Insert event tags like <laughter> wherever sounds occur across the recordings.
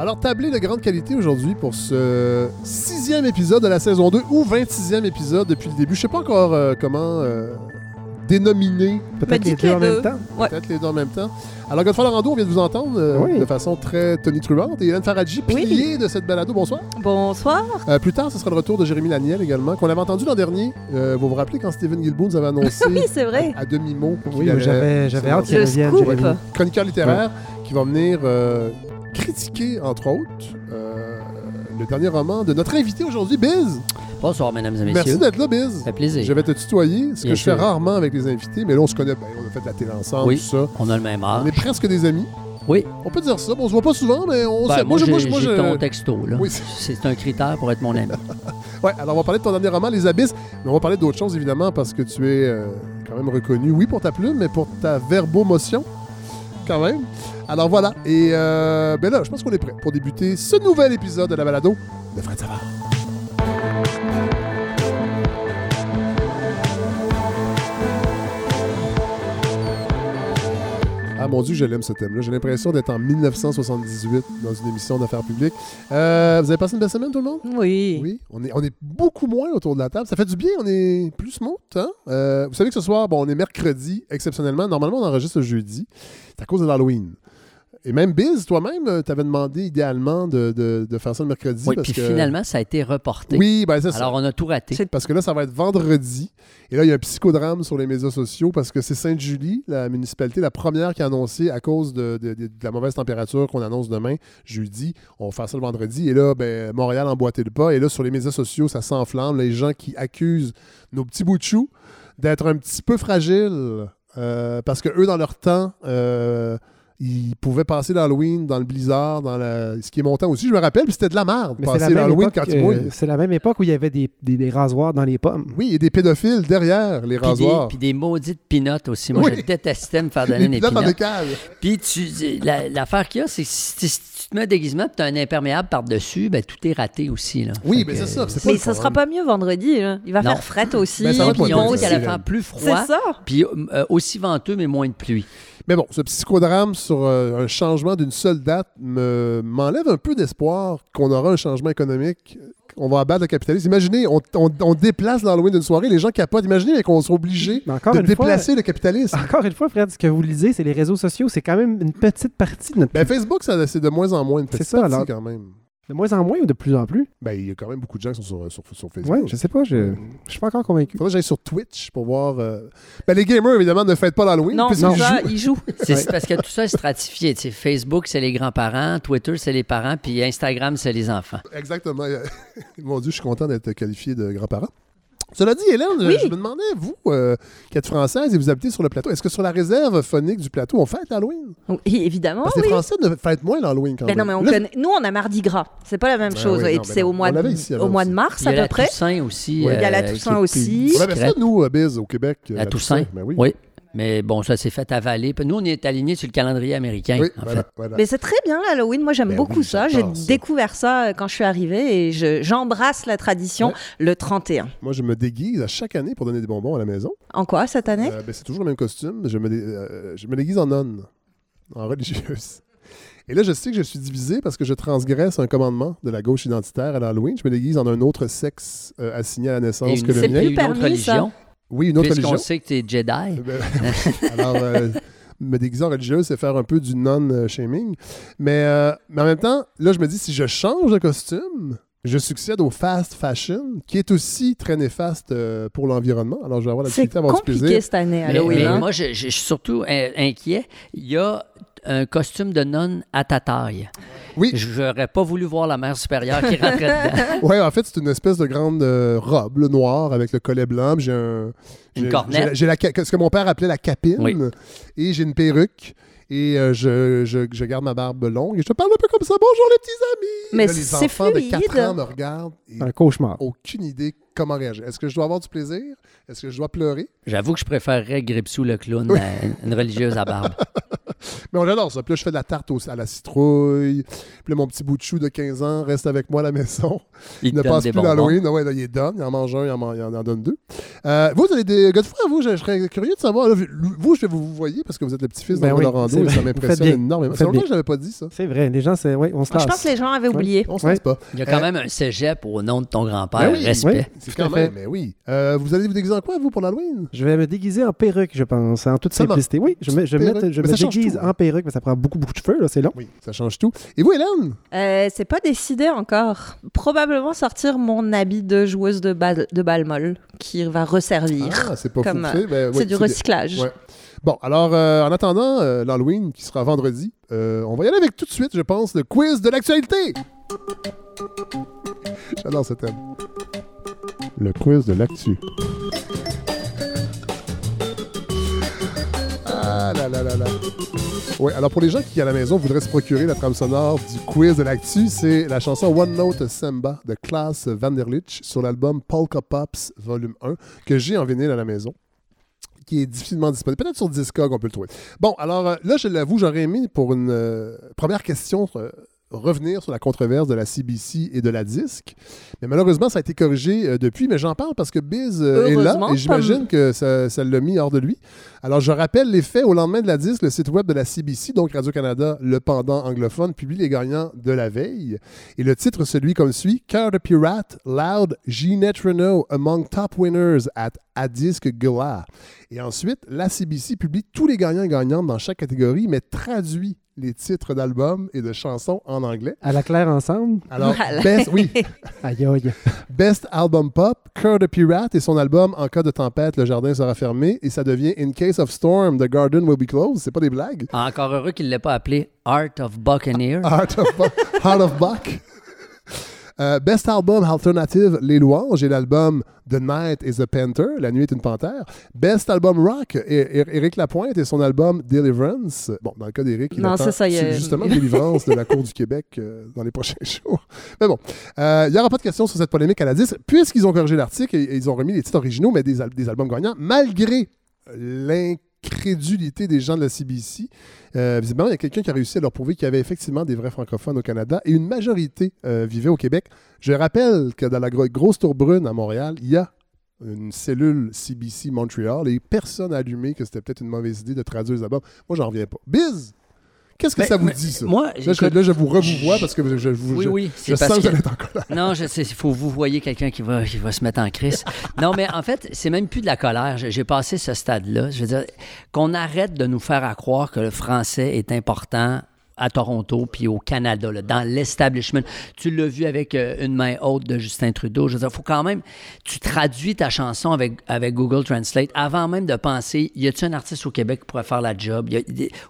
Alors, tablé de grande qualité aujourd'hui pour ce sixième épisode de la saison 2 ou 26e épisode depuis le début. Je sais pas encore euh, comment euh, dénominer Peut-être les deux en même temps. Ouais. peut-être les deux en même temps. Alors, Godefroy Larando, on vient de vous entendre euh, Oui. de façon très tonitruante. Et Hélène Faradji, Oui. pilier de cette balado. Bonsoir. Bonsoir. Euh, plus tard, ce sera le retour de Jérémy Laniel également, qu'on avait entendu l'an dernier. Euh, vous vous rappelez quand Stephen Guilbeault nous avait annoncé <laughs> Oui, c'est vrai. à, à demi-mot Oui, j'avais hâte qu'il Le revienne, chroniqueur littéraire qui va venir euh, critiquer, entre autres, euh, le dernier roman de notre invité aujourd'hui, Biz. Bonsoir, mesdames et Merci messieurs. d'être là, Biz. Ça fait plaisir. Je vais te tutoyer, ce que je fais rarement avec les invités, mais là, on se connaît. On a fait de la télé ensemble, Oui. tout ça. On a le même âge. On est presque des amis. Oui. On peut dire ça. Bon, on se voit pas souvent, mais on Ben, sait. moi, je- j'ai je- ton texto. Là. Oui, c'est un critère pour être mon ami. <laughs> Ouais, alors on va parler de ton dernier roman, Les Abysses, mais on va parler d'autres choses évidemment parce que tu es euh, quand même reconnu, oui pour ta plume, mais pour ta verbomotion, quand même. Alors voilà, et euh, ben là, je pense qu'on est prêt pour débuter ce nouvel épisode de la balado de Fred Savard. Ah mon Dieu, je l'aime ce thème-là. J'ai l'impression d'être en 1978 dans une émission d'affaires publiques. Euh, vous avez passé une belle semaine, tout le monde? Oui. Oui, on est, on est beaucoup moins autour de la table. Ça fait du bien, on est plus smooth. Hein? Euh, vous savez que ce soir, bon, on est mercredi, exceptionnellement. Normalement, on enregistre le jeudi. C'est à cause de l'Halloween. Et même Biz, toi-même, tu avais demandé idéalement de, de- de faire ça le mercredi. Oui, parce puis que... finalement, ça a été reporté. Oui, ben c'est ça. Alors, on a tout raté. Parce que là, ça va être vendredi. Et là, il y a un psychodrame sur les médias sociaux parce que c'est Sainte-Julie, la municipalité, la première qui a annoncé à cause de, de- de- de la mauvaise température qu'on annonce demain, jeudi. On va faire ça le vendredi. Et là, ben, Montréal a emboîté le pas. Et là, sur les médias sociaux, ça s'enflamme. Les gens qui accusent nos petits bouts de chou d'être un petit peu fragiles euh, parce que eux, dans leur temps, euh, ils pouvaient passer l'Halloween dans le blizzard, dans la... ce qui est montant aussi. Je me rappelle, puis c'était de la merde, Mais c'est passer même l'Halloween époque, quand il euh, mouille. c'est la même époque où il y avait des, des, des rasoirs dans les pommes. Oui, il y a des pédophiles derrière les Puis des, rasoirs. puis des maudites pinottes aussi. Moi, Oui. je détestais me faire <laughs> donner Les des pinottes. Puis tu, la- l'affaire qu'il y a, c'est que si, si tu te mets un déguisement et tu as un imperméable par-dessus, ben, tout est raté aussi. Là. Oui, mais que- c'est ça. C'est Mais ça sera pas mieux vendredi. là. Il va Non. faire fret aussi. Ben, ça va Puis dit qu'elle allait facile. faire plus C'est froid, ça. puis euh, aussi venteux, mais moins de pluie. Mais bon, ce psychodrame sur euh, un changement d'une seule date me- m'enlève un peu d'espoir qu'on aura un changement économique. On va abattre le capitalisme. Imaginez, on, on- on déplace l'Halloween d'une soirée, les gens capotent. Imaginez qu'on soit obligé de déplacer le capitalisme. encore une fois, Fred, ce que vous lisez, c'est les réseaux sociaux. C'est quand même une petite partie de notre. Ben, Facebook, c'est de moins en moins une petite ça, partie alors. quand même. De moins en moins ou de plus en plus? Ben, il y a quand même beaucoup de gens qui sont sur, sur, sur Facebook. Ouais, je sais pas, je, je suis pas encore convaincu. Faudrait que j'aille sur Twitch pour voir. euh, Ben, les gamers, évidemment, ne fêtent pas l'Halloween. Non, puisqu'ils c'est ça, jouent. il joue. C'est c'est parce que tout ça est stratifié. Tu sais, Facebook, c'est les grands-parents, Twitter, c'est les parents, puis Instagram, c'est les enfants. Exactement. <laughs> Mon Dieu, je suis content d'être qualifié de grand-parent. Cela dit, Hélène, Oui. je me demandais, vous, euh, qui êtes française et vous habitez sur le plateau, est-ce que sur la réserve phonique du plateau, on fête l'Halloween? Oui, évidemment, Parce que oui. les Français ne fêtent moins l'Halloween quand Ben même. non, mais on Là, connaît- Nous, on a Mardi Gras. C'est pas la même Ben chose. oui, Et ben c'est au mois, On l'avait de, ici au mois de mars, Il y a à la peu près. Toussaint aussi. Il y a la euh, Toussaint aussi. On avait ça, nous, à Biz, au Québec. euh, La Toussaint. Ben oui. Mais bon, ça s'est fait avaler. Nous, on est alignés sur le calendrier américain, Oui, en voilà, fait. voilà. Mais c'est très bien l'Halloween. Moi, j'aime Ben beaucoup oui, ça. J'ai découvert ça euh, quand je suis arrivée et je- j'embrasse la tradition Ouais. le 31. Moi, je me déguise à chaque année pour donner des bonbons à la maison. En quoi cette année? Euh, ben, c'est toujours le même costume. Je me, dé- euh, je me déguise en nonne, en religieuse. Et là, je sais que je suis divisé parce que je transgresse un commandement de la gauche identitaire à l'Halloween. Je me déguise en un autre sexe euh, assigné à la naissance Et que le c'est mien. plus une autre permis, ça. Oui, une autre Puisqu'on religion. sait que tu es Jedi. Ben, <laughs> Alors, euh, me déguiser en religieuse, c'est faire un peu du non-shaming. Mais, euh, mais en même temps, là, je me dis, si je change de costume, je succède au fast fashion, qui est aussi très néfaste euh, pour l'environnement. Alors, je vais avoir la C'est difficulté à avoir du compliqué plaisir. cette année Mais, mais hein? moi, je, je- je suis surtout in- inquiet. Il y a un costume de nonne à ta taille. Oui. J'aurais pas voulu voir la mère supérieure qui rentrait dedans. <laughs> Ouais, en fait, c'est une espèce de grande euh, robe là, noire avec le collet blanc. J'ai un. Une j'ai- cornette. j'ai ce que mon père appelait la capine. Oui. Et j'ai une perruque. Et euh, je, je, je garde ma barbe longue. Et je te parle un peu comme ça. Bonjour les petits amis. Mais Là, les c'est enfants de 4 fluide. ans me regardent et Un cauchemar. aucune idée comment réagir. Est-ce que je dois avoir du plaisir? Est-ce que je dois pleurer? J'avoue que je préférerais Gripsou le clown Oui. à une- une religieuse à barbe. <laughs> Mais on adore ça. Puis là, je fais de la tarte au- à la citrouille. Puis là, mon petit bout de chou de 15 ans reste avec moi à la maison. Il Il ne passe plus l'Halloween. Ah ouais, là, il est donne. Il en mange un, il en, man- il en- il en donne deux. Euh, vous, vous avez des Godefroy, vous, je, je serais curieux de savoir. là, vous, je vais vous, vous voyez parce que vous êtes le petit-fils Ben d'Henri oui, Laurando c'est et ça m'impressionne énormément. C'est longtemps bien. que je l'avais pas dit, ça. C'est vrai, les gens, c'est. Oui, on se Moi, je lasse. pense que les gens avaient oublié. On se Ouais. lasse pas. Il y a quand Euh, même un cégep au nom de ton grand-père. Ben oui, Respect. C'est quand même, mais oui. Euh, vous allez vous déguiser en quoi, vous, pour l'Halloween? Je vais me déguiser en perruque, je pense, en toute simplicité. Oui, je me, je mets- je me déguise tout, hein. en perruque, mais ça prend beaucoup, beaucoup de cheveux, là, c'est long. Oui, ça change tout. Et vous, Hélène? Euh, c'est pas décidé encore. Probablement sortir mon habit de joueuse de, balle de balle molle qui va resservir. Ah, c'est pas Comme, fou. Ben, c'est oui, du recyclage. Ouais. Bon, alors, euh, en attendant euh, l'Halloween, qui sera vendredi, euh, on va y aller avec tout de suite, je pense, le quiz de l'actualité. J'adore ce thème. Le quiz de l'actu. Ah là là là là. Oui, alors pour les gens qui, à la maison, voudraient se procurer la trame sonore du quiz de l'actu, c'est la chanson One Note Samba de Klaas Vanderlich sur l'album Polka Pops Volume 1 que j'ai en vinyle à la maison qui est difficilement disponible. Peut-être sur Discog, on peut le trouver. Bon, alors euh, là, je l'avoue, j'aurais aimé pour une euh, première question euh, revenir sur la controverse de la CBC et de la disque. Mais malheureusement, ça a été corrigé euh, depuis. Mais j'en parle parce que Biz euh, est là et j'imagine que ça l'a mis hors de lui. Alors, je rappelle les faits. Au lendemain de la disque, le site web de la CBC, donc Radio-Canada, le pendant anglophone, publie les gagnants de la veille. Et le titre lit comme suit Cœur de pirate, Loud, Ginette Renault among top winners at A Disque Gala. Et ensuite, la CBC publie tous les gagnants et gagnantes dans chaque catégorie, mais traduit les titres d'albums et de chansons en anglais. À la claire ensemble? Alors, <laughs> Voilà. best, oui, <laughs> Aïe, aïe. Best Album Pop, Cœur de Pirate et son album En cas de tempête, le jardin sera fermé et ça devient In Case of Storm, The Garden Will Be Closed. C'est pas des blagues. Encore heureux qu'il ne l'ait pas appelé Art of Buccaneer. Heart of, Bu- Heart of Buck. <laughs> Euh, Best Album Alternative, Les Louanges et l'album The Night is a Panther, La nuit est une panthère. Best Album Rock, é- é- Éric Lapointe et son album Deliverance. Bon, dans le cas d'Éric, il Non, attend c'est ça, il y a- justement Délivrance de la Cour du Québec euh, dans les prochains <laughs> jours. Mais bon, euh, il n'y aura pas de question sur cette polémique à la 10, puisqu'ils ont corrigé l'article et, et ils ont remis les titres originaux, mais des, al- des albums gagnants, malgré l'incrédulité des gens de la CBC. Euh, visiblement, il y a quelqu'un qui a réussi à leur prouver qu'il y avait effectivement des vrais francophones au Canada et une majorité euh, vivait au Québec. Je rappelle que dans la gro- grosse tour brune à Montréal, il y a une cellule CBC Montréal et personne n'a allumé que c'était peut-être une mauvaise idée de traduire les albums. Moi, j'en reviens pas. Biz! Qu'est-ce que ça vous dit, ça? Moi, là, je, là, je vous revois parce que je, vous- oui, je- oui, je c'est sens que vous allez être en colère. Non, il faut vous voyez quelqu'un qui va, qui va se mettre en crise. <laughs> Non, mais en fait, c'est même plus de la colère. J'ai j'ai passé ce stade-là. Je veux dire, qu'on arrête de nous faire à croire que le français est important à Toronto puis au Canada, là, dans l'establishment. Tu l'as vu avec euh, une main haute de Justin Trudeau. Je veux dire, il faut quand même... Tu traduis ta chanson avec, avec Google Translate avant même de penser, y a-t-il un artiste au Québec qui pourrait faire la job?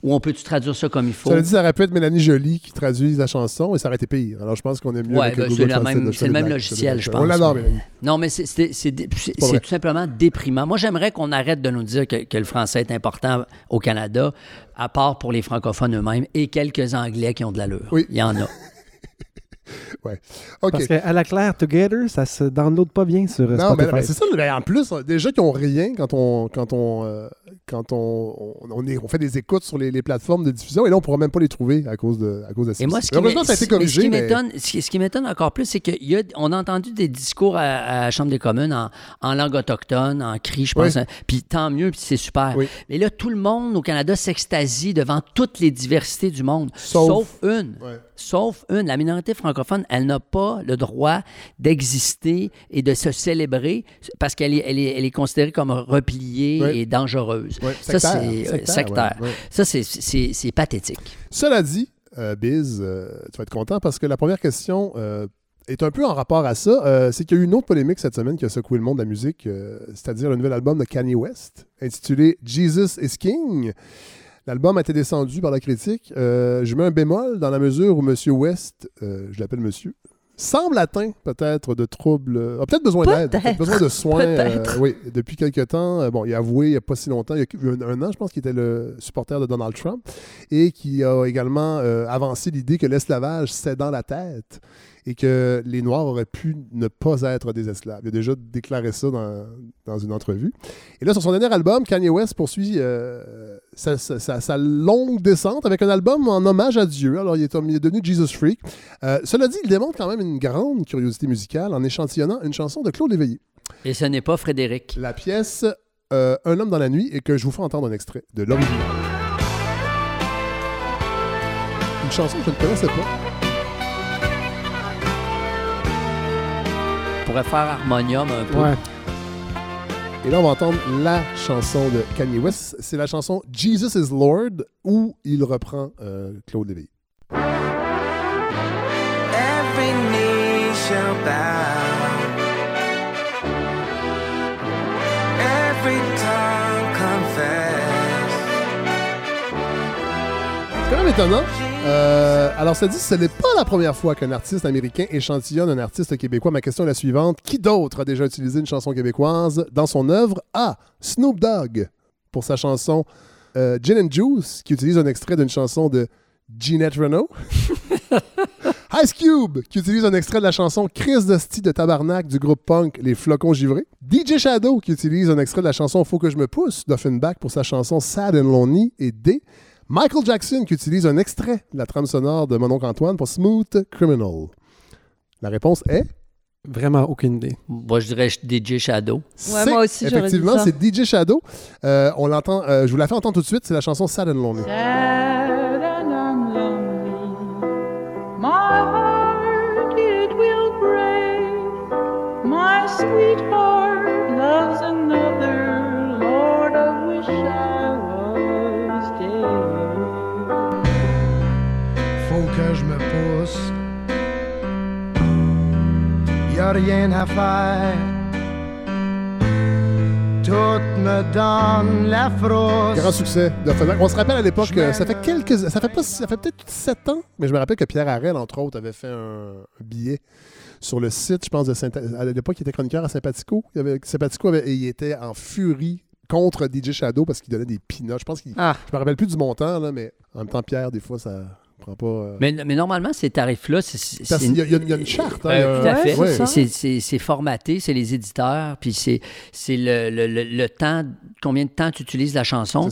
Ou on peut-tu traduire ça comme il faut? Ça dit, ça aurait pu être Mélanie Jolie qui traduit la chanson et ça aurait été pire. Alors, je pense qu'on est mieux Ouais, avec ben, Google c'est la Translate. même- c'est le même logiciel, je blagues. On pense. l'adore, Mélanie. Non, mais c'est- tout simplement déprimant. Moi, j'aimerais qu'on arrête de nous dire que, que le français est important au Canada, à part pour les francophones eux-mêmes et quelques Anglais qui ont de l'allure. Oui. Il y en a. <laughs> OK. Parce qu'à la claire, Together, ça se download pas bien sur Non, mais, Spotify. mais c'est ça. mais en plus, des gens qui ont rien quand on quand on euh, quand on, on, on est- on fait des écoutes sur les, les plateformes de diffusion et là on pourra même pas les trouver à cause de à cause de Et moi, ce qui, Heureusement, ça a été ce qui m'étonne, ce qui, ce qui m'étonne encore plus, c'est qu'on a entendu des discours à, à la Chambre des communes en, en langue autochtone, en cri, je pense. Oui. hein. Puis tant mieux, puis c'est super. Oui. Mais là, tout le monde au Canada s'extasie devant toutes les diversités du monde, Sauf- sauf, une. Ouais. Sauf une. La minorité francophone, elle n'a pas le droit d'exister et de se célébrer parce qu'elle est, elle est, elle est considérée comme repliée Oui. et dangereuse. Ça, c'est euh, sectaire, ouais. Ça, c'est- pathétique. Cela dit, euh, Biz, euh, tu vas être content parce que la première question euh, est un peu en rapport à ça. Euh, c'est qu'il y a eu une autre polémique cette semaine qui a secoué le monde de la musique, euh, c'est-à-dire le nouvel album de Kanye West, intitulé Jesus is King. L'album a été descendu par la critique. Euh, je mets un bémol dans la mesure où M. West, euh, je l'appelle monsieur, semble atteint peut-être de troubles, euh, a peut-être besoin d'aide, besoin de soins. Oui, depuis quelque temps. Bon, il a avoué il n'y a pas si longtemps, il y a un, un an, je pense qu'il était le supporter de Donald Trump et qui a également avancé l'idée que l'esclavage c'est dans la tête et que les Noirs auraient pu ne pas être des esclaves. Il a déjà déclaré ça dans, dans une entrevue. Et là, sur son dernier album, Kanye West poursuit euh, sa, sa- sa- sa longue descente avec un album en hommage à Dieu. Alors, il est, il est devenu Jesus Freak. Euh, cela dit, il démontre quand même une grande curiosité musicale en échantillonnant une chanson de Claude Léveillé. Et ce n'est pas Frédéric. La pièce euh, Un homme dans la nuit et que je vous fais entendre un extrait de l'original. Une chanson que je ne connaissais pas. Pourrait faire harmonium un peu. Ouais. Et là, on va entendre la chanson de Kanye West. C'est la chanson Jesus is Lord où il reprend euh, Claude Léveillé. Every knee shall bow. Every tongue confess. C'est quand même étonnant. Euh, alors, ça dit, ce n'est pas la première fois qu'un artiste américain échantillonne un artiste québécois. Ma question est la suivante. Qui d'autre a déjà utilisé une chanson québécoise dans son œuvre? A. Snoop Dogg pour sa chanson euh, Gin and Juice, qui utilise un extrait d'une chanson de Ginette Renault. <laughs> Ice Cube, qui utilise un extrait de la chanson Chris Dusty de Tabarnak du groupe punk Les Flocons Givrés. DJ Shadow, qui utilise un extrait de la chanson Faut que je me pousse d'Offenbach pour sa chanson Sad and Lonely. Et D. Michael Jackson, qui utilise un extrait de la trame sonore de Mon oncle Antoine pour Smooth Criminal. La réponse est? Vraiment aucune idée. Moi, je dirais DJ Shadow. Ouais, c'est- moi aussi, Effectivement, c'est DJ Shadow. Euh, on l'entend, euh, je vous la fais entendre tout de suite, c'est la chanson Sad and Lonely. Sad and I'm lonely. My heart it will break. My sweetheart loves que je me pousse. Y a rien à faire. Tout me donne la frousse. Grand succès. On se rappelle à l'époque, euh, ça fait quelques, ça fait pas, ça fait peut-être sept ans, mais je me rappelle que Pierre Harel, entre autres, avait fait un, billet sur le site, je pense, de Saint à l'époque, il était chroniqueur à Sympathico. Il avait, Sympathico avait- et il était en furie contre DJ Shadow parce qu'il donnait des peanuts. Je pense qu'il, Ah. je me rappelle plus du montant, là, mais en même temps, Pierre, des fois, ça pas. euh, Mais, mais normalement, ces tarifs-là, c'est- il y a- il y a une charte. hein, Euh, tout à fait. ouais. c'est formaté, c'est les éditeurs, puis c'est le, le- le- le temps, combien de temps tu utilises la chanson,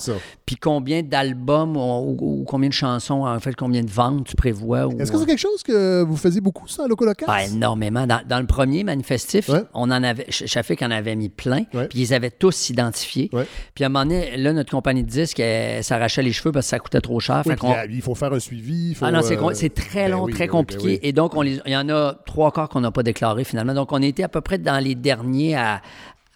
puis combien d'albums ou, combien de chansons, en fait, combien de ventes tu prévois. Est-ce que c'est quelque chose que vous faisiez beaucoup, ça, à Loco Local? Ah, énormément. Dans, dans le premier manifestif, Ouais. on en avait, Ch- Chafik en avait mis plein, puis ils avaient tous identifiés. Ouais. Puis à un moment donné, là, notre compagnie de disques, s'arrachait les cheveux parce que ça coûtait trop cher. Oui, Fait il faut faire un suivi. Faut, ah non, c'est euh, c'est très ben long, oui, très ben ben compliqué. oui. Et donc, on les- il y en a trois quarts qu'on n'a pas déclaré finalement. Donc, on était à peu près dans les derniers à,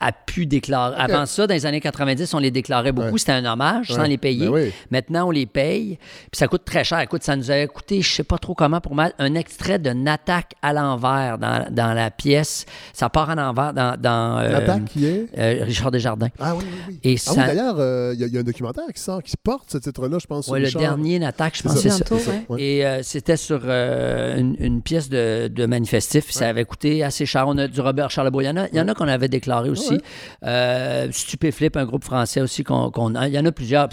à pu déclarer. Avant ça, dans les années 90, on les déclarait beaucoup. Ouais. C'était un hommage sans les payer. Ben oui. Maintenant, on les paye. Puis ça coûte très cher. Écoute, ça nous a coûté, je sais pas trop comment pour mal, un extrait de Natak à l'envers dans, dans la pièce. Ça part à l'envers dans. dans euh, qui est? euh, Richard Desjardins. Ah oui, oui, oui. Et Ah oui, ça. d'ailleurs, euh, il y, a- y a un documentaire qui sort, qui porte ce titre-là, je pense. Ouais, le Richard. dernier Natak, je pense c'est ça. Ça, ouais. Et euh, c'était sur une, une pièce de, de manifestif. Ça avait coûté assez cher. On a du Robert Charlebois. Il y en a, il y en a qu'on avait déclaré aussi. Ouais. Euh, Stupéflip, un groupe français aussi qu'on a. Il y en a plusieurs.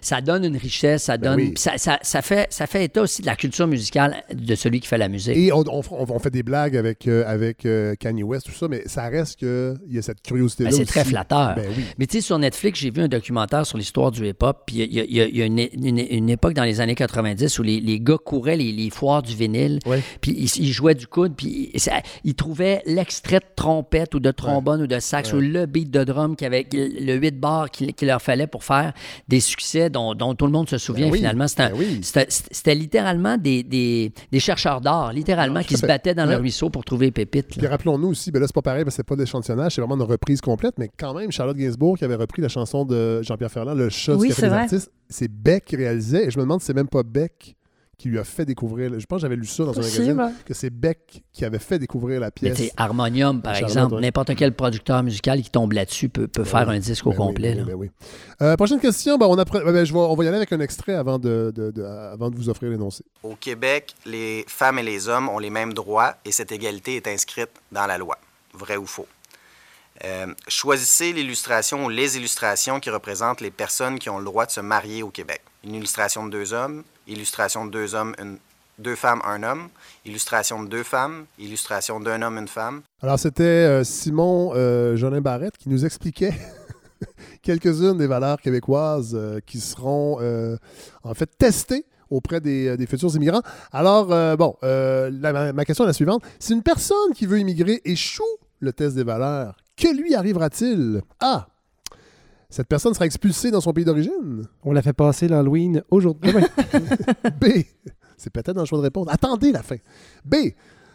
Ça donne une richesse. Ça, donne, Ben oui. puis ça, ça- ça fait, ça fait état aussi de la culture musicale de celui qui fait la musique. Et on, on, on- on fait des blagues avec, euh, avec euh, Kanye West, tout ça, mais ça reste qu'il y a cette curiosité-là. Ben, c'est aussi. très flatteur. Ben oui. Mais tu sais, sur Netflix, j'ai vu un documentaire sur l'histoire du hip-hop. Puis il y a, il y a- il y a une, une- une époque dans les années 90 où les, les gars couraient les, les foires du vinyle. Puis ils, ils jouaient du coude. Puis ils trouvaient l'extrait de trompette ou de trombone ou de sax ou le beat de drum qui avait le 8 bars qu'il qu'il leur fallait pour faire des succès dont, dont tout le monde se souvient Ben oui, finalement. C'était ben oui. c'était- c'était littéralement des, des, des chercheurs d'art, littéralement, qui se battaient dans Ouais. le ruisseau pour trouver les pépites. Puis rappelons-nous aussi, ben là, c'est pas pareil, parce que c'est pas de l'échantillonnage, c'est vraiment une reprise complète, mais quand même, Charlotte Gainsbourg qui avait repris la chanson de Jean-Pierre Ferland, Le chat Oui, du Café des artistes, c'est Beck qui réalisait, et je me demande si c'est même pas Beck qui lui a fait découvrir, je pense que j'avais lu ça dans un magazine, que c'est Beck qui avait fait découvrir la Mais pièce. tu sais, Harmonium, par Charlotte, exemple, ouais. n'importe quel producteur musical qui tombe là-dessus peut, peut faire un disque au Ben oui, complet. ben là. oui, ben oui. Euh, prochaine question, ben, on, appre- ben, je vais- on va y aller avec un extrait avant de, de- de- avant de vous offrir l'énoncé. Au Québec, les femmes et les hommes ont les mêmes droits et cette égalité est inscrite dans la loi. Vrai ou faux? Euh, choisissez l'illustration ou les illustrations qui représentent les personnes qui ont le droit de se marier au Québec. Une illustration de deux hommes, illustration de deux hommes, deux femmes, un homme. Illustration de deux femmes. Illustration d'un homme, une femme. Alors, c'était euh, Simon euh, Jolin Barrette qui nous expliquait <laughs> quelques-unes des valeurs québécoises euh, qui seront euh, en fait testées auprès des, futurs immigrants. Alors, bon, ma question est la suivante. Si une personne qui veut immigrer échoue le test des valeurs, que lui arrivera-t-il? A. Cette personne sera expulsée dans son pays d'origine? On l'a fait passer l'Halloween aujourd'hui. <laughs> B. C'est peut-être dans le choix de réponse. Attendez la fin. B.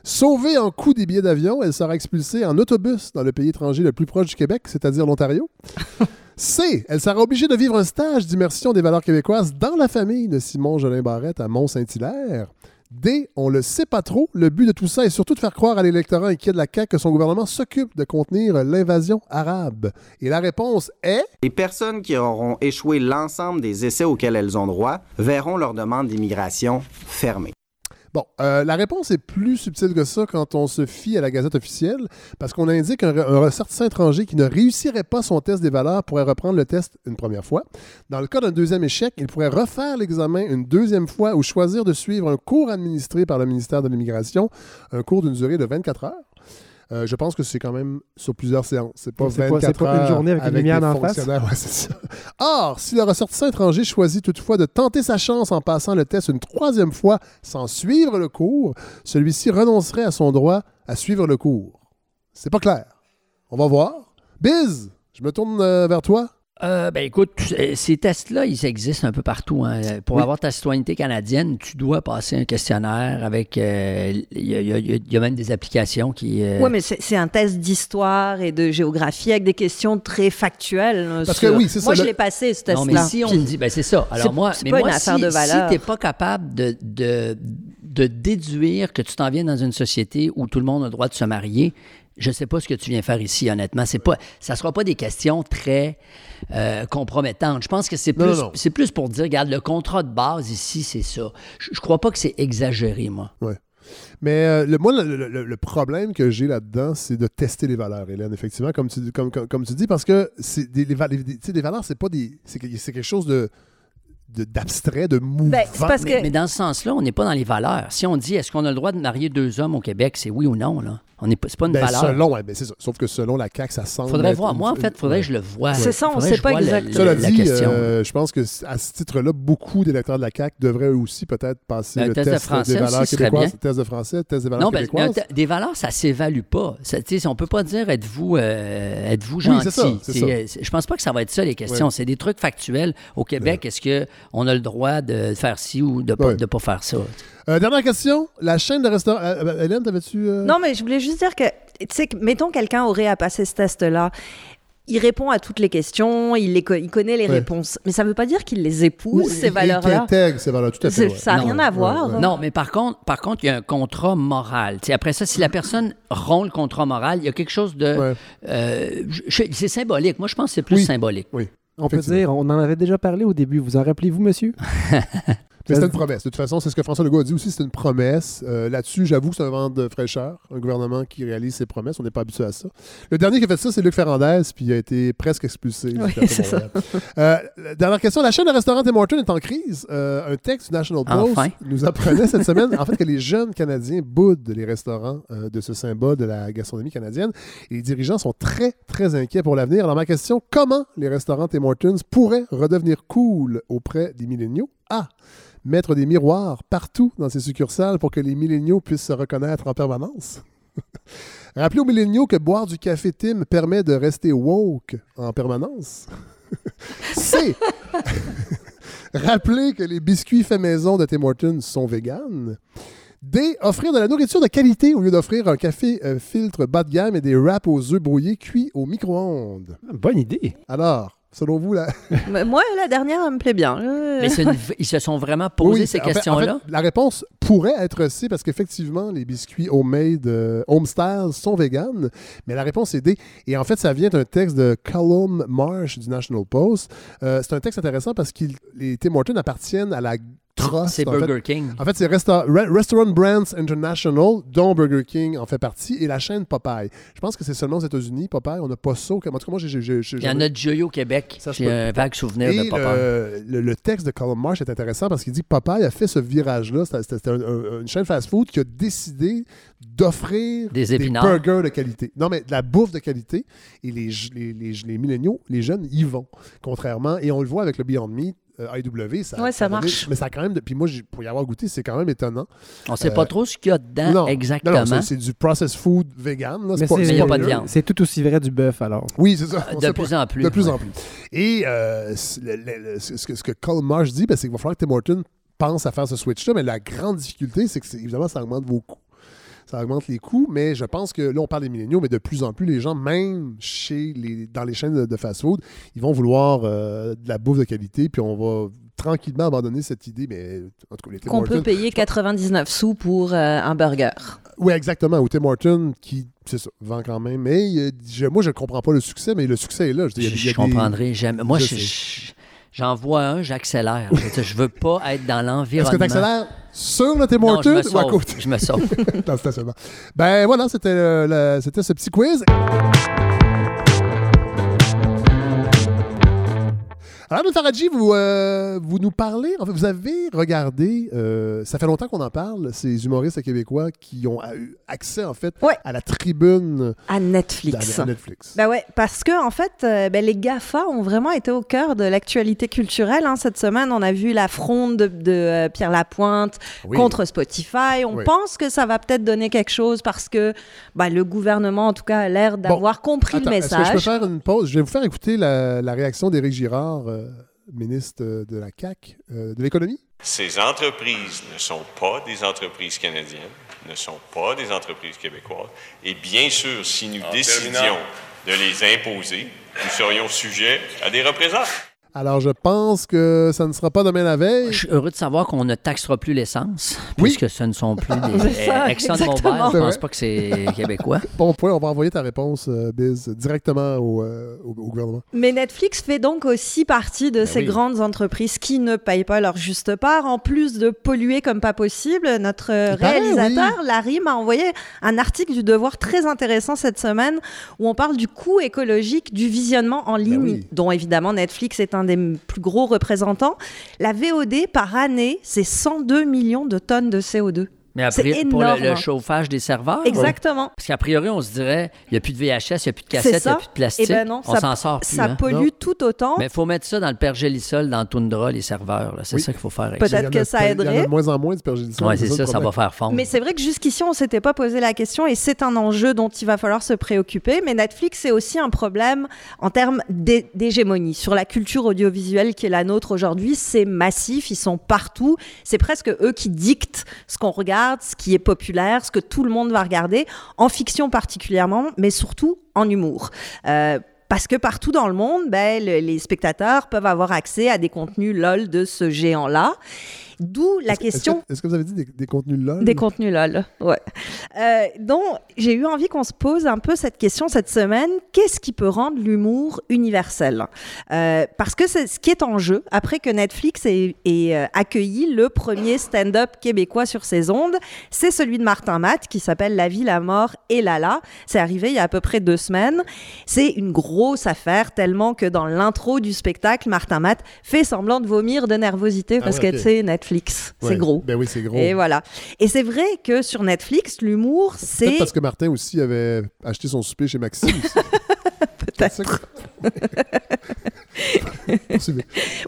Sauvée en coût des billets d'avion, elle sera expulsée en autobus dans le pays étranger le plus proche du Québec, c'est-à-dire l'Ontario. <laughs> C. Elle sera obligée de vivre un stage d'immersion des valeurs québécoises dans la famille de Simon Jolin Barrette à Mont-Saint-Hilaire. D. On le sait pas trop. Le but de tout ça est surtout de faire croire à l'électorat inquiet de la CAQ que son gouvernement s'occupe de contenir l'invasion arabe. Et la réponse est... Les personnes qui auront échoué l'ensemble des essais auxquels elles ont droit verront leur demande d'immigration fermée. Bon, euh, la réponse est plus subtile que ça quand on se fie à la Gazette officielle, parce qu'on indique qu'un re- un ressortissant étranger qui ne réussirait pas son test des valeurs pourrait reprendre le test une première fois. Dans le cas d'un deuxième échec, il pourrait refaire l'examen une deuxième fois ou choisir de suivre un cours administré par le ministère de l'Immigration, un cours d'une durée de 24 heures. Euh, je pense que c'est quand même sur plusieurs séances. C'est pas C'est 24 pas- pas une journée avec une lumière des d'en face? <laughs> Ouais, ça. Or, si le ressortissant étranger choisit toutefois de tenter sa chance en passant le test une troisième fois sans suivre le cours, celui-ci renoncerait à son droit à suivre le cours. C'est pas clair. On va voir. Biz, je me tourne euh, vers toi. Euh, ben écoute, ces tests-là, ils existent un peu partout. hein. Pour Oui. avoir ta citoyenneté canadienne, tu dois passer un questionnaire avec. euh, Il y, a- il y a- il y a même des applications qui. euh, Ouais, mais c'est c'est un test d'histoire et de géographie avec des questions très factuelles. Parce que oui, c'est ça, Moi, je l'ai passé, ce Non, mais si on me dit, ben c'est ça. Alors moi, c'est mais pas moi, une affaire si, de si valeur. t'es pas capable de, de, de déduire que tu t'en viens dans une société où tout le monde a le droit de se marier, je sais pas ce que tu viens faire ici, honnêtement. C'est pas, ça sera pas des questions très euh, compromettantes. Je pense que c'est plus, non, non. c'est plus pour dire, regarde, le contrat de base ici, c'est ça. Je, je crois pas que c'est exagéré, moi. Mais euh, le, moi, le, le- le problème que j'ai là-dedans, c'est de tester les valeurs, Hélène, effectivement, comme tu, comme, comme, comme tu dis, parce que c'est des, les, va- les- tu sais, les valeurs, c'est pas des. C'est que- c'est quelque chose de de- d'abstrait, de, mouvant. Ben, c'est parce Mais, mais dans ce sens-là, on n'est pas dans les valeurs. Si on dit, est-ce qu'on a le droit de marier deux hommes au Québec, c'est oui ou non, là. On n'est pas, c'est pas une Ben, valeur. selon, ouais, ben, c'est ça. Sauf que selon la CAQ, ça semble. Faudrait être voir. Moi, en fait, faudrait que je le vois. C'est ça, on Faudrait sait pas la- exactement. La dit, question. euh, je pense que à ce titre-là, beaucoup d'électeurs de la CAQ devraient eux aussi peut-être passer Ben, le test de français des valeurs québécoises, bien. test de français, test des valeurs Non, ben, québécoises. te- des valeurs, ça s'évalue pas. Ça, tu sais, on peut pas dire êtes-vous euh, êtes-vous gentil? c'est ça, c'est C'est, ça. euh, je pense pas que ça va être ça les questions. Ouais. C'est des trucs factuels. Au Québec, est-ce que on a le droit de faire ci ou de Ouais. de pas faire ça? Euh, dernière question. La chaîne de restaurants. euh, euh, Hélène, t'avais-tu. euh, Non, mais je voulais juste dire que, tu sais, que, mettons quelqu'un aurait à passer ce test-là. Il répond à toutes les questions, il, les co- il connaît les Ouais. réponses. Mais ça ne veut pas dire qu'il les ou- épouse, et- ces valeurs-là. qui intègre ces valeurs, tout à fait. Ouais. Ça n'a rien à voir. ouais, ouais. Non, mais par contre, par contre, il y a un contrat moral. Tu sais, après ça, si la personne rompt le contrat moral, il y a quelque chose de. Euh, c'est symbolique. Moi, je pense que c'est plus Oui. symbolique. On peut dire, on en avait déjà parlé au début. Vous en rappelez-vous, monsieur? <laughs> Mais c'était une promesse. De toute façon, c'est ce que François Legault a dit aussi, c'est une promesse. Euh, Là-dessus, j'avoue que c'est un vent de fraîcheur, un gouvernement qui réalise ses promesses. On n'est pas habitué à ça. Le dernier qui a fait ça, c'est Luc Ferrandez, puis il a été presque expulsé. Oui, <laughs> c'est. Euh, la dernière question. La chaîne de restaurant Tim Hortons est en crise. Euh, un texte du National Post Enfin. nous apprenait cette semaine, en fait, que les jeunes Canadiens boudent les restaurants euh, de ce symbole de la gastronomie canadienne. Et les dirigeants sont très, très inquiets pour l'avenir. Alors, ma question, comment les restaurants Tim Hortons pourraient redevenir cool auprès des milléniaux? A. Mettre des miroirs partout dans ces succursales pour que les milléniaux puissent se reconnaître en permanence. <laughs> Rappelez aux milléniaux que boire du café Tim permet de rester woke en permanence. <laughs> C. <laughs> Rappelez que les biscuits faits maison de Tim Hortons sont véganes. D. Offrir de la nourriture de qualité au lieu d'offrir un café euh, filtre bas de gamme et des wraps aux œufs brouillés cuits au micro-ondes. Bonne idée. Alors, selon vous, la, <laughs> Mais Moi, la dernière, elle me plaît bien. Euh, Mais une <laughs> ils se sont vraiment posé Oui, ces en fait- en questions-là? fait, la réponse pourrait être C parce qu'effectivement, les biscuits homemade, euh, homestyle sont véganes, mais la réponse est D. Et en fait, ça vient d'un texte de Callum Marsh du National Post. Euh, c'est un texte intéressant parce que les Tim Hortons appartiennent à la trust. C'est en fait. Burger King. En fait, c'est Resta- Re- Restaurant Brands International, dont Burger King en fait partie, et la chaîne Popeye. Je pense que c'est seulement aux États-Unis, Popeye. On n'a pas ça. En tout cas, moi, j'ai- Il y en a Joyo au Québec. J'ai un vague souvenir Et de papa. le, le- le texte de Colin Marsh est intéressant parce qu'il dit que Popeye a fait ce virage-là. C'était c'était un- un- une chaîne fast-food qui a décidé d'offrir Des burgers de qualité. Non, mais de la bouffe de qualité. Et les, les, les, les milléniaux, les jeunes, y vont. Contrairement, et on le voit avec le Beyond Meat, euh, IW, ça, Ouais, ça a donné- marche. Mais ça a quand même. Puis moi, pour y avoir goûté, c'est quand même étonnant. On sait euh, pas trop ce qu'il y a dedans Non, exactement. Non, non, c'est- du processed food vegan. là. Mais pas- il y a pas de viande. C'est tout aussi vrai du bœuf, alors. Oui, c'est ça. On de sait plus pas. en plus. De plus ouais. en plus. Et euh, c- le- le- le- ce, que, ce que Colin Marsh dit, ben, c'est qu'il va falloir que Tim Horton pense à faire ce switch-là, mais la grande difficulté, c'est que c'est- évidemment, ça augmente vos coûts. Ça augmente les coûts, mais je pense que là, on parle des milléniaux, mais de plus en plus, les gens, même chez les, dans les chaînes de, de fast-food, ils vont vouloir euh, de la bouffe de qualité, puis on va tranquillement abandonner cette idée, mais en tout cas, les Tim Qu'on peut payer 99 sous pour euh, un burger. Oui, exactement. Ou Tim Horton, qui, c'est ça, vend quand même. Mais euh, je- moi, je ne comprends pas le succès, mais le succès est là. Je, dis, il y a- Je, il y a je des- comprendrais. J'aime- Moi, Je je- sais. je- j'en vois un, j'accélère. je veux dire, je veux pas être dans Est-ce l'environnement. que tu accélères sur le Tim Non, je Horton me ou à sauve. côté? Je me sauve. <laughs> dans le stationnement. Ben voilà, c'était le- c'était ce petit quiz. Alors, Faradji, vous, euh, vous nous parlez, en fait, vous avez regardé, euh, ça fait longtemps qu'on en parle, ces humoristes québécois qui ont eu accès, en fait, Ouais. à la tribune À Netflix. de Netflix. Ben ouais, parce que en fait, euh, ben, les GAFA ont vraiment été au cœur de l'actualité culturelle. hein. Cette semaine, on a vu la fronde de, de, Pierre Lapointe Oui. contre Spotify. On Oui. pense que ça va peut-être donner quelque chose parce que ben, le gouvernement, en tout cas, a l'air d'avoir compris Attends, le Est-ce que je peux message. faire une pause? Je vais vous faire écouter la, la réaction d'Éric Girard, ministre de la CAQ, euh, de l'économie? Ces entreprises ne sont pas des entreprises canadiennes, ne sont pas des entreprises québécoises. Et bien sûr, si nous décidions de les imposer, nous serions sujets à des représailles. Alors, je pense que ça ne sera pas demain la veille. Je suis heureux de savoir qu'on ne taxera plus l'essence, Oui. puisque ce ne sont plus <laughs> des eh, ExxonMobil. Je pense C'est pas que c'est québécois. <laughs> Bon point, on va envoyer ta réponse, euh, Biz, directement au, euh, au- au gouvernement. Mais Netflix fait donc aussi partie de ces oui. grandes entreprises qui ne payent pas leur juste part, en plus de polluer comme pas possible. Notre euh, paraît, réalisateur, Larry, m'a envoyé un article du Devoir très intéressant cette semaine où on parle du coût écologique du visionnement en ligne, oui. dont évidemment Netflix est un des m- plus gros représentants. La VOD par année, c'est 102 millions de tonnes de CO2. Mais C'est après, pour le, énorme. le chauffage des serveurs. Exactement. Parce qu'a priori, on se dirait, il n'y a plus de VHS, il n'y a plus de cassette, il n'y ça. a plus de plastique. Eh ben non, on ça- s'en sort plus. Ça hein. pollue Non. tout autant. Mais il faut mettre ça dans le pergélisol, dans Tundra, les serveurs. là. C'est Oui. ça qu'il faut faire avec Peut-être ça. Il y en que a- ça Il y en aiderait. a de moins en moins du pergélisol. Ouais, c'est ça, le ça va faire fondre. Mais c'est vrai que jusqu'ici, on s'était pas posé la question et c'est un enjeu dont il va falloir se préoccuper. Mais Netflix, c'est aussi un problème en termes d'hé- d'hégémonie. Sur la culture audiovisuelle qui est la nôtre aujourd'hui, c'est massif, ils sont partout. C'est presque eux qui dictent ce qu'on regarde, ce qui est populaire, ce que tout le monde va regarder, en fiction particulièrement, mais surtout en humour. Euh, parce que partout dans le monde, ben, le- les spectateurs peuvent avoir accès à des contenus LOL de ce géant-là. D'où la est-ce question... que- Est-ce que vous avez dit des, des contenus LOL? Des contenus LOL, ouais. Euh, donc, j'ai eu envie qu'on se pose un peu cette question cette semaine. Qu'est-ce qui peut rendre l'humour universel? Euh, Parce que c'est ce qui est en jeu, après que Netflix ait, ait, euh, accueilli le premier stand-up québécois sur ses ondes, c'est celui de Martin Matt qui s'appelle La vie, la mort et Lala. C'est arrivé il y a à peu près deux semaines. C'est une grosse affaire, tellement que dans l'intro du spectacle, Martin Matt fait semblant de vomir de nervosité Ah parce que, tu sais, Netflix, Ouais. c'est gros. Ben oui, c'est gros. Et voilà. Et c'est vrai que sur Netflix, l'humour, Peut-être c'est parce que Martin aussi avait acheté son souper chez Maxime. <laughs> <laughs> peut-être. <laughs>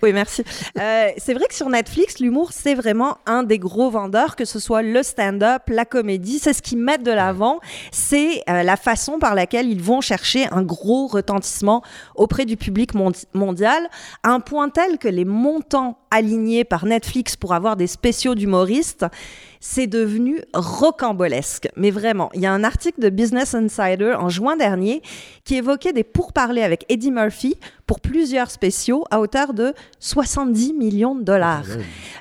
Oui, merci. Euh, c'est vrai que sur Netflix, l'humour, c'est vraiment un des gros vendeurs, que ce soit le stand-up, la comédie, c'est ce qu'ils mettent de l'avant. C'est euh, la façon par laquelle ils vont chercher un gros retentissement auprès du public mondi- mondial, à un point tel que les montants alignés par Netflix pour avoir des spéciaux d'humoristes, c'est devenu rocambolesque. Mais vraiment, il y a un article de Business Insider en juin dernier qui évoquait des pourparlers avec Eddie Murphy pour plusieurs spéciaux à hauteur de 70 millions de dollars.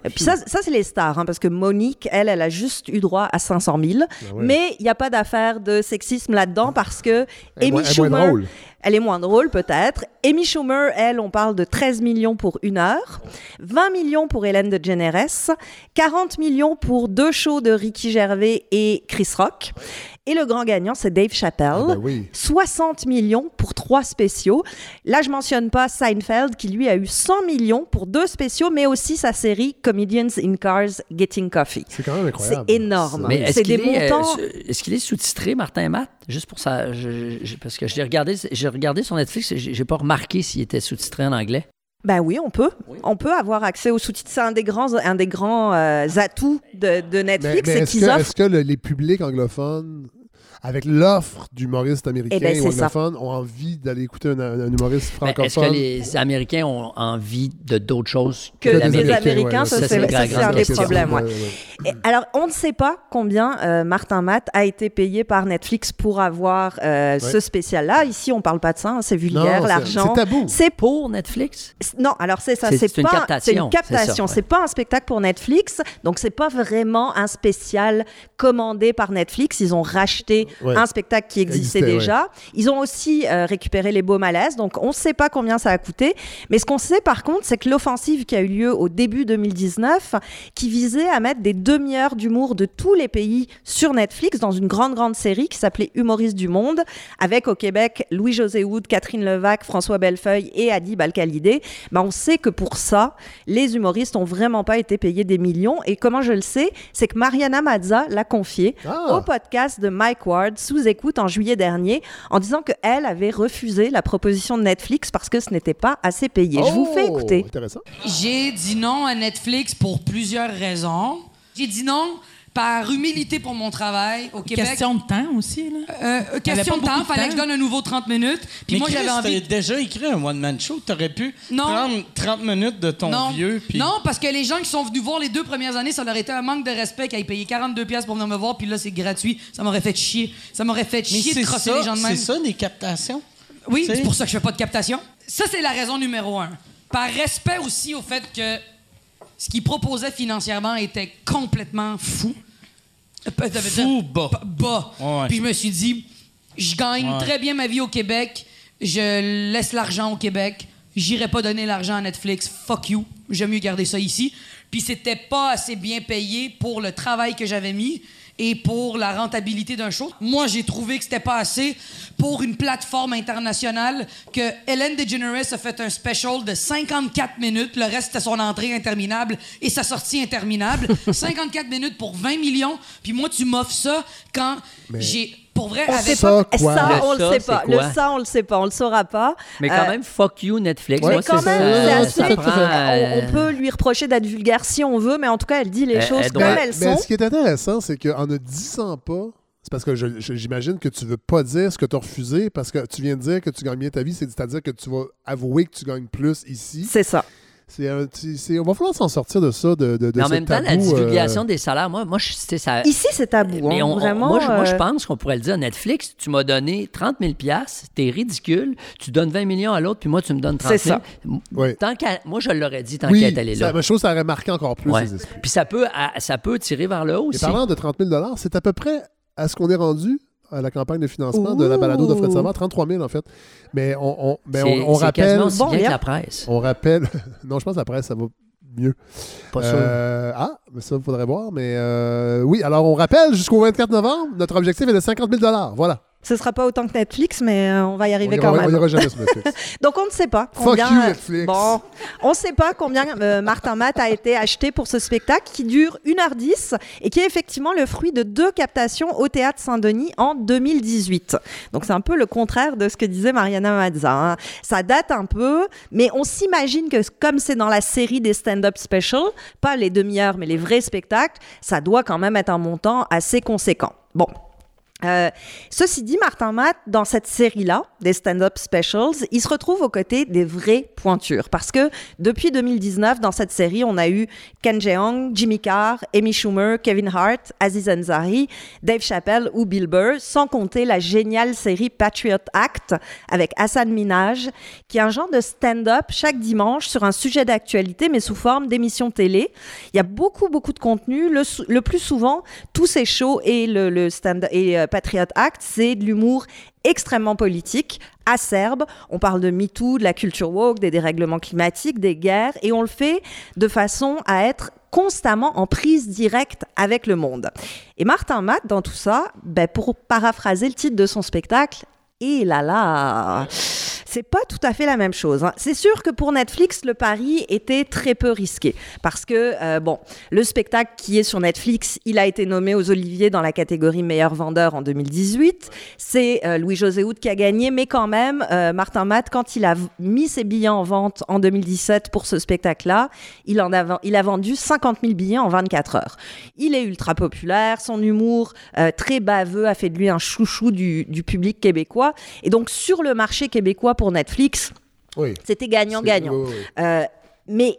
Et Puis ça, ça c'est les stars, hein, parce que Monique, elle, elle a juste eu droit à 500 000. Ah ouais. Mais il n'y a pas d'affaire de sexisme là-dedans parce que Amy Schumer. Elle est moins drôle peut-être. Amy Schumer, elle, on parle de 13 millions pour une heure, 20 millions pour Hélène DeGeneres, 40 millions pour deux shows de Ricky Gervais et Chris Rock. Et le grand gagnant, c'est Dave Chappelle. Ah ben oui. 60 millions pour trois spéciaux. Là, je mentionne pas Seinfeld qui lui a eu 100 millions pour deux spéciaux, mais aussi sa série Comedians in Cars Getting Coffee. C'est quand même C'est incroyable. énorme. Mais est-ce C'est qu'il des est, euh, montants. est-ce qu'il est sous-titré, Martin Matt? Juste pour ça, je- je- parce que j'ai regardé, j'ai regardé sur Netflix, j'ai j'ai pas remarqué s'il était sous-titré en anglais. Ben oui, on peut. On peut avoir accès aux sous-titres. C'est un des grands, un des grands euh, atouts de, de Mais, Netflix, mais c'est est-ce qu'ils que, offrent. est-ce que le- les publics anglophones, avec l'offre d'humoristes américains Eh ben, ou anglophones, ont envie d'aller écouter un, un humoriste Ben, francophone? Est-ce que les Américains ont envie de d'autres choses Que que, l'Amérique? Américains, ça, Ça, c'est un des problèmes. ouais. Alors, on ne sait pas combien euh, Martin Matt a été payé par Netflix pour avoir euh, ce spécial-là. Ici, on parle pas de ça, hein, c'est vulgaire, l'argent. c'est tabou. C'est Pour Netflix? Non, alors c'est ça, C'est- une captation, c'est une captation, ouais. c'est pas un spectacle pour Netflix, donc c'est pas vraiment un spécial commandé par Netflix, ils ont racheté Ouais. un spectacle qui existait, Existait, déjà. Ils ont aussi euh, récupéré les beaux malaises, donc on sait pas combien ça a coûté, mais ce qu'on sait par contre, c'est que l'offensive qui a eu lieu au début 2019 qui visait à mettre des demi-heures d'humour de tous les pays sur Netflix dans une grande grande série qui s'appelait Humoristes du monde avec au Québec Louis-José Houd, Catherine Levac, François Bellefeuille et Adib Al-Khalidé, ben on sait que pour ça, les humoristes ont vraiment pas été payés des millions. Et comment je le sais, c'est que Mariana Mazza l'a confié Ah. au podcast de Mike Ward sous écoute en juillet dernier, en disant que elle avait refusé la proposition de Netflix parce que ce n'était pas assez payé. Je vous fais Oh, écouter. J'ai dit non à Netflix pour plusieurs raisons. J'ai dit non par humilité pour mon travail au Québec. Question de temps aussi, là. Euh, euh, question de temps, de fallait que je donne un nouveau 30 minutes. Puis Mais moi, j'avais envie. déjà écrit un one-man show. T'aurais pu Non. prendre 30 minutes de ton non. vieux. Puis... non, parce que les gens qui sont venus voir les deux premières années, ça leur était un manque de respect qu'ils aient payé 42 pièces pour venir me voir, puis là, c'est gratuit. Ça m'aurait fait chier. Ça m'aurait fait Mais chier de c'est crosser ça, les gens de même. c'est ça, des captations. Oui, c'est pour ça que je fais pas de captation. Ça, c'est la raison numéro un. Par respect aussi au fait que ce qu'il proposait financièrement était complètement fou. Euh, Fou bas. bas. Ouais. Puis je me suis dit, je gagne Ouais. très bien ma vie au Québec, je laisse l'argent au Québec, j'irai pas donner l'argent à Netflix, fuck you, j'aime mieux garder ça ici. Puis c'était pas assez bien payé pour le travail que j'avais mis et pour la rentabilité d'un show. Moi, j'ai trouvé que c'était pas assez pour une plateforme internationale que Hélène DeGeneres a fait un special de 54 minutes. Le reste, c'était son entrée interminable et sa sortie interminable. <laughs> 54 minutes pour 20 millions. Puis moi, tu m'offres ça quand j'ai... Pour vrai, On avec... sait Ça, pas. quoi? Ça, Le on le sait c'est pas. quoi? Le ça, on le sait pas. On le saura pas. Mais quand Euh, même, fuck you, Netflix. Ouais, Moi, mais quand même, ça, c'est ça assez. prend, on, euh, on peut lui reprocher d'être vulgaire si on veut, mais en tout cas, elle dit les Elle- choses elle comme doit- elles Mais sont. ce qui est intéressant, c'est qu'en ne disant pas, c'est parce que j'imagine que tu veux pas dire ce que tu as refusé parce que tu viens de dire que tu gagnes bien ta vie, c'est- c'est-à-dire que tu vas avouer que tu gagnes plus ici. C'est ça. C'est un- c'est- c'est- on va falloir s'en sortir de ça, de, de, de Mais en ce même temps, la tabou, euh, divulgation des salaires, moi, moi je, ça. Ici, c'est tabou. Mais hein, on- on- vraiment. moi, je, moi, je euh, pense qu'on pourrait le dire à Netflix. Tu m'as donné 30 000 t'es ridicule. Tu donnes 20 millions à l'autre, puis moi, tu me donnes 30 000 C'est ça. Ouais. Tant moi, je l'aurais dit tant Oui, qu'elle est allée c'est la là. même chose, ça aurait marqué encore plus Ouais. les esprits. Puis ça peut, ça peut tirer vers le haut Et aussi. parlant de 30 000 c'est à peu près à ce qu'on est rendu à la campagne de financement de la balado de Fred. Savard, 33 000 en fait. Mais on, on, ben, C'est- on, on c'est rappelle... aussi Bon, bien que la presse. On rappelle... <laughs> non, je pense après, ça va mieux. Pas sûr. Euh, ah, mais ça, il faudrait voir. Mais euh, oui, alors on rappelle, jusqu'au 24 novembre, notre objectif est de 50 000 Voilà. Ce sera pas autant que Netflix, mais euh, on va y On arriver ira- quand on même. ira jamais sur <laughs> Netflix. Donc on ne sait pas Fuck combien. you, euh, Netflix. Bon, on ne sait pas combien euh, Martin Matt a été acheté pour ce spectacle qui dure 1h10 et qui est effectivement le fruit de deux captations au théâtre Saint-Denis en 2018. Donc c'est un peu le contraire de ce que disait Mariana Mazza. hein. Ça date un peu, mais on s'imagine que comme c'est dans la série des stand-up special, pas les demi-heures mais les vrais spectacles, ça doit quand même être un montant assez conséquent. Bon. Euh, ceci dit, Martin Matt, dans cette série-là, des stand-up specials, il se retrouve aux côtés des vraies pointures. Parce que depuis 2019, dans cette série, on a eu Ken Jeong, Jimmy Carr, Amy Schumer, Kevin Hart, Aziz Ansari, Dave Chappelle ou Bill Burr, sans compter la géniale série Patriot Act avec Hassan Minaj, qui est un genre de stand-up chaque dimanche sur un sujet d'actualité, mais sous forme d'émission télé. Il y a beaucoup, beaucoup de contenu. Le, plus souvent, tous ces shows et le, le stand et euh, Patriot Act, c'est de l'humour extrêmement politique, acerbe. On parle de MeToo, de la culture woke, des dérèglements climatiques, des guerres, et on le fait de façon à être constamment en prise directe avec le monde. Et Martin Matt, dans tout ça, ben, pour paraphraser le titre de son spectacle, et là là, c'est pas tout à fait la même chose. hein. C'est sûr que pour Netflix, le pari était très peu risqué parce que euh, bon, le spectacle qui est sur Netflix, il a été nommé aux Oliviers dans la catégorie meilleur vendeur en 2018. C'est euh, Louis-José Houd qui a gagné, mais quand même, euh, Martin Matt, quand il a mis ses billets en vente en 2017 pour ce spectacle-là, il en a, vendu 50 000 billets en 24 heures. Il est ultra populaire, son humour très baveux a fait de lui un chouchou du public québécois. Et donc sur le marché québécois pour Netflix, Oui. c'était gagnant-gagnant. Oui, oui, oui. Euh, mais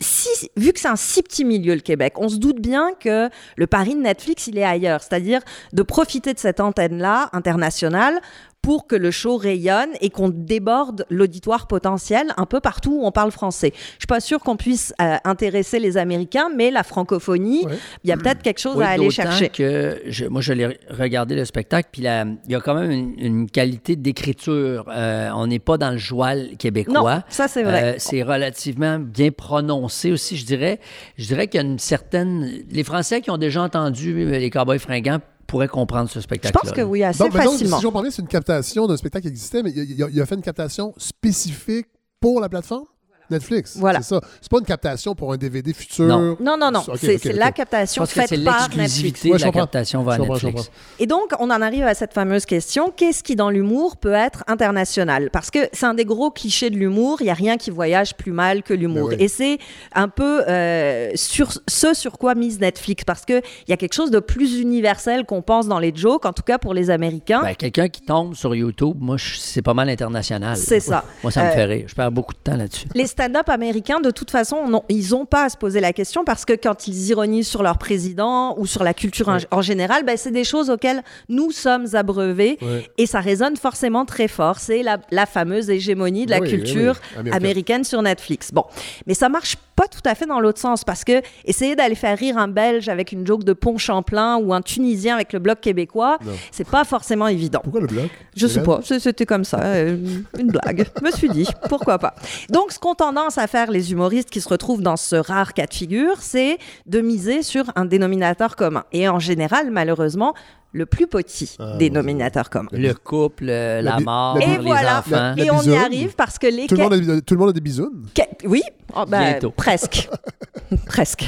si, vu que c'est un si petit milieu, le Québec, on se doute bien que le pari de Netflix, il est ailleurs. C'est-à-dire de profiter de cette antenne-là, internationale, pour que le show rayonne et qu'on déborde l'auditoire potentiel un peu partout où on parle français. Je suis pas sûre qu'on puisse euh, intéresser les Américains, mais la francophonie, il y a peut-être quelque chose Oui, à aller d'autant chercher. que je- moi, je l'ai regardé le spectacle, puis il y a quand même une, une qualité d'écriture. Euh, on n'est pas dans le joual québécois. Non, ça, c'est vrai. Euh, c'est relativement bien prononcé aussi, je dirais. Je dirais qu'il y a une certaine... Les Français qui ont déjà entendu les Cowboys fringants pourraient comprendre ce Je spectacle-là. pense que oui, assez Donc, mais donc, facilement. si je comprends bien, c'est une captation d'un spectacle qui existait, mais il, il a- il a fait une captation spécifique pour la plateforme? Netflix. Voilà. C'est ça. C'est pas une captation pour un DVD futur. Non. Non, non, c'est la captation faite c'est par Netflix. Ouais, de la captation je Netflix. Et donc, on en arrive à cette fameuse question qu'est-ce qui, dans l'humour, peut être international? Parce que c'est un des gros clichés de l'humour. Il n'y a rien qui voyage plus mal que l'humour. Oui. Et c'est un peu euh, sur ce sur quoi mise Netflix. Parce qu'il y a quelque chose de plus universel qu'on pense dans les jokes, en tout cas pour les Américains. Ben, Quelqu'un qui tombe sur YouTube, moi, c'est pas mal international. C'est ça. Moi, ça me Euh, fait rire. Je perds beaucoup de temps là-dessus. Les stand-up américains, de toute façon, non, ils n'ont pas à se poser la question parce que quand ils ironisent sur leur président ou sur la culture en, en général, ben, c'est des choses auxquelles nous sommes abreuvés Ouais. et ça résonne forcément très fort. C'est la, la fameuse hégémonie de la Oui, culture oui, américaine sur Netflix. Bon, mais ça marche pas tout à fait dans l'autre sens parce que essayer d'aller faire rire un Belge avec une joke de Pont Champlain ou un Tunisien avec le bloc québécois, c'est pas forcément évident. Pourquoi le bloc Je sais pas, c'était comme ça, euh, une blague. Je me suis dit, pourquoi pas. Donc, ce qu'ont tendance à faire les humoristes qui se retrouvent dans ce rare cas de figure, c'est de miser sur un dénominateur commun. Et en général, malheureusement, le plus petit Ah, dénominateur commun. Le couple, la bi- mort, la Et les voilà, enfants. La- et on y arrive parce que les Tout le, monde a, tout le monde a des bisounes. Oui, Oh, ben, Bientôt. <laughs> presque. <laughs> presque.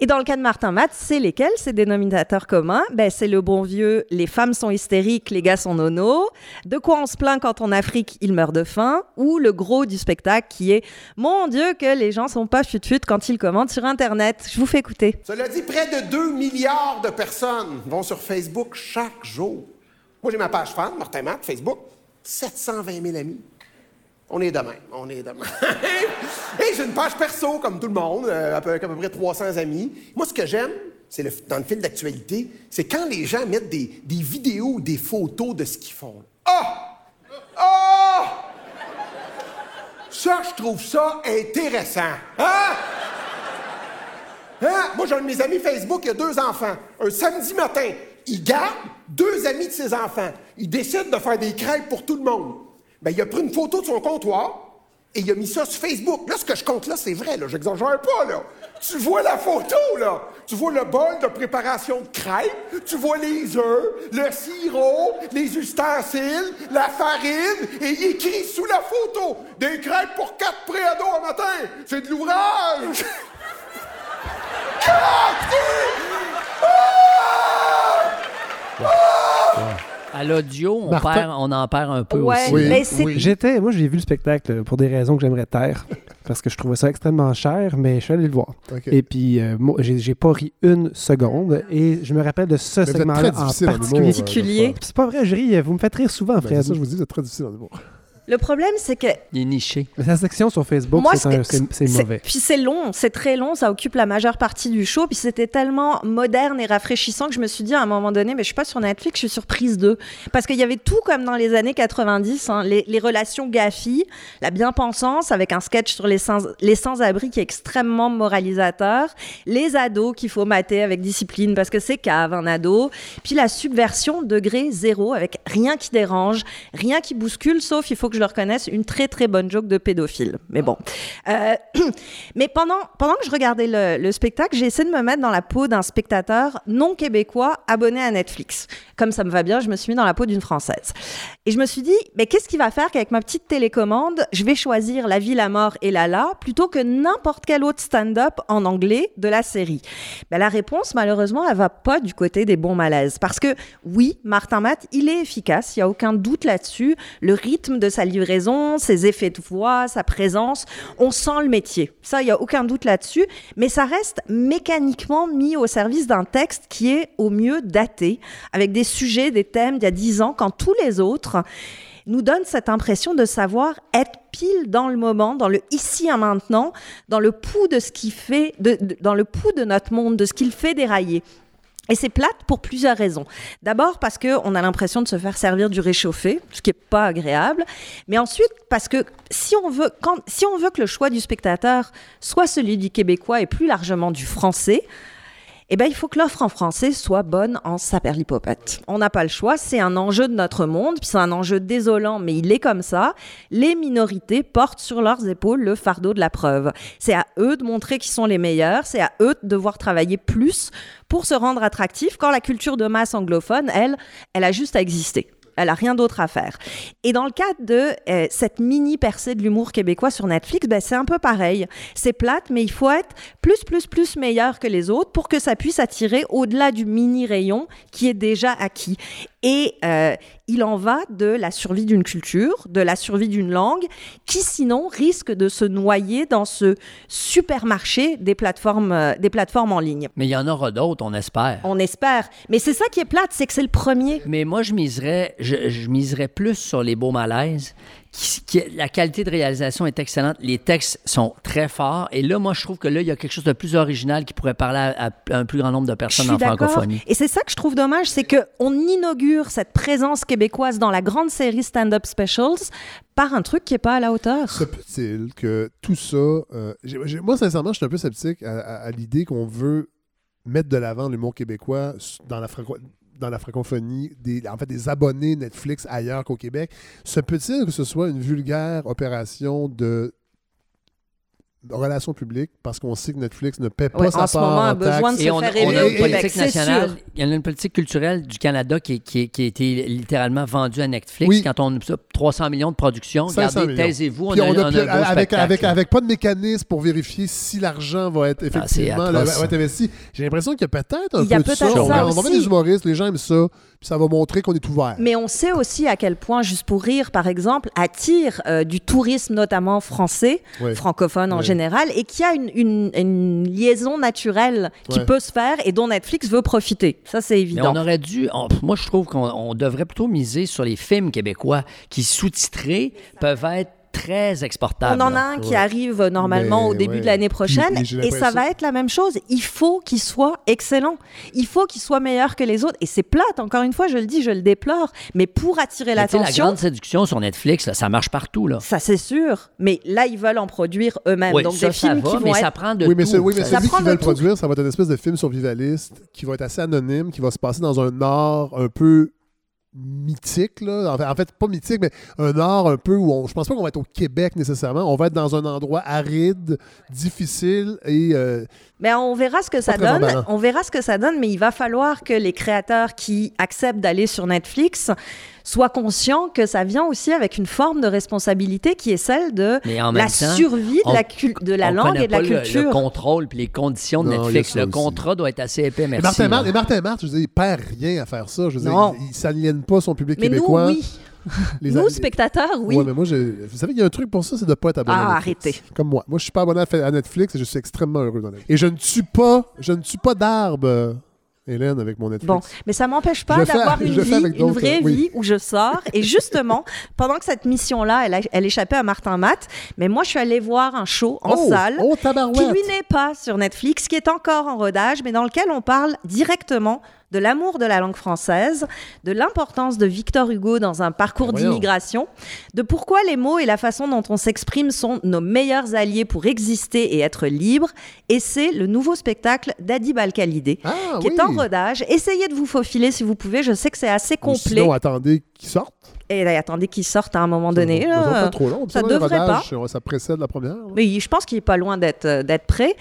Et dans le cas de Martin Matt, c'est lesquels ces dénominateurs communs? Ben, C'est le bon vieux « les femmes sont hystériques, les gars sont nono »,« de quoi on se plaint quand en Afrique, il meurt de faim » ou le gros du spectacle qui est « mon Dieu que les gens sont pas fut-fut quand ils commandent sur Internet ». Je vous fais écouter. Cela dit, près de 2 milliards de personnes vont sur Facebook chaque jour. Moi, j'ai ma page fan, Martin Matt, Facebook. 720 000 amis. On est de même, on est de même. Et j'ai une page perso, comme tout le monde, euh, à peu- avec à peu près 300 amis. Moi, ce que j'aime, c'est le- dans le fil d'actualité, c'est quand les gens mettent des, vidéos ou des photos de ce qu'ils font. Ah! Ah! Ça, je trouve ça intéressant. Hein? Hein? Moi, j'ai un de mes amis Facebook, il a deux enfants. Un samedi matin, il garde deux amis de ses enfants. Il décide de faire des crêpes pour tout le monde. Ben, il a pris une photo de son comptoir et il a mis ça sur Facebook. Là, ce que je compte là, c'est vrai, là. J'exagère pas, là. Tu vois la photo, là. Tu vois le bol de préparation de crêpes, tu vois les œufs, le sirop, les ustensiles, la farine, et il écrit sous la photo des crêpes pour quatre préados un matin. C'est de l'ouvrage! <laughs> À l'audio, on, Martin- perd- on en perd un peu Ouais, aussi. mais c'est J'étais, moi j'ai vu le spectacle pour des raisons que j'aimerais taire parce que je trouvais ça extrêmement cher, mais je suis allé le voir. Et puis euh, moi j'ai j'ai pas ri une seconde et je me rappelle de ce segment-là très en particulier. euh, Particulier. C'est pas vrai, je ris, vous me faites rire souvent, Ben, c'est ça, je vous dis, êtes très difficile en humour. Le problème, c'est que Il est niché. Mais sa section sur Facebook, Moi, c'est un- c'est- c'est c'est mauvais. Puis c'est long, c'est très long, ça occupe la majeure partie du show. Puis c'était tellement moderne et rafraîchissant que je me suis dit à un moment donné, mais je suis pas sur Netflix, je suis sur Prise 2. Parce qu'il y avait tout comme dans les années 90, hein, les, les relations gaffy, la bien-pensance avec un sketch sur les sans- les sans-abri qui est extrêmement moralisateur, les ados qu'il faut mater avec discipline parce que c'est cave un ado, puis la subversion degré zéro avec rien qui dérange, rien qui bouscule, sauf il faut que je le reconnaisse, une très très bonne joke de pédophile. Mais bon. Euh, <clears throat> mais pendant, pendant que je regardais le, le spectacle, j'ai essayé de me mettre dans la peau d'un spectateur non québécois abonné à Netflix. Comme ça me va bien, je me suis mis dans la peau d'une Française. Et je me suis dit, mais qu'est-ce qui va faire qu'avec ma petite télécommande, je vais choisir La vie, la mort et Lala plutôt que n'importe quel autre stand-up en anglais de la série? Ben, La réponse, malheureusement, elle va pas du côté des bons malaises. Parce que oui, Martin Matt, il est efficace, il y a aucun doute là-dessus. Le rythme de sa livraison, ses effets de voix, sa présence, on sent le métier. Ça, il y a aucun doute là-dessus. Mais ça reste mécaniquement mis au service d'un texte qui est au mieux daté, avec des sujets, des thèmes d'il y a 10 ans, quand tous les autres nous donnent cette impression de savoir être pile dans le moment, dans le ici et maintenant, dans le pouls de ce qui fait, dans le pouls de notre monde, de ce qu'il fait dérailler. Et c'est plate pour plusieurs raisons. D'abord parce qu'on a l'impression de se faire servir du réchauffé, ce qui n'est pas agréable. Mais ensuite parce que si on, veut, si on veut que le choix du spectateur soit celui du québécois et plus largement du français, eh ben, il faut que l'offre en français soit bonne en saperlipopette. On n'a pas le choix, c'est un enjeu de notre monde, c'est un enjeu désolant, mais il est comme ça. Les minorités portent sur leurs épaules le fardeau de la preuve. C'est à eux de montrer qu'ils sont les meilleurs, c'est à eux de devoir travailler plus pour se rendre attractifs, quand la culture de masse anglophone, elle, elle a juste à exister. Elle a rien d'autre à faire. Et dans le cadre de euh, cette mini percée de l'humour québécois sur Netflix, ben, c'est un peu pareil. C'est plate, mais il faut être plus, plus, plus meilleur que les autres pour que ça puisse attirer au-delà du mini rayon qui est déjà acquis. Et euh, il en va de la survie d'une culture, de la survie d'une langue, qui sinon risque de se noyer dans ce supermarché des plateformes, euh, des plateformes en ligne. Mais il y en aura d'autres, on espère. On espère. Mais c'est ça qui est plate, c'est que c'est le premier. Mais moi, je miserais, je, je miserais plus sur les beaux malaises. Qui- qui- la qualité de réalisation est excellente. Les textes sont très forts. Et là, moi, je trouve que là, il y a quelque chose de plus original qui pourrait parler à, à un plus grand nombre de Je personnes suis en d'accord. francophonie. Et c'est ça que je trouve dommage, c'est qu'on inaugure cette présence québécoise dans la grande série Stand-Up Specials par un truc qui n'est pas à la hauteur. Se peut-il que tout ça. euh, j'ai- j'ai- moi, sincèrement, je suis un peu sceptique à, à- à l'idée qu'on veut mettre de l'avant l'humour québécois dans la, franco- dans la francophonie, des, en fait, des abonnés Netflix ailleurs qu'au Québec. Se peut-il que ce soit une vulgaire opération de relations publiques parce qu'on sait que Netflix ne paie pas Ouais, sa en ce part moment, a en besoin taxes. de se Et on, faire on aimer a une politique nationale, sûr. il y en a une politique culturelle du Canada qui, qui, qui a été littéralement vendue à Netflix. Oui. Quand on a ça, 300 millions de production, 500 regardez, taisez-vous, on a, on a on a un avec, avec, avec pas de mécanisme pour vérifier si l'argent va être effectivement là, va être investi. J'ai l'impression qu'il y a peut-être un Il y a peu de ça. ça On va- des humoristes, les gens aiment ça, puis ça va montrer qu'on est ouvert. Mais on sait aussi à quel point, juste pour rire, par exemple, attire euh, du tourisme notamment français, francophone en Ouais. Général, et qui a une, une- une liaison naturelle qui Ouais. peut se faire et dont Netflix veut profiter. Ça, c'est Mais évident. on aurait dû. on- moi, je trouve qu'on on devrait plutôt miser sur les films québécois qui, sous-titrés, peuvent être très exportables. On en a un qui Ouais. arrive euh, normalement Mais, au début ouais. de l'année prochaine mais et ça va être la même chose. Il faut qu'il soit excellent. Il faut qu'il soit meilleur que les autres. Et c'est plate, encore une fois, je le dis, je le déplore. Mais pour attirer Mais sais, La l'attention, grande séduction sur Netflix, là, ça marche partout. Là. ça c'est sûr. Mais là, ils veulent en produire eux-mêmes. Oui, Donc ça, des ça films va, qui mais vont ça être prend de oui, mais, tout. oui, mais Ça celui qui de veut le tout. produire, ça va être une espèce de film survivaliste qui va être assez anonyme, qui va se passer dans un art un peu mythique. Là. En, fait, en fait, pas mythique, mais un art un peu où on, je pense pas qu'on va être au Québec nécessairement. On va être dans un endroit aride, difficile et euh, Mais on verra ce que ça donne. emballant. On verra ce que ça donne, mais il va falloir que les créateurs qui acceptent d'aller sur Netflix soient conscients que ça vient aussi avec une forme de responsabilité qui est celle de la temps, survie de on- la, cul- de la on langue et de la pas le- culture. Le, contrôle puis les conditions de Non, Netflix. il Le aussi. contrat doit être assez épais, Et merci. Martin, là. Martin, et Martin Martin, je veux dire, il perd rien à faire ça. Je veux Non. dire, il, il s'aliène pas son public mais nous, québécois. oui. <laughs> Les nous, spectateurs, oui. Ouais, mais moi, vous savez qu'il y a un truc pour ça, c'est de ne pas être abonné. Ah, à Netflix. arrêtez. Comme moi. Moi, je suis pas abonné à Netflix et je suis extrêmement heureux. Et je ne tue pas, je ne tue pas d'arbres. Hélène, avec mon Netflix. Bon, mais ça m'empêche pas d'avoir une vie, une vraie oui. vie où je sors. Et justement, <laughs> pendant que cette mission-là, elle, elle échappait à Martin Matt, mais moi, je suis allée voir un show en Oh, salle oh, qui, lui, n'est pas sur Netflix, qui est encore en rodage, mais dans lequel on parle directement de l'amour de la langue française, de l'importance de Victor Hugo dans un parcours d'immigration, de pourquoi les mots et la façon dont on s'exprime sont nos meilleurs alliés pour exister et être libre. Et c'est le nouveau spectacle d'Adib Al-Khalidé, Ah, qui oui. est en rodage. Essayez de vous faufiler si vous pouvez. Je sais que c'est assez Ou complet. Sinon, attendez qu'ils sortent. Et là, attendez qu'il sorte à un moment donné. Là. sont pas trop longs. ça devrait pas. rodages, Ça précède la première. Mais je pense qu'il est pas loin d'être euh, d'être prêt.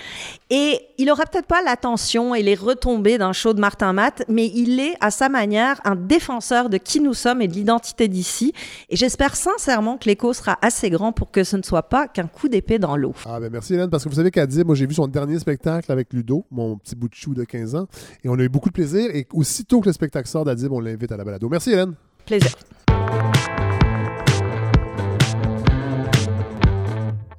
Et il aura peut-être pas l'attention et les retombées d'un show de Martin Matt, mais il est à sa manière un défenseur de qui nous sommes et de l'identité d'ici. Et j'espère sincèrement que l'écho sera assez grand pour que ce ne soit pas qu'un coup d'épée dans l'eau. Ah ben merci Hélène, parce que vous savez qu'Adib, moi j'ai vu son dernier spectacle avec Ludo, mon petit bout de chou de 15 ans, et on a eu beaucoup de plaisir, et aussitôt que le spectacle sort d'Adib, on l'invite à la balado. Merci Hélène. Plaisir.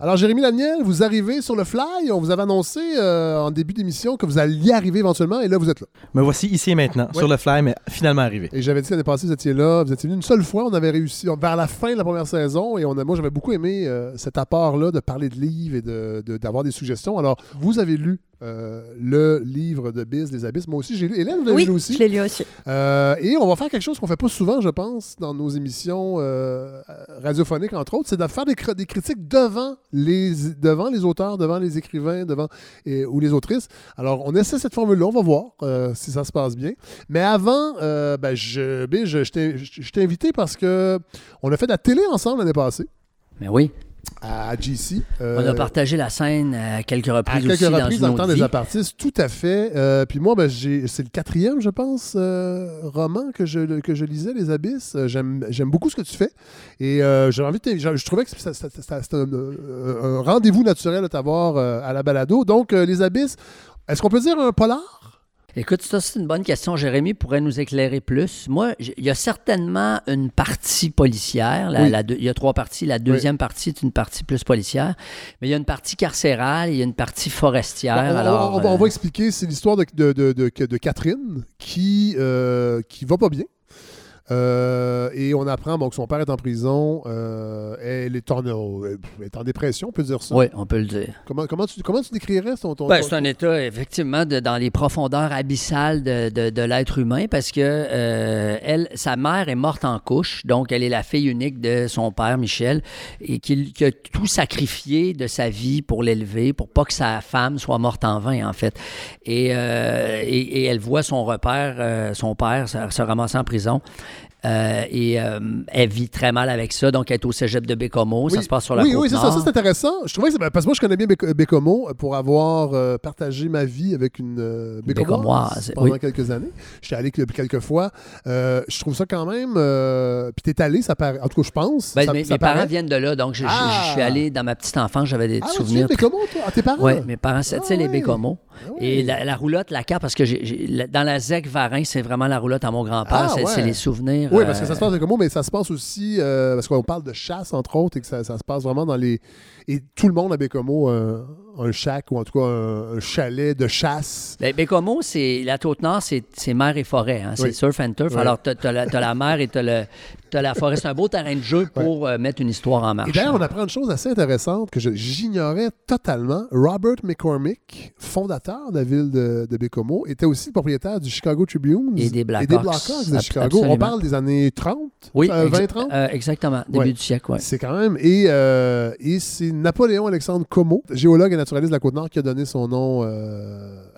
Alors Jérémy Laniel, vous arrivez sur le fly, on vous avait annoncé euh, en début d'émission que vous alliez arriver éventuellement, et là vous êtes là. Me voici ici et maintenant, Ouais. sur le fly, mais finalement arrivé. Et j'avais dit l'année passée, vous étiez là, vous étiez venu une seule fois, on avait réussi vers la fin de la première saison, et on a, moi j'avais beaucoup aimé euh, cet apport-là de parler de livres et de- de- d'avoir des suggestions. Alors, vous avez lu euh, le livre de Biz, Les Abysses, moi aussi j'ai lu. Hélène, vous l'avez Oui, lu aussi? je l'ai lu aussi. Euh, et on va faire quelque chose qu'on fait pas souvent, je pense, dans nos émissions euh, radiophoniques, entre autres, c'est de faire des, cr- des critiques devant les, devant les auteurs, devant les écrivains, devant et- ou les autrices. Alors, on essaie cette formule-là, on va voir euh, si ça se passe bien. Mais avant, euh, ben, je, ben, je, t'ai- je- je t'ai invité parce que on a fait de la télé ensemble l'année passée. Mais oui. À GC. On Euh, a partagé la scène à quelques à reprises quelques aussi reprises dans dans le temps des apartistes, tout à fait. Euh, puis moi, ben, c'est le quatrième, je pense, euh, roman que je, que je lisais, Les Abysses. Euh, J'aime beaucoup ce que tu fais. Et j'ai envie de je, je trouvais que c'était un, un rendez-vous naturel de t'avoir à la balado. Donc, Les Abysses, est-ce qu'on peut dire un polar? Écoute, ça, c'est une bonne question. Jérémy pourrait nous éclairer plus. Moi, il y a certainement une partie policière. La- Oui. la deux- il y a trois parties. La deuxième partie est une partie plus policière. Mais il y a une partie carcérale, il y a une partie forestière. Bon, on, alors, on- on va, on euh, va expliquer. C'est l'histoire de, de, de- de- de Catherine qui, euh, qui va pas bien. Euh, et on apprend bon, que son père est en prison. euh, elle, est en, elle est en dépression, on peut dire ça. Oui, on peut le dire. Comment, comment, tu, comment tu décrirais ton. ton, Ben, ton- c'est un état, effectivement, de- dans les profondeurs abyssales de, de- de l'être humain parce que euh, elle, sa mère est morte en couche, donc elle est la fille unique de son père, Michel, et qui a tout sacrifié de sa vie pour l'élever, pour pas que sa femme soit morte en vain, en fait. Et, euh, et, et elle voit son repère, euh, son père, se, se ramasser en prison. Euh, et euh, elle vit très mal avec ça, donc elle est au cégep de Bécomo. Ça Oui. se passe sur la Oui, côte oui, c'est ça, ça c'est intéressant. Je trouvais que ben, parce que moi je connais bien Béco- Bécomo euh, pour avoir euh, partagé ma vie avec une Bécomoise pendant oui. quelques années. J'étais allé que- quelques fois. Je trouve ça quand même. Puis t'es allé, ça paraît. En tout cas, je pense. Ben, ça, mes ça mes parents viennent de là, donc je, Ah! je suis allé dans ma petite enfance, j'avais des Ah, tu souvenirs. viens de Bécomo, toi? Ah, tes parents? Oui, mes parents, c'est tu les ouais. Bécomo. Et la, la roulotte, la carte, parce que la- dans la ZEC Varin, c'est vraiment la roulotte à mon grand-père, Ah, c'est ouais. les souvenirs. Oui, parce que ça euh, se passe à Bécomo, mais ça se passe aussi. euh, parce qu'on parle de chasse, entre autres, et que ça, ça se passe vraiment dans les. Et tout le monde à Bécomo a un shack, ou en tout cas un, un chalet de chasse. Ben, Bécomo, c'est la Côte-Nord, c'est mer et forêt. hein, C'est Oui. surf and turf. Oui. Alors, tu as, la mer et tu as, la forêt. C'est un beau terrain de jeu pour euh, mettre une histoire en marche. Et d'ailleurs, on apprend une chose assez intéressante que j'ignorais totalement. Robert McCormick, fondateur de la ville de, de Bécomo, était aussi le propriétaire du Chicago Tribune Et des Blackhawks. Blackhawks de Chicago. On parle des années 30, Oui, euh, exa- 20-30. euh, exactement, début Ouais. du siècle. ouais. C'est quand même. Et, euh, et c'est Napoléon Alexandre Como, géologue et naturaliste de la Côte-Nord, qui a donné son nom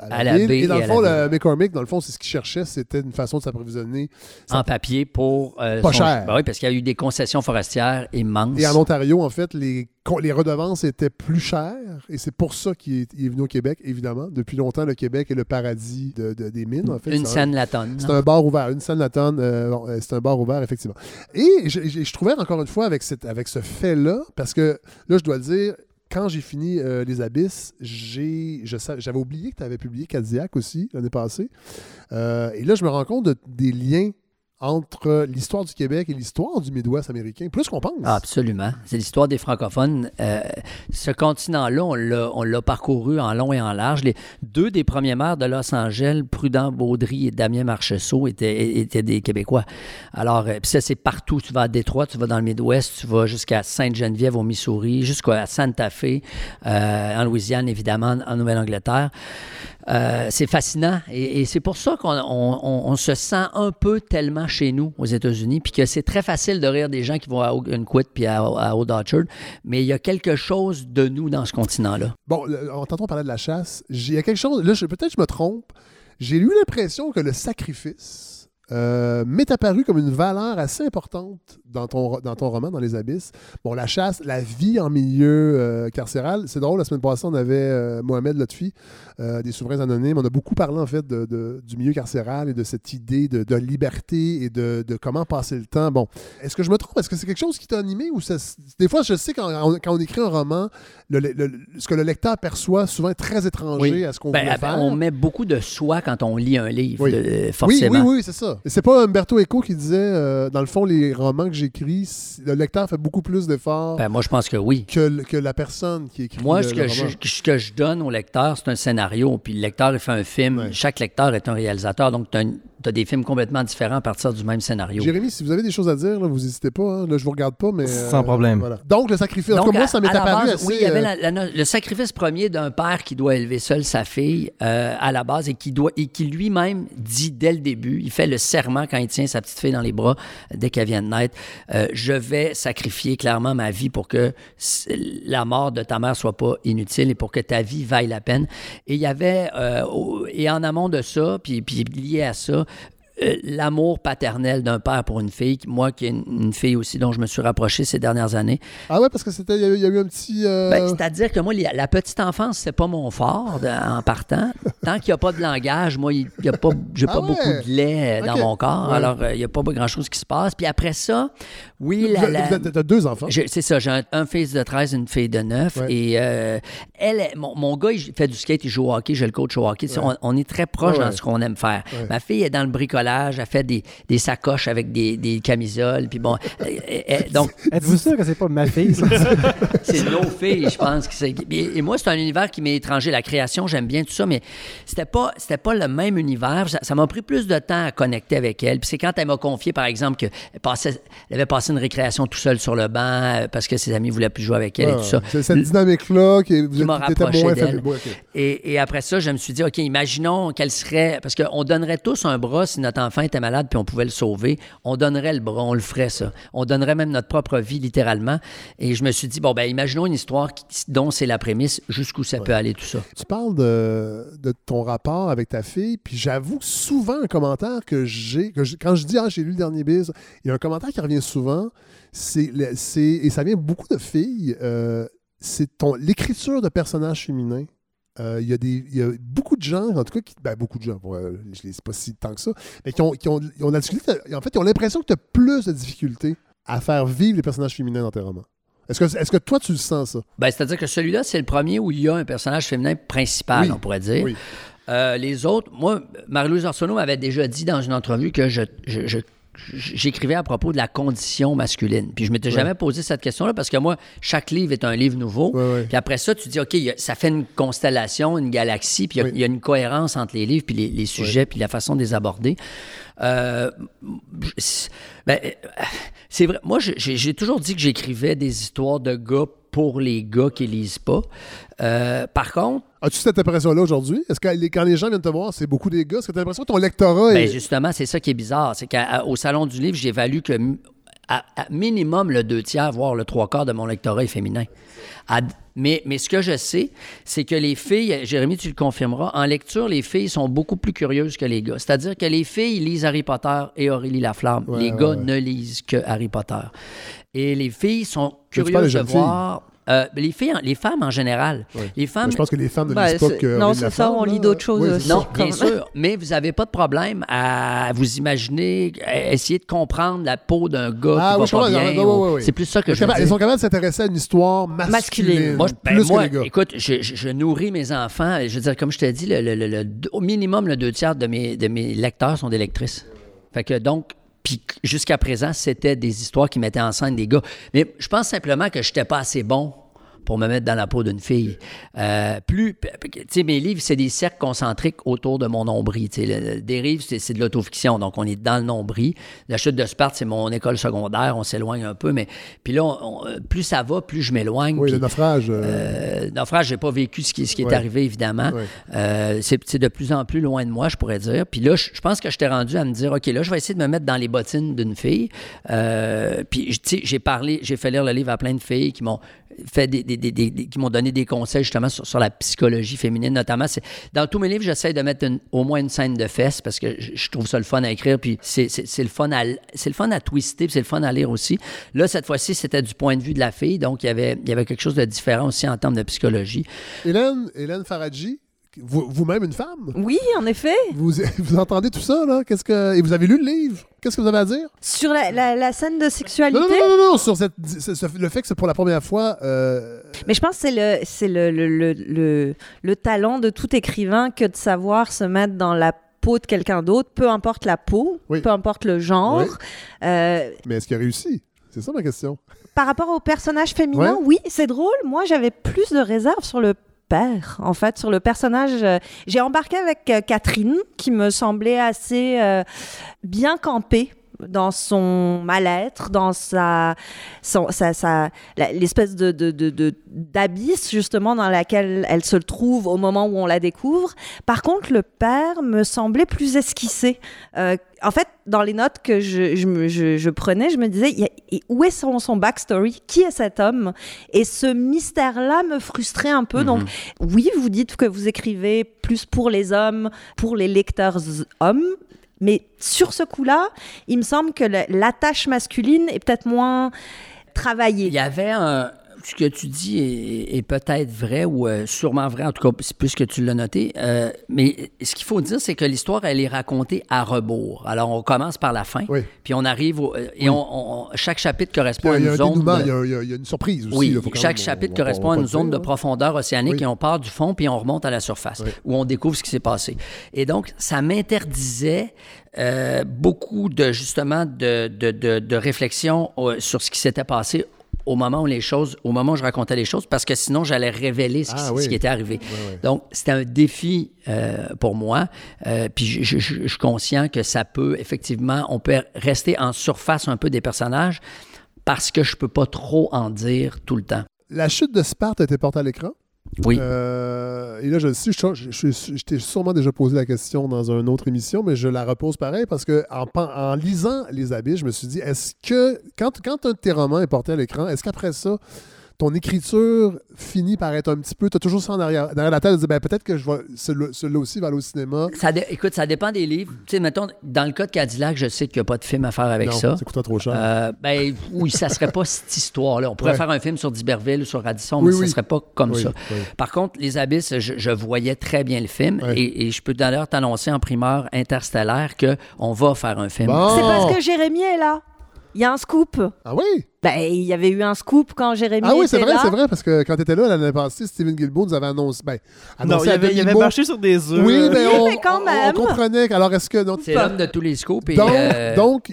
à la À la ville. baie et dans et le fond, le McCormick, dans le fond, c'est ce qu'il cherchait, c'était une façon de s'approvisionner. En papier pour. euh, Pas son- cher. Ben oui, parce qu'il y a eu des concessions forestières immenses. Et en Ontario, en fait, les, redevances étaient plus chères. Et c'est pour ça qu'il est, venu au Québec, évidemment. Depuis longtemps, le Québec est le paradis de- de- des mines, en fait. Une scène la tonne. C'est un bar ouvert. Une scène la tonne. euh, euh, c'est un bar ouvert, effectivement. Et je, je- je trouvais, encore une fois, avec, cette, avec ce fait-là, parce que là, je dois le dire, quand j'ai fini euh, Les Abysses, j'avais oublié que tu avais publié Cadillac aussi l'année passée. Euh, et là, je me rends compte de- des liens entre l'histoire du Québec et l'histoire du Midwest américain, plus qu'on pense. Ah, absolument. C'est l'histoire des francophones. Euh, ce continent-là, on l'a, parcouru en long et en large. Les deux des premiers maires de Los Angeles, Prudent Baudry et Damien Marcheseau, étaient, des Québécois. Alors, euh, ça, c'est partout. Tu vas à Détroit, tu vas dans le Midwest, tu vas jusqu'à Sainte-Geneviève au Missouri, jusqu'à Santa Fe, euh, en Louisiane, évidemment, en Nouvelle-Angleterre. Euh, c'est fascinant et, c'est pour ça qu'on on- on- on se sent un peu tellement chez nous aux États-Unis, puis que c'est très facile de rire des gens qui vont à Ogunquit puis à, à Old Orchard, mais il y a quelque chose de nous dans ce continent-là. Bon, on on parlait de la chasse. Il y a quelque chose, là, peut-être je me trompe. J'ai eu l'impression que le sacrifice euh, m'est apparu comme une valeur assez importante dans ton, dans ton roman, dans Les Abysses. Bon, la chasse, la vie en milieu euh, carcéral. C'est drôle, la semaine passée, on avait euh, Mohamed Lotfi, euh, des souverains anonymes. On a beaucoup parlé, en fait, de, de- du milieu carcéral et de cette idée de, de liberté et de, de comment passer le temps. Bon, est-ce que je me trompe? Est-ce que c'est quelque chose qui t'a animé ou ça, des fois, je sais quand on, quand on écrit un roman, le- le- le- ce que le lecteur perçoit souvent est très étranger à ce qu'on Ben, voulait faire. on met beaucoup de soi quand on lit un livre, Oui. de- Oui, oui, forcément. oui, c'est ça. C'est pas Umberto Eco qui disait, euh, dans le fond, les romans que j'écris, le lecteur fait beaucoup plus d'efforts Ben, moi, je pense que oui. que, la personne qui écrit Moi, le, ce le que, je, ce que je donne au lecteur, c'est un scénario, puis le lecteur, il fait un film. Chaque lecteur est un réalisateur, donc tu as, des films complètement différents à partir du même scénario. Jérémy, si vous avez des choses à dire, là, vous n'hésitez pas. hein. Là, je vous regarde pas, mais... euh, Sans problème. voilà. Donc, le sacrifice. En tout Donc, cas, moi, à- ça m'est apparu base, assez... Oui, il y avait euh, la- la no- le sacrifice premier d'un père qui doit élever seul sa fille euh, à la base et qui, doit, et qui lui-même dit dès le début, il fait le serment quand il tient sa petite fille dans les bras euh, dès qu'elle vient de naître, euh, je vais sacrifier clairement ma vie pour que la mort de ta mère soit pas inutile et pour que ta vie vaille la peine. Et il y avait, euh, et en amont de ça, puis, lié à ça, l'amour paternel d'un père pour une fille, moi qui est une, fille aussi dont je me suis rapproché ces dernières années, Ah ouais, parce que c'était... Il y a eu- il y, a eu un petit... euh, ben, C'est-à-dire que moi, la, petite enfance, c'est pas mon fort de- en partant. Tant qu'il n'y a pas de langage, moi, il y a pas, j'ai Ah pas ouais? beaucoup de lait euh, dans mon corps. Ouais. Alors, euh, il n'y a pas grand-chose qui se passe. Puis après ça, oui, la, la- T'as deux enfants. C'est ça, j'ai un, un fils de 13, une fille de 9. Ouais. Et euh, elle, mon, mon gars, il fait du skate, il joue au hockey, je le coach au hockey. On, on est très proche dans ce qu'on aime faire. Ma fille est dans le bricolage, elle fait des, des sacoches avec des, des camisoles. Puis bon, euh, euh, donc, <laughs> Êtes-vous sûr que c'est pas ma fille, ça? <laughs> c'est nos filles, je pense. que Et, et moi, c'est un univers qui m'est étranger. La création, j'aime bien tout ça, mais c'était pas, c'était pas le même univers. Ça m'a pris plus de temps à connecter avec elle. Puis c'est quand elle m'a confié, par exemple, qu'elle passait, elle avait passé une récréation tout seule sur le banc euh, parce que ses amis voulaient plus jouer avec elle et ah, tout ça. C'est cette dynamique-là qui, m'a rapproché d'elle. Et, et après ça, je me suis dit, OK, imaginons qu'elle serait. Parce qu'on donnerait tous un bras si notre enfant était malade puis on pouvait le sauver. On donnerait le bras, on le ferait, ça. On donnerait même notre propre vie, littéralement. Et je me suis dit, bon, ben, imaginons une histoire qui- dont c'est la prémisse, jusqu'où ça peut aller, tout ça. Tu parles de, de ton rapport avec ta fille, puis j'avoue souvent un commentaire que j'ai, quand je dis ah j'ai lu le dernier biz, il y a un commentaire qui revient souvent, c'est et ça vient beaucoup de filles, euh, c'est ton l'écriture de personnages féminins. Euh, Il y, a des- il y a beaucoup de gens, en tout cas, qui, ben, beaucoup de gens, bon, euh, je ne sais pas si tant que ça, mais qui ont, qui ont, la en fait, ils ont l'impression que tu as plus de difficultés à faire vivre les personnages féminins dans tes romans. Est-ce que, est-ce que toi, tu le sens, ça? Ben, C'est-à-dire que celui-là, c'est le premier où il y a un personnage féminin principal, Oui. on pourrait dire. Oui. Euh, les autres, moi, Marie-Louise Arsenault m'avait déjà dit dans une entrevue que je, je- je- j'écrivais à propos de la condition masculine. Puis je m'étais Ouais. jamais posé cette question-là parce que moi, chaque livre est un livre nouveau. Puis après ça, tu dis, OK, a- ça fait une constellation, une galaxie, puis il y a- il y, a une cohérence entre les livres, puis les, les sujets, puis la façon de les aborder. Euh, c'est- ben, euh, c'est vrai. Moi, j'ai toujours dit que j'écrivais des histoires de gars pour les gars qui lisent pas. Euh, par contre, As-tu cette impression-là aujourd'hui? Est-ce que quand les gens viennent te voir, c'est beaucoup des gars? Est-ce que tu as l'impression que ton lectorat Ben, est. justement, c'est ça qui est bizarre. C'est qu'au Salon du Livre, j'évalue que à, à minimum le deux tiers, voire le trois quarts de mon lectorat est féminin. À- mais, mais ce que je sais, c'est que les filles, Jérémy, tu le confirmeras, en lecture, les filles sont beaucoup plus curieuses que les gars. C'est-à-dire que les filles lisent Harry Potter et Aurélie Laflamme. Ouais, les ouais, gars ouais. ne lisent que Harry Potter. Et les filles sont curieuses de voir. Euh, les filles, les femmes en général. Les femmes. je pense que les femmes ne Ben, lisent pas c'est- que. non, c'est ça, on là. lit d'autres choses Oui, aussi. Non, bien sûr, mais vous n'avez pas de problème à vous imaginer, à essayer de comprendre la peau d'un gars Ah qui oui, va je pas bien. Ouais, ou-. C'est plus ça que je veux dire. Ils sont capables de s'intéresser à une histoire masculine. Moi, je- ben, plus moi, que les gars. écoute, je, je- je nourris mes enfants. Je veux dire, comme je te dis, le, le- le- le- au minimum, le deux tiers de mes, de mes lecteurs sont des lectrices. Fait que donc, puis jusqu'à présent, c'était des histoires qui mettaient en scène des gars. Mais je pense simplement que je n'étais pas assez bon pour me mettre dans la peau d'une fille. Euh, plus, tu sais, mes livres, c'est des cercles concentriques autour de mon nombril. Tu sais, dérive, c'est de l'autofiction, donc on est dans le nombril. La chute de Sparte, c'est mon école secondaire, on s'éloigne un peu, mais puis là, on- on- plus ça va, plus je m'éloigne. Oui, puis, le naufrage. euh, euh, naufrage, j'ai pas vécu ce qui, ce qui est arrivé, évidemment. Ouais. Euh, c'est de plus en plus loin de moi, je pourrais dire. Puis là, je je pense que j'étais rendu à me dire, OK, là, je vais essayer de me mettre dans les bottines d'une fille. Euh, puis, tu sais, j'ai parlé, j'ai fait lire le livre à plein de filles qui m'ont fait des, des- qui m'ont donné des conseils justement sur, la psychologie féminine notamment. Dans tous mes livres j'essaie de mettre au moins une scène de fesses parce que je, trouve ça le fun à écrire puis c'est le fun à c'est le fun à twister puis c'est le fun à lire aussi. Là cette fois-ci c'était du point de vue de la fille donc il y avait il y avait quelque chose de différent aussi en termes de psychologie. Hélène, Hélène Faradji, vous- vous-même une femme? Oui, en effet. Vous, <laughs> vous entendez tout ça, là? Qu'est-ce que... Et vous avez lu le livre? Qu'est-ce que vous avez à dire? Sur la, la- la scène de sexualité? Non, non, non, non, non, sur cette, le fait que c'est pour la première fois. euh, Mais je pense que c'est le, le, le, le, le- le talent de tout écrivain que de savoir se mettre dans la peau de quelqu'un d'autre, peu importe la peau, Oui. peu importe le genre. Oui. Euh, Mais est-ce qu'il a réussi? C'est ça ma question. par rapport au personnage féminin, Ouais. oui, c'est drôle. Moi, j'avais plus de réserves sur le en fait, sur le personnage. euh, J'ai embarqué avec euh, Catherine, qui me semblait assez euh, bien campée dans son mal-être, dans sa, son- sa, sa- la- l'espèce de, de, de- de- d'abysse justement dans laquelle elle se trouve au moment où on la découvre. Par contre, le père me semblait plus esquissé. Euh, en fait, dans les notes que je, je, me- je- je prenais, je me disais, y a- où est son, son backstory? Qui est cet homme? Et ce mystère-là me frustrait un peu. Donc, oui, vous dites que vous écrivez plus pour les hommes, pour les lecteurs hommes. Mais sur ce coup-là, il me semble que l'attache masculine est peut-être moins travaillée. Ce que tu dis est, est peut-être vrai ou euh, sûrement vrai, en tout cas, c'est plus que tu l'as noté. Euh, mais ce qu'il faut dire, c'est que l'histoire, elle est racontée à rebours. Alors, on commence par la fin, puis on arrive au- euh, et on, on- chaque chapitre correspond Il y a, il y à a une un zone. dénouement, de- il y a, il y une surprise aussi. oui, là, faut quand chaque même- chapitre on- on- correspond on à une zone de profondeur océanique Oui. et on part du fond puis on remonte à la surface où on découvre ce qui s'est passé. Et donc, ça m'interdisait euh, beaucoup de justement de, de, de, de réflexion sur ce qui s'était passé au moment où les choses, au moment où je racontais les choses, parce que sinon j'allais révéler ce qui, Ah oui. ce qui était arrivé. Donc, c'était un défi euh, pour moi. Euh, puis je, je- je- je suis conscient que ça peut, effectivement, on peut rester en surface un peu des personnages parce que je peux pas trop en dire tout le temps. La chute de Sparte a été portée à l'écran? Oui. Euh, et là, je le sais, je, t'ai sûrement déjà posé la question dans une autre émission, mais je la repose pareil parce que en, en lisant Les Abysses, je me suis dit, est-ce que quand, quand un de tes romans est porté à l'écran, est-ce qu'après ça, ton écriture finit par être un petit peu, tu as toujours ça en arrière, derrière la tête, de dire, ben, peut-être que je vais, celui- celui-là aussi va aller au cinéma. Ça dé- écoute, ça dépend des livres. Tu sais, mettons, dans le cas de Cadillac, je sais qu'il n'y a pas de film à faire avec Non, ça. ça coûterait trop cher. Euh, ben oui, ça serait pas <laughs> cette histoire-là. On pourrait Ouais. faire un film sur d'Iberville ou sur Radisson, Oui, mais oui. ça serait pas comme Oui, ça. oui. Par contre, Les Abysses, je, je voyais très bien le film Ouais. et, et je peux d'ailleurs t'annoncer en primeur interstellaire qu'on va faire un film. Bon. C'est parce que Jérémy est là. Il y a un scoop. Ah oui? Ben, il y avait eu un scoop quand Jérémy Ah oui, c'est vrai, c'est vrai, parce que quand tu étais là l'année passée, Steven Guilbeault nous avait annoncé. Ben, Non, annoncé il à avait, il avait marché sur des œufs. Oui, mais Oui, on, mais quand on- même. on comprenait. Alors, est-ce que. non, C'est l'homme de tous les scoops. Et, donc, euh, donc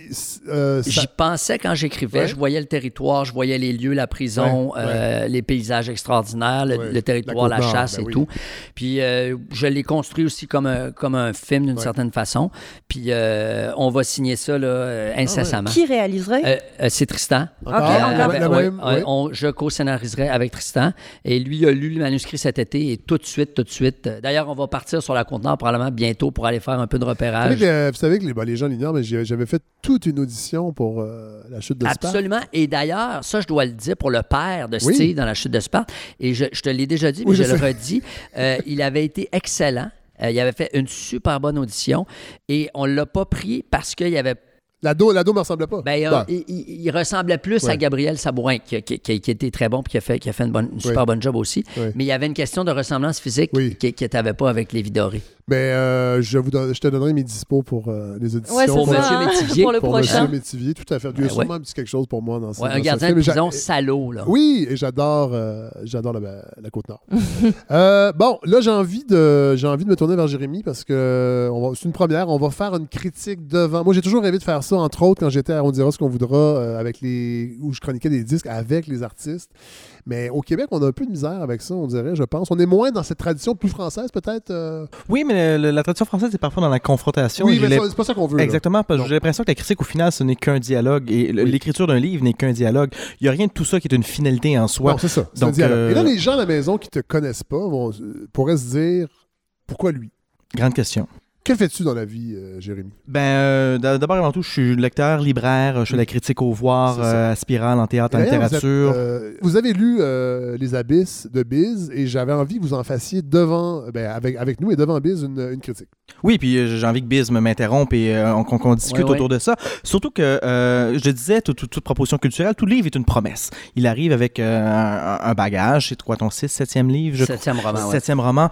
euh, ça- J'y pensais quand j'écrivais. Ouais. Je voyais le territoire, je voyais les lieux, la prison, Ouais, euh, les paysages extraordinaires, le, Ouais. le territoire, La chasse ben et oui. tout. Puis euh, je l'ai construit aussi comme un, comme un film d'une Ouais. certaine façon. Puis euh, on va signer ça là, euh, incessamment. Qui réaliserait? Euh, euh, c'est Tristan. Ok, encore. avec- la ouais, même, ouais, oui. on- je co-scénariserai avec Tristan. Et lui a lu le manuscrit cet été et tout de suite, tout de suite. D'ailleurs, on va partir sur la conteneur probablement bientôt pour aller faire un peu de Vous savez repérage. que, euh, vous savez que les, ben, les gens l'ignorent, mais j'avais fait toute une audition pour euh, la chute de Sparte. Absolument. Et d'ailleurs, ça, je dois le dire pour le père de Oui. Steve dans la chute de Sparte. Et je, je te l'ai déjà dit, mais Oui, je, je le redis. Euh, <laughs> il avait été excellent. Euh, il avait fait une super bonne audition. Et on l'a pas pris parce qu'il y avait La dos, la dos me ressemblait pas. ben, Ben, il, il- il ressemblait plus Ouais. à Gabriel Sabourin, qui, qui, qui- qui était très bon et qui a fait, qui a fait une, bonne, une super Ouais. bonne job aussi. Mais il y avait une question de ressemblance physique Oui. qui qui n'avait pas avec les Vidoré. ben, euh, je, vous donne- je te donnerai mes dispos pour euh, les auditions. Ouais, c'est Pour ça, Monsieur hein, Métivier. Pour le pour prochain. Monsieur Métivier, tout à fait. Il y a Ben, sûrement ouais. un petit quelque chose pour moi dans ce Ouais, un gardien de prison salaud, là. Oui, et j'adore euh, j'adore la, la Côte-Nord. <laughs> Euh, bon, là, j'ai envie, de, j'ai envie de me tourner vers Jérémy parce que c'est une première. On va faire une critique devant. Moi, j'ai toujours rêvé de faire ça. Ça, entre autres, quand j'étais à On dira ce qu'on voudra, euh, avec les, où je chroniquais des disques avec les artistes. Mais au Québec, on a un peu de misère avec ça, on dirait, je pense. On est moins dans cette tradition plus française, peut-être. euh? Oui, mais le- la tradition française est parfois dans la confrontation. Oui, mais c'est pas ça qu'on veut. là. Exactement, parce que j'ai l'impression que la critique, au final, ce n'est qu'un dialogue. Et l'écriture d'un livre n'est qu'un dialogue. Il n'y a rien de tout ça qui est une finalité en soi. Non, c'est ça. Donc, dialogue. euh, Et là, les gens à la maison qui te connaissent pas vont, pourraient se dire pourquoi lui? Grande question. Que fais-tu dans la vie, euh, Jérémy? Ben, euh, d'abord et avant tout, je suis lecteur, libraire, je fais la critique au voir, euh, à Spirale, en théâtre, en vous êtes, littérature. euh, Vous, avez lu euh, Les Abysses de Biz et j'avais envie que vous en fassiez devant, ben, avec, avec nous et devant Biz une, une critique. Oui, puis j'ai envie que Biz me m'interrompe et euh, on- qu'on discute Ouais, ouais. autour de ça. Surtout que, euh, je disais, tout- tout- toute proposition culturelle, tout livre est une promesse. Il arrive avec euh, un, un bagage, c'est quoi ton 6, 7e livre? je crois? Septième roman, ouais. Septième roman.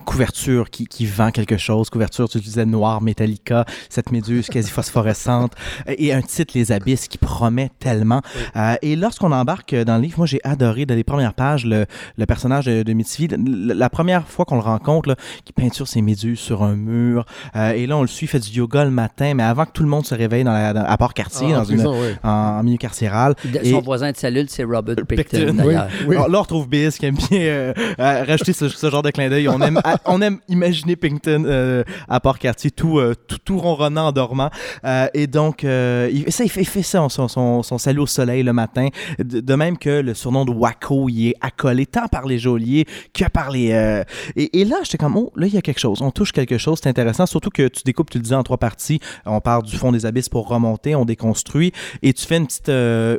Euh, couverture qui, qui vend quelque chose, couverture, tu disais noir, Metallica, cette méduse quasi phosphorescente, euh, et un titre, Les Abysses, qui promet tellement. Euh, et lorsqu'on embarque dans le livre, moi j'ai adoré, dans les premières pages, le, le personnage de, de Mitsuvi, la, première fois qu'on le rencontre, là, qui peinture ses méduses sur un mur, euh, et là on le suit, fait du yoga le matin, mais avant que tout le monde se réveille dans la, dans- à Port-Cartier, Ah, en dans une, prison, oui. en, en milieu carcéral. De- Et- Son voisin de cellule, c'est Robert Picton, Picton. d'ailleurs. Alors, là, on retrouve Biz qui aime bien euh, euh, rajouter ce, ce genre de clin d'œil. On aime, <laughs> à- on aime imaginer Pinkton euh, à Port-Cartier, tout, euh, tout, tout ronronnant en dormant. Euh, et donc, il, ça, il, fait, il fait ça, son, son, son salut au soleil le matin. De, même que le surnom de Waco, il est accolé tant par les geôliers que par les... Et, et là, j'étais comme, oh, là, il y a quelque chose. On touche quelque chose, c'est intéressant. Surtout que tu découpes, tu le disais, en trois parties. On part du fond des abysses pour remonter, on déconstruit. Et tu fais une petite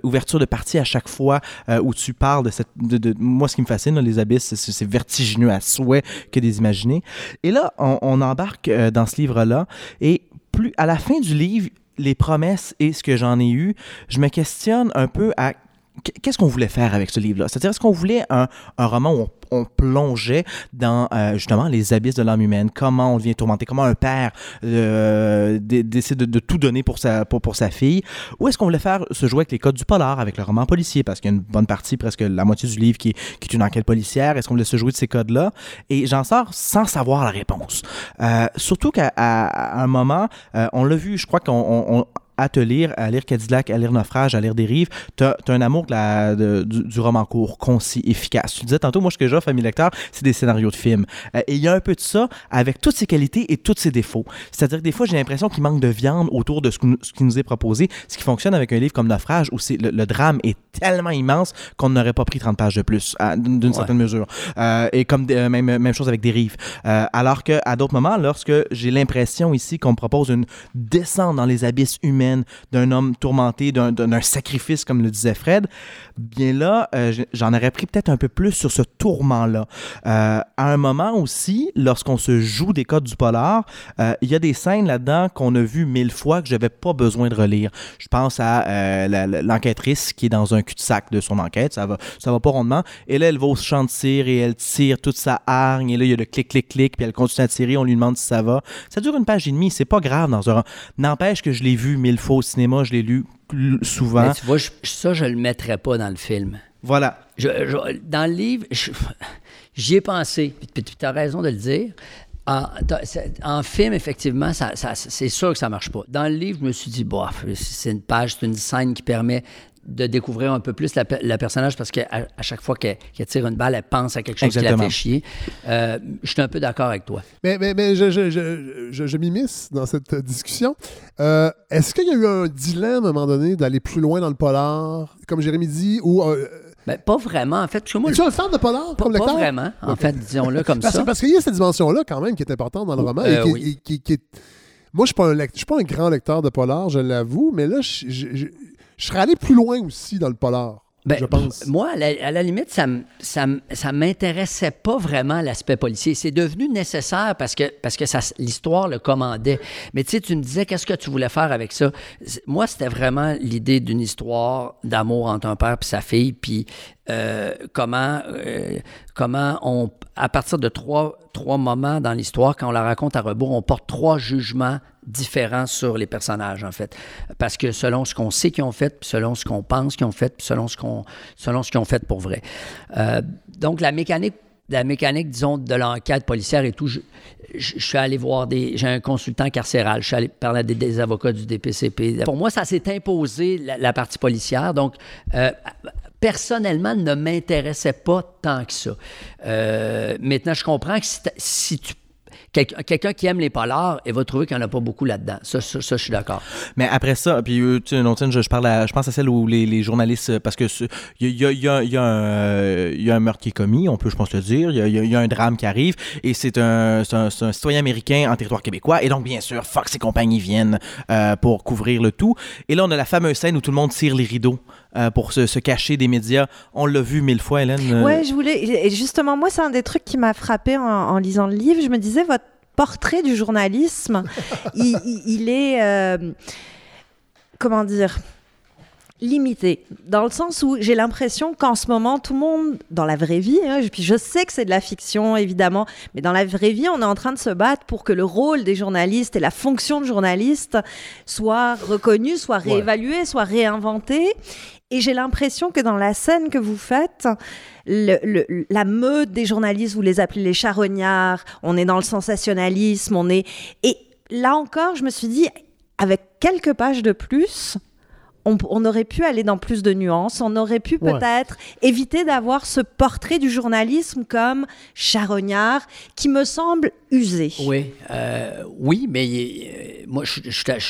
ouverture de partie à chaque fois où tu parles de cette. De, moi, ce qui me fascine, les abysses, c'est vertigineux à souhait que des imaginés. Et là, on, on embarque euh, dans ce livre-là. Et plus à la fin du livre, les promesses et ce que j'en ai eu, je me questionne un peu à qu'est-ce qu'on voulait faire avec ce livre-là? C'est-à-dire, est-ce qu'on voulait un, un roman où on, on plongeait dans euh, justement les abysses de l'âme humaine, comment on devient tourmenté, comment un père euh, dé- décide de, de tout donner pour sa, pour, pour sa fille, ou est-ce qu'on voulait faire se jouer avec les codes du polar, avec le roman policier, parce qu'il y a une bonne partie, presque la moitié du livre qui, est- qui est une enquête policière, est-ce qu'on voulait se jouer de ces codes-là? Et j'en sors sans savoir la réponse. Euh, surtout qu'à à- à un moment, euh, on l'a vu, je crois qu'on on- on- à te lire, à lire Cadillac, à lire Naufrage, à lire Dérive, tu as, un amour de la- de- du, du roman court, concis, efficace. Tu disais tantôt, moi, ce que j'offre à mes lecteurs, c'est des scénarios de films. Euh, et il y a un peu de ça avec toutes ses qualités et tous ses défauts. C'est-à-dire que des fois, j'ai l'impression qu'il manque de viande autour de ce, que nous- ce qui nous est proposé, ce qui fonctionne avec un livre comme Naufrage, où le, le drame est tellement immense qu'on n'aurait pas pris 30 pages de plus, d'une Ouais. certaine mesure. Euh, et comme euh, même, même chose avec Dérive. Alors qu'à d'autres moments, lorsque j'ai l'impression ici qu'on me propose une descente dans les abysses d'un homme tourmenté, d'un- sacrifice, comme le disait Fred, bien là, euh, j'en aurais pris peut-être un peu plus sur ce tourment-là. Euh, à un moment aussi, lorsqu'on se joue des codes du polar, euh, il y a des scènes là-dedans qu'on a vues mille fois que je n'avais pas besoin de relire. Je pense à l'enquêtrice qui est dans un cul-de-sac de son enquête, ça va, ça va pas rondement, et là, elle va au champ et elle tire toute sa hargne, et là, il y a le clic-clic-clic, puis elle continue à tirer, on lui demande si ça va. Ça dure une page et demie, c'est pas grave dans un... N'empêche que je l'ai vu mille fois au cinéma, je l'ai lu souvent. Mais tu vois, je- ça, je le mettrais pas dans le film. Voilà. Je- je- dans le livre, <laughs> j'y ai pensé, puis tu as raison de le dire. En, c'est- en film, effectivement, ça, ça- c'est sûr que ça marche pas. Dans le livre, je me suis dit, bof, c'est une page, c'est une scène qui permet de découvrir un peu plus la, personnage parce qu'à à chaque fois qu'elle tire une balle, elle pense à quelque chose qui la Exactement. fait chier. Euh, je suis un peu d'accord avec toi. Mais, mais, mais je, je, je, je, je m'immisce dans cette discussion. Euh, Est-ce qu'il y a eu un dilemme à un moment donné d'aller plus loin dans le polar, comme Jérémy dit, ou. Euh, Ben, pas vraiment, en fait. Parce que moi, es-tu un fan de polar pas, comme pas lecteur? vraiment, en fait, disons-le comme Parce, ça. parce qu'il y a cette dimension-là, quand même, qui est importante dans le roman. et qui, oui. et qui- qui est- Moi, je ne suis, pas un lect- je suis pas un grand lecteur de polar, je l'avoue, mais là, je, je- serais allé plus loin aussi dans le polar, Ben, je pense. Moi, à la, à la limite, ça ça m'intéressait pas vraiment l'aspect policier. C'est devenu nécessaire parce que, parce l'histoire le commandait. Mais tu sais, tu me disais, qu'est-ce que tu voulais faire avec ça? Moi, c'était vraiment l'idée d'une histoire d'amour entre un père et sa fille, puis euh, comment, euh, comment on, à partir de trois, trois moments dans l'histoire, quand on la raconte à rebours, on porte trois jugements différents sur les personnages, en fait. Parce que selon ce qu'on sait qu'ils ont fait, selon ce qu'on pense qu'ils ont fait, selon ce qu'on selon qu'ils ont fait pour vrai. Euh, donc, la mécanique la mécanique, disons, de l'enquête policière et tout, je, je- suis allé voir des. J'ai un consultant carcéral, je suis allé parler à des, avocats du DPCP. Pour moi, ça s'est imposé, la, partie policière. Donc, euh, personnellement, ne m'intéressait pas tant que ça. Euh, maintenant, je comprends que si, si tu. Quel- Quelqu'un qui aime les polars, il va trouver qu'il n'y en a pas beaucoup là-dedans. Ça, je suis d'accord. Mais après ça, puis euh, tu sais, je, parle je pense à celle où les, journalistes, euh, parce que il y a, un, meurtre qui est commis, on peut, je pense le dire, il y a, un drame qui arrive, et c'est un, un, un citoyen américain en territoire québécois, et donc bien sûr, Fox et compagnie viennent euh, pour couvrir le tout. Et là, on a la fameuse scène où tout le monde tire les rideaux euh, pour se, cacher des médias. On l'a vu mille fois, Hélène. euh, Ouais, je voulais. Justement, moi, c'est un des trucs qui m'a frappé en, lisant le livre. Je me disais, votre portrait du journalisme, <laughs> il est. euh, comment dire limité, dans le sens où j'ai l'impression qu'en ce moment, tout le monde, dans la vraie vie, hein, puis je sais que c'est de la fiction, évidemment, mais dans la vraie vie, on est en train de se battre pour que le rôle des journalistes et la fonction de journaliste soit reconnue, soit Ouais. réévaluée, soit réinventée. Et j'ai l'impression que dans la scène que vous faites, le- le- la meute des journalistes, vous les appelez les charognards, on est dans le sensationnalisme, on est... Et là encore, je me suis dit, avec quelques pages de plus, on, on aurait pu aller dans plus de nuances, on aurait pu Ouais. peut-être éviter d'avoir ce portrait du journalisme comme charognard qui me semble usé. Oui, euh, oui, mais euh, moi,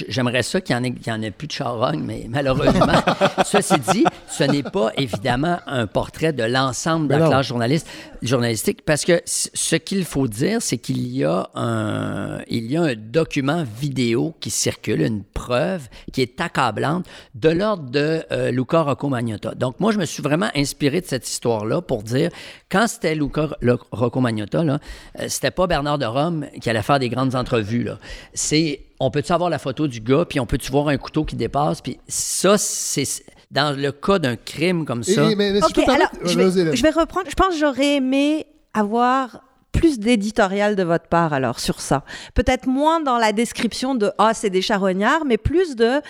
j'aimerais ça qu'il y en ait, en plus de charogne, mais malheureusement, <laughs> ceci dit, ce n'est pas évidemment un portrait de l'ensemble de Mais la non. classe journaliste, journalistique, parce que ce qu'il faut dire, c'est qu'il y a un, il y a un document vidéo qui circule, une preuve qui est accablante de l'ordre de euh, Luca Rocco Magnotta. Donc, moi, je me suis vraiment inspiré de cette histoire-là pour dire, quand c'était Luca Rocco Magnotta, là, euh, c'était pas Bernard de Rome qui allait faire des grandes entrevues. Là. C'est, on peut-tu avoir la photo du gars, puis on peut-tu voir un couteau qui dépasse, puis ça, c'est dans le cas d'un crime comme ça. Et- mais- alors, je vais, je vais reprendre. Je pense que j'aurais aimé avoir plus d'éditorial de votre part alors sur ça. Peut-être moins dans la description de ah c'est des charognards, mais plus de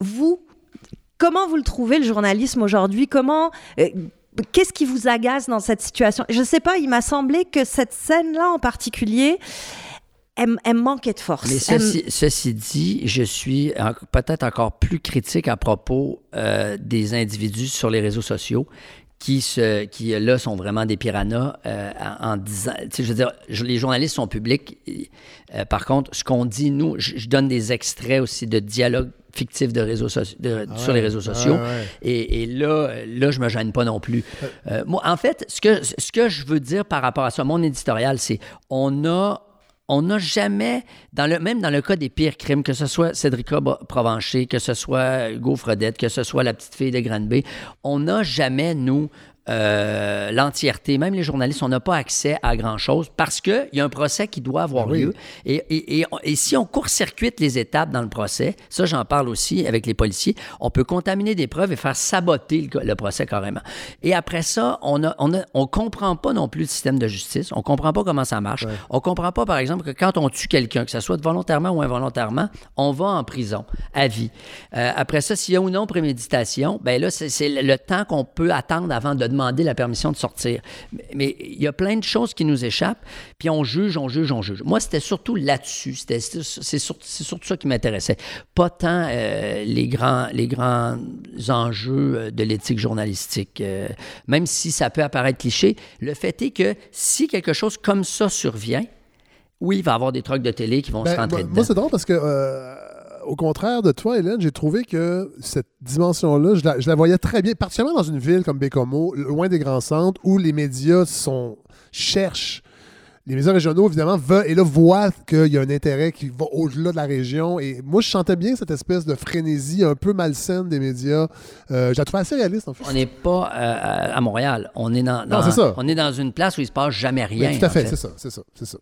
vous. Comment vous le trouvez le journalisme aujourd'hui? Comment euh, Qu'est-ce qui vous agace dans cette situation? Je ne sais pas. Il m'a semblé que cette scène-là en particulier, elle, elle manquait de force. Mais Elle- ceci, ceci dit, je suis en- peut-être encore plus critique à propos euh, des individus sur les réseaux sociaux qui, se, qui là, sont vraiment des piranhas euh, en, en disant... Tu sais, je veux dire, je- les journalistes sont publics. et, euh, par contre, ce qu'on dit, nous, je, je donne des extraits aussi de dialogues fictifs de réseaux de- Ah sur les réseaux sociaux. ouais, ouais. Et, et là, là, je me gêne pas non plus. Euh, moi, en fait, ce que, ce que je veux dire par rapport à ça, mon éditorial, c'est on a on n'a jamais, dans le, même dans le cas des pires crimes, que ce soit Cédrica Provencher, que ce soit Hugo que ce soit la petite fille de Granby, on n'a jamais, nous, euh, l'entièreté, même les journalistes, on n'a pas accès à grand-chose parce qu'il y a un procès qui doit avoir oui. lieu. Et, et- et- et si on court-circuite les étapes dans le procès, ça j'en parle aussi avec les policiers, on peut contaminer des preuves et faire saboter le, le procès carrément. Et après ça, on ne on a- on comprend pas non plus le système de justice, on comprend pas comment ça marche. On comprend pas, par exemple, que quand on tue quelqu'un, que ce soit volontairement ou involontairement, on va en prison à vie. Euh, après ça, s'il y a ou non préméditation, ben là, c'est le temps qu'on peut attendre avant de demander la permission de sortir. Mais- il y a plein de choses qui nous échappent, puis on juge, on juge, on juge. Moi, c'était surtout là-dessus. C'était- C'est c'est sur- c'est surtout ça qui m'intéressait. Pas tant euh, les, grands, les grands enjeux euh, de l'éthique journalistique. Euh, même si ça peut apparaître cliché, le fait est que si quelque chose comme ça survient, oui, il va y avoir des trucs de télé qui vont Ben, se rentrer moi, dedans. moi, c'est drôle parce que, euh, au contraire de toi, Hélène, j'ai trouvé que cette dimension-là, je la, je la voyais très bien, particulièrement dans une ville comme Bécomo, loin des grands centres, où les médias sont, cherchent. Les médias régionaux, évidemment, veulent, et là, voient qu'il y a un intérêt qui va au-delà de la région. Et moi, je sentais bien cette espèce de frénésie un peu malsaine des médias. Euh, je la trouvais assez réaliste, en fait. On n'est pas euh, à Montréal. On est dans, Non, dans- c'est ça. on est dans une place où il se passe jamais rien. Oui, tout à en fait, c'est ça, c'est ça, c'est ça.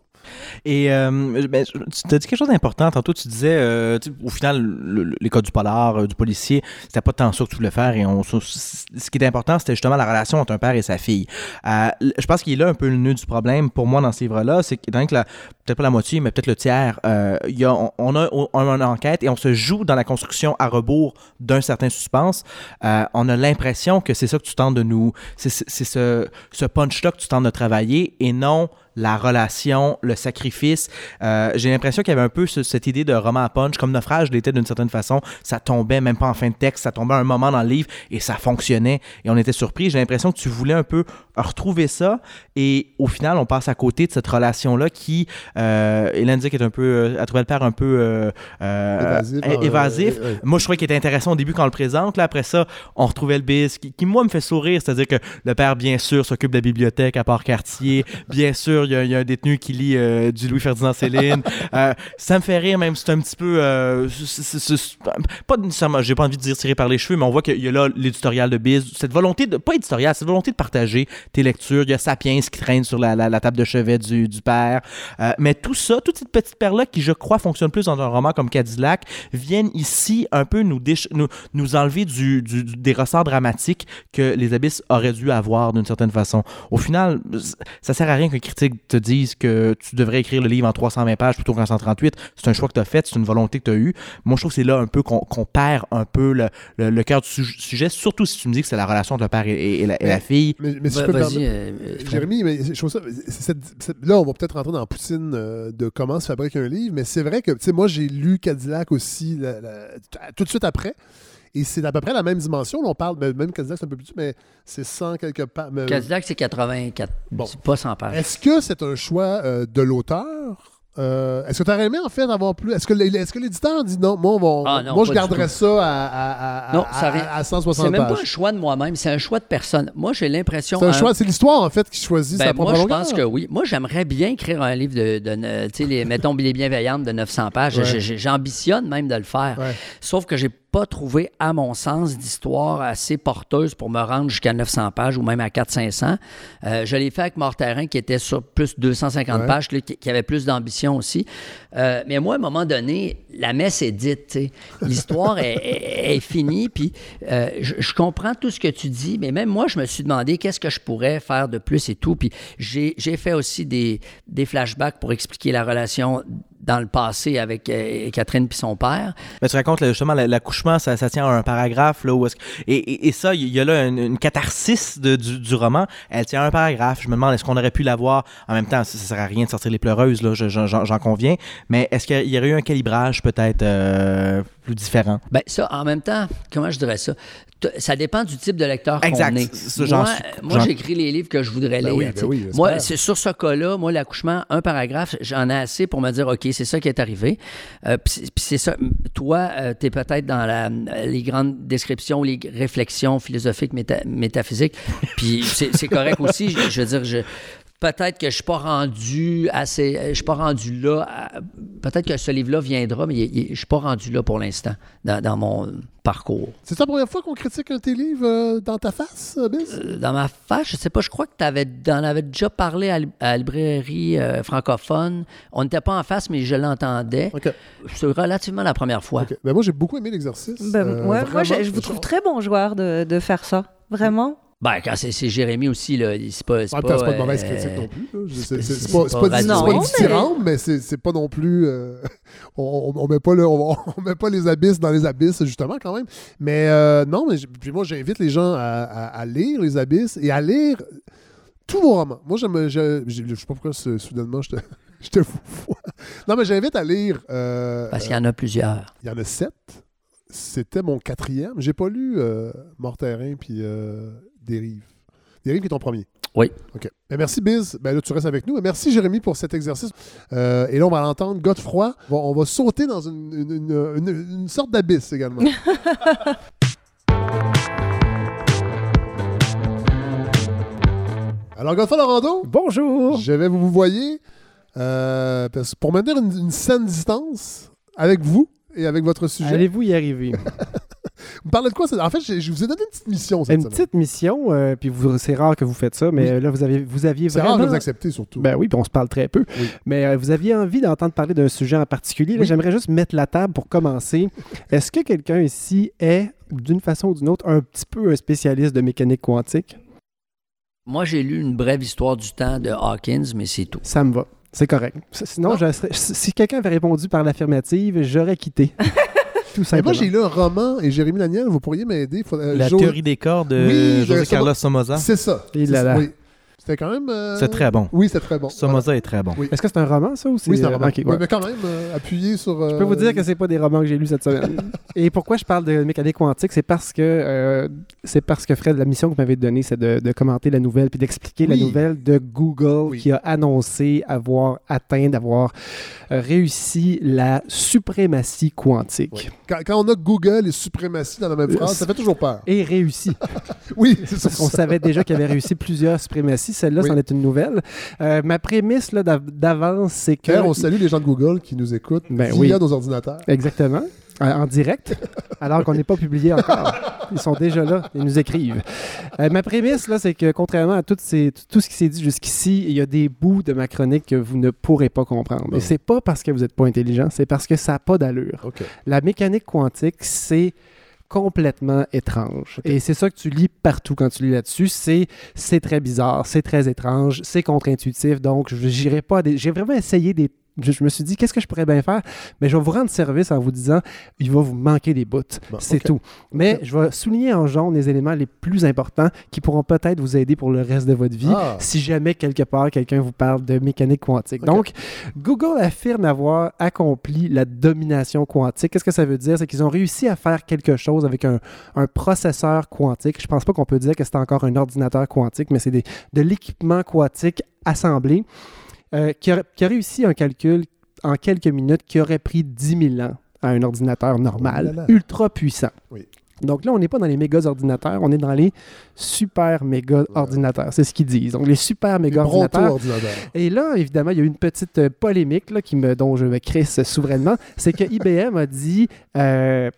Et euh, ben, tu as dit quelque chose d'important. Tantôt, tu disais, euh, au final, le- le- les cas du polar, euh, du policier, c'était pas tant ça que tu voulais faire. Et on, ce qui était important, c'était justement la relation entre un père et sa fille. Euh, je pense qu'il est là un peu le nœud du problème pour moi dans ce livre-là. Livre-là, c'est que que peut-être pas la moitié, mais peut-être le tiers, euh, y a, on, a une enquête et on se joue dans la construction à rebours d'un certain suspense. Euh, on a l'impression que c'est ça que tu tentes de nous... C'est ce, ce punch-là que tu tentes de travailler et non la relation, le sacrifice. Euh, J'ai l'impression qu'il y avait un peu ce- cette idée de roman à punch, comme Naufrage l'était d'une certaine façon. Ça tombait même pas en fin de texte, ça tombait à un moment dans le livre et ça fonctionnait et on était surpris. J'ai l'impression que tu voulais un peu retrouver ça et au final, on passe à côté de cette relation-là qui, euh, Hélène dit qu'elle est un peu, euh, elle trouvait le père un peu euh, euh, Évasif, ouais. Moi, je trouvais qu'il était intéressant au début quand on le présente. Là, après ça, on retrouvait le bis qui, qui, moi, me fait sourire. C'est-à-dire que le père, bien sûr, s'occupe de la bibliothèque à Port-Cartier. bien sûr, il y, a- il y a un détenu qui lit euh, du Louis-Ferdinand Céline. <laughs> Euh, ça me fait rire, même c'est un petit peu... euh, c'est- c'est- c'est- pas nécessairement, j'ai pas envie de dire tiré par les cheveux, mais on voit qu'il y a là l'éditorial de Biz. Cette volonté de... Pas éditorial, cette volonté de partager tes lectures. Il y a Sapiens qui traîne sur la, la- la table de chevet du, du père. Euh, mais tout ça, toute cette petite paire-là qui, je crois, fonctionne plus dans un roman comme Cadillac, viennent ici un peu nous, déch- nous, nous enlever du, du- du- des ressorts dramatiques que les abysses auraient dû avoir d'une certaine façon. Au final, ça sert à rien qu'un critique te dise que tu devrais écrire le livre en 320 pages plutôt qu'en 138. C'est un choix que tu as fait, c'est une volonté que tu as eue. Moi, je trouve que c'est là un peu qu'on perd un peu le, le- le cœur du su- sujet, surtout si tu me dis que c'est la relation entre le père et, et- et la, et la fille. Mais, mais si je peux euh. Jérémy, mais je trouve ça. c'est cette- cette- là, on va peut-être rentrer dans la poutine euh, de comment se fabrique un livre, mais c'est vrai que, tu sais, moi, j'ai lu Cadillac aussi la- la- tout de suite après. Et c'est à peu près la même dimension. Là, on parle, ben, même Cadillac, c'est un peu plus petit, mais c'est 100 quelque part. mais- Cadillac, c'est 84. Bon. C'est pas 100 pages. Est-ce que c'est un choix euh, de l'auteur? Euh, est-ce que tu aurais aimé en fait avoir plus. Est-ce que est-ce que l'éditeur dit non, moi, on Ah, non, moi je garderais ça à, à, à, Non, ça ri- à- à 160 C'est même pages? pas un choix de moi-même, c'est un choix de personne. Moi, j'ai l'impression. C'est un choix, c'est l'histoire en fait qui choisit ben, sa propre moi, je pense que oui. Moi, j'aimerais bien écrire un livre de, de sais, les, mettons, les bienveillantes de 900 pages. Ouais. J'ambitionne même de le faire. Ouais. Sauf que j'ai pas trouvé, à mon sens, d'histoire assez porteuse pour me rendre jusqu'à 900 pages ou même à 400-500. Euh, je l'ai fait avec Morterin, qui était sur plus de 250 Ouais. pages, qui, avait plus d'ambition aussi. Euh, mais moi, à un moment donné, la messe est dite. L'histoire est, est- est finie. Puis euh, je, je comprends tout ce que tu dis, mais même moi, je me suis demandé qu'est-ce que je pourrais faire de plus et tout. Puis j'ai j'ai fait aussi des, des flashbacks pour expliquer la relation dans le passé avec euh, Catherine puis son père. Ben, tu racontes justement la- l'accouchement, ça, tient à un paragraphe. Là, où est-ce que- et, et, ça, il y a là une, catharsis du, du roman. Elle tient à un paragraphe. Je me demande, est-ce qu'on aurait pu l'avoir En même temps, ça, ça sert à rien de sortir les pleureuses, là, je- j'en, j'en conviens. Mais est-ce qu'il y aurait eu un calibrage peut-être euh, plus différent Ben ça, en même temps, comment je dirais ça? Ça dépend du type de lecteur qu'on est. Moi, j'écris les livres que je voudrais Ben lire. oui, ben oui, j'espère. moi, c'est sur ce cas-là, moi, l'accouchement, un paragraphe, j'en ai assez pour me dire, OK, c'est ça qui est arrivé. Euh, Puis c'est- ça. Toi, tu es peut-être dans la, les grandes descriptions, les réflexions philosophiques, méta- métaphysiques. Puis c'est c'est correct aussi. Je, je veux dire, je, peut-être que je suis pas rendu assez. Je suis pas rendu là. Peut-être que ce livre-là viendra, mais il- il- je suis pas rendu là pour l'instant dans, dans mon parcours. C'est la première fois qu'on critique un de tes livres euh, dans ta face, euh, Biz? Euh, Dans ma face, je sais pas, je crois que tu en avais déjà parlé à, la librairie euh, francophone. On n'était pas en face, mais je l'entendais. C'est relativement la première fois. Ben, moi, j'ai beaucoup aimé l'exercice. Ben, Euh, ouais, moi, je, je vous trouve très bon joueur de, de faire ça. Vraiment. Ben, quand c'est c'est Jérémy aussi, là, c'est pas. C'est En même pas, temps, c'est pas de mauvaise euh, critique non plus. C'est pas, pas pas, pas dithyrambe, mais c'est c'est pas non plus. euh, <laughs> on, met pas le- on, on <laughs> met pas les abysses dans les abysses, justement, quand même. Mais euh, non, mais puis moi, j'invite les gens à, à- à lire les abysses et à lire tous vos romans. Moi, j'aime- je je je sais pas pourquoi soudainement je te, <laughs> je te fous. Non, mais j'invite à lire. euh, Parce qu'il y en a plusieurs. il y en a sept. C'était mon quatrième. J'ai pas lu euh, Morterin puis euh, Dérive. Dérive est ton premier. Oui. OK. Ben, merci, Biz. Ben, là, tu restes avec nous. Et merci, Jérémy, pour cet exercice. Euh, et là, on va l'entendre, Godefroy. On va, on va sauter dans une, une- une- une- une sorte d'abysse également. <laughs> Alors, Godefroy Laurando, Bonjour! je vais vous vous voyez euh, parce- pour maintenir une, une saine distance avec vous et avec votre sujet. Allez-vous y arriver? <laughs> Vous parlez de quoi? ça? En fait, je, je vous ai donné une petite mission cette Une semaine. petite mission, euh, puis vous- c'est rare que vous faites ça, mais Oui. euh, là, vous, avez, vous aviez C'est vraiment... rare de vous accepter, surtout. Ben oui, puis on se parle très peu. Oui. Mais euh, vous aviez envie d'entendre parler d'un sujet en particulier. Oui. J'aimerais juste mettre la table pour commencer. Est-ce que quelqu'un ici est, d'une façon ou d'une autre, un petit peu un spécialiste de mécanique quantique? Moi, j'ai lu une brève histoire du temps de Hawkins, mais c'est tout. Ça me va. C'est correct. Sinon, je serais- si quelqu'un avait répondu par l'affirmative, j'aurais quitté. <laughs> Tout Mais simplement. moi, j'ai lu un roman et Jérémy Daniel, vous pourriez m'aider. Faut- euh, La Jo- théorie des corps de Oui, José Carlos Somo- Somoza. C'est ça. Là. oui. C'était quand même. euh, C'est très bon. Oui, c'est très bon. Somoza est très bon. Oui. Est-ce que c'est un roman, ça, ou c'est... Oui, c'est un roman. Ok, Oui, ouais. mais quand même, euh, appuyé sur. Je peux vous dire que c'est pas des romans que j'ai lus cette semaine. <laughs> Et pourquoi je parle de mécanique quantique, c'est parce que euh, c'est parce que Fred, la mission que vous m'avez donnée, c'est de, de commenter la nouvelle puis d'expliquer la nouvelle de Google qui a annoncé avoir atteint, d'avoir euh, réussi la suprématie quantique. Quand, quand on a Google et suprématie dans la même phrase, Euh, ça fait toujours peur. Et réussi. <laughs> oui, c'est ça. Qu'on savait déjà qu'il avait réussi plusieurs suprématies. Celle-là, Oui. c'en est une nouvelle. Euh, ma prémisse là, d'av- d'avance, c'est que. D'ailleurs, on salue les gens de Google qui nous écoutent Ben via oui. nos ordinateurs. Exactement. Euh, En direct, <laughs> alors qu'on n'est pas publié encore. Ils sont déjà là, ils nous écrivent. Euh, ma prémisse, là, c'est que contrairement à ces- tout ce qui s'est dit jusqu'ici, il y a des bouts de ma chronique que vous ne pourrez pas comprendre. Et c'est pas parce que vous n'êtes pas intelligent, c'est parce que ça n'a pas d'allure. La mécanique quantique, c'est complètement étrange. Et c'est ça que tu lis partout quand tu lis là-dessus. C'est c'est très bizarre, c'est très étrange, c'est contre-intuitif. Donc, je n'irai pas à des... J'ai vraiment essayé des... Je, je me suis dit, qu'est-ce que je pourrais bien faire? Mais je vais vous rendre service en vous disant, il va vous manquer des bouts. Bon, c'est tout. Mais je vais souligner en jaune les éléments les plus importants qui pourront peut-être vous aider pour le reste de votre vie Ah. si jamais quelque part quelqu'un vous parle de mécanique quantique. Donc, Google affirme avoir accompli la domination quantique. Qu'est-ce que ça veut dire? C'est qu'ils ont réussi à faire quelque chose avec un, un processeur quantique. Je pense pas qu'on peut dire que c'est encore un ordinateur quantique, mais c'est de l'équipement quantique assemblé euh, qui, a, qui a réussi un calcul en quelques minutes qui aurait pris 10 000 ans à un ordinateur normal, Oh là là. ultra puissant. Oui. Donc là, on n'est pas dans les méga ordinateurs, on est dans les super méga ordinateurs. C'est ce qu'ils disent. Donc les super méga ordinateurs. Et là, évidemment, il y a eu une petite euh, polémique là, qui me, dont je me crisse souverainement. C'est que <laughs> IBM a dit. euh,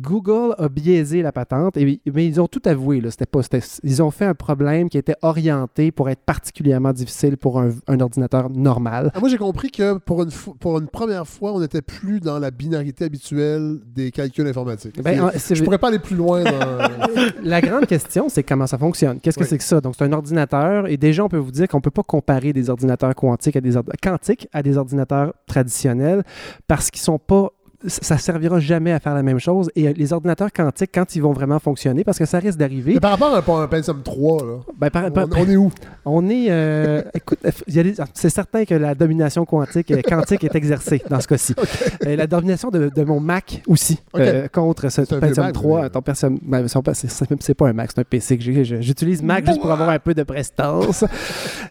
Google a biaisé la patente, et, mais ils ont tout avoué. Là, c'était pas, ils ont fait un problème qui était orienté pour être particulièrement difficile pour un, un ordinateur normal. Ah, moi, j'ai compris que pour une, pour une première fois, on n'était plus dans la binarité habituelle des calculs informatiques. Ben, en- je pourrais pas aller plus loin dans. <laughs> La grande question, c'est comment ça fonctionne. Qu'est-ce que c'est que ça? Donc, c'est un ordinateur, et déjà, on peut vous dire qu'on ne peut pas comparer des ordinateurs quantiques à des, quantiques à des ordinateurs traditionnels parce qu'ils sont pas ça servira jamais à faire la même chose. Et euh, les ordinateurs quantiques, quand ils vont vraiment fonctionner, parce que ça risque d'arriver. Par rapport à un, Pentium 3, là, Ben, par- on, par- on est où? <laughs> On est. euh, écoute, il y a des- c'est certain que la domination quantique, euh, quantique est exercée dans ce cas-ci. <laughs> Euh, la domination de, de mon Mac aussi euh, contre ce Pentium Mac, 3. vous Ton ben, c'est- pas un Mac, c'est un PC que j'ai. J'utilise Mac juste pour avoir un peu de prestance.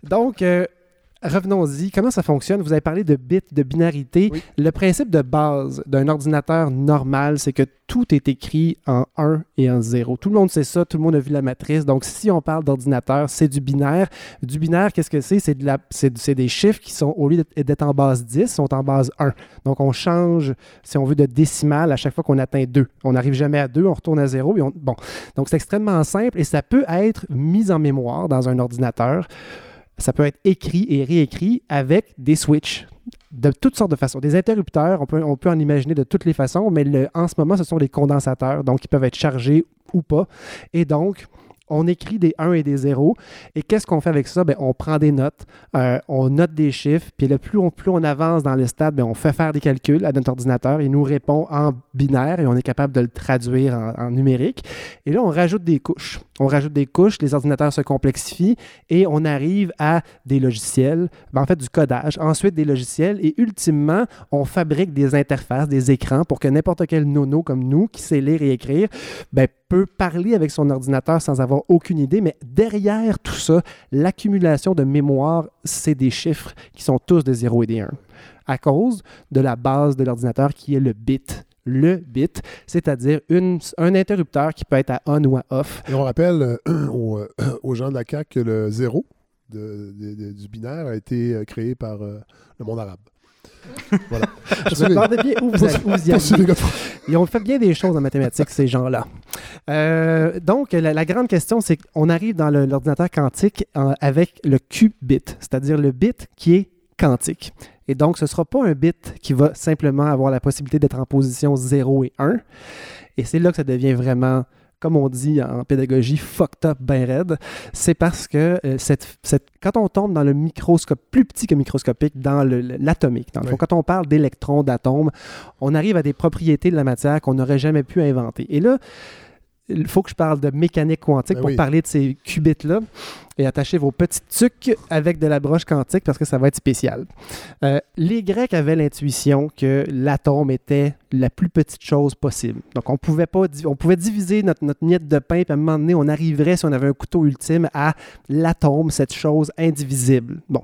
Donc. euh, Revenons-y. Comment ça fonctionne? Vous avez parlé de bits, de binarité. Le principe de base d'un ordinateur normal, c'est que tout est écrit en 1 et en 0. Tout le monde sait ça, tout le monde a vu la matrice. Donc, si on parle d'ordinateur, c'est du binaire. Du binaire, qu'est-ce que c'est? C'est de la- c'est- c'est des chiffres qui sont, au lieu d'être- d'être en base 10, sont en base 1. Donc, on change, si on veut, de décimale à chaque fois qu'on atteint 2. On n'arrive jamais à 2, on retourne à 0. Et on, bon. Donc, c'est extrêmement simple et ça peut être mis en mémoire dans un ordinateur. Ça peut être écrit et réécrit avec des switches de toutes sortes de façons. Des interrupteurs, on peut, on peut en imaginer de toutes les façons, mais en ce moment, ce sont des condensateurs, donc ils peuvent être chargés ou pas. Et donc, on écrit des 1 et des 0. Et qu'est-ce qu'on fait avec ça? Ben, on prend des notes, euh, on note des chiffres, puis là, plus on, plus on avance dans le stade, ben, on fait faire des calculs à notre ordinateur. Il nous répond en binaire et on est capable de le traduire en, numérique. Et là, on rajoute des couches. On rajoute des couches, les ordinateurs se complexifient et on arrive à des logiciels, ben, en fait du codage, ensuite des logiciels et ultimement, on fabrique des interfaces, des écrans pour que n'importe quel nono comme nous qui sait lire et écrire ben, peut parler avec son ordinateur sans avoir aucune idée. Mais derrière tout ça, l'accumulation de mémoire, c'est des chiffres qui sont tous de 0 et des 1 à cause de la base de l'ordinateur qui est le bit le bit, c'est-à-dire un interrupteur qui peut être à on ou à off. Et on rappelle euh, <clears throat> aux, euh, aux gens de la CAQ que le zéro du binaire a été euh, créé par le monde arabe. <laughs> Voilà. Je me demandais bien où vous, allez- où vous y. Godefroy. Ils ont fait bien des choses en mathématiques, ces gens-là. Euh, donc, la, la grande question, c'est qu'on arrive dans l'ordinateur quantique en- avec le qubit, c'est-à-dire le bit qui est quantique. Et donc, ce ne sera pas un bit qui va simplement avoir la possibilité d'être en position 0 et 1. Et c'est là que ça devient vraiment comme on dit en pédagogie, fucked up ben raide, c'est parce que euh, cette, cette- quand on tombe dans le microscope, plus petit que microscopique, dans l'atomique, dans le fond, Oui. quand on parle d'électrons, d'atomes, on arrive à des propriétés de la matière qu'on n'aurait jamais pu inventer. Et là, il faut que je parle de mécanique quantique Ben pour oui. parler de ces qubits-là et attacher vos petites tuques avec de la broche quantique parce que ça va être spécial. Euh, les Grecs avaient l'intuition que l'atome était la plus petite chose possible. Donc, on pouvait, pas, on pouvait diviser notre, notre miette de pain, puis à un moment donné, on arriverait, si on avait un couteau ultime, à l'atome, cette chose indivisible. Bon.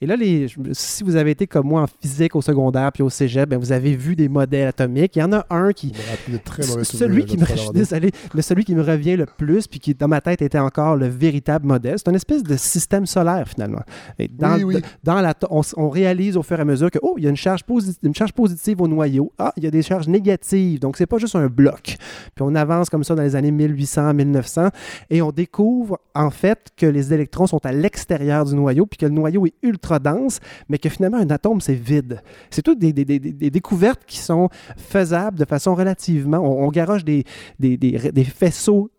Et là, les, si vous avez été comme moi en physique au secondaire puis au cégep, ben, vous avez vu des modèles atomiques. Il y en a un qui, de très celui qui me, je suis désolé, mais celui qui me revient le plus, puis qui dans ma tête était encore le véritable modèle, c'est une espèce de système solaire finalement. Et dans, Oui, oui. dans la, on, réalise au fur et à mesure que oh, il y a une charge, une charge positive au noyau. Ah, il y a des charges négatives. Donc c'est pas juste un bloc. Puis on avance comme ça dans les années 1800, 1900, et on découvre en fait que les électrons sont à l'extérieur du noyau, puis que le noyau est ultra dense, mais que finalement un atome c'est vide. C'est toutes des, des- des- des- des découvertes qui sont faisables de façon relativement. On, on garoche des- des faisceaux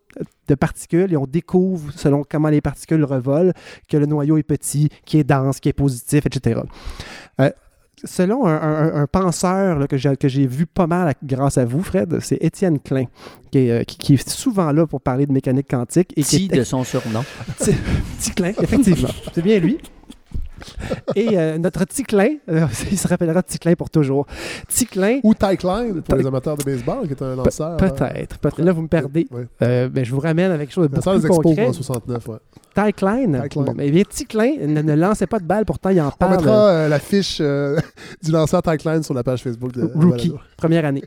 de particules et on découvre, selon comment les particules revolent, que le noyau est petit, qui est dense, qui est positif, etc. Euh, selon un, un- un penseur là, que j'ai que j'ai vu pas mal à- grâce à vous, Fred, c'est Étienne Klein, qui est, euh, qui- qui est souvent là pour parler de mécanique quantique. Et qui est de son surnom. <laughs> Petit Klein, effectivement. <laughs> C'est bien lui. Et euh, notre Ticlin, euh, <laughs> il se rappellera Ticlin pour toujours. Ticlin. Ou Ty Klein, pour Ty- les amateurs de baseball, qui est un Pe- lanceur. Peut-être. peut-être. Là, vous me perdez. Ouais. Euh, ben, je vous ramène avec quelque chose de beaucoup plus expos concret. en 69, ouais. Ty Klein. Ty Klein. Bon, mais bien, Ticlin ne, ne lançait pas de balle, pourtant il en On parle. mettra euh, la fiche euh, <laughs> du lanceur Ty Klein sur la page Facebook de Rookie, première année.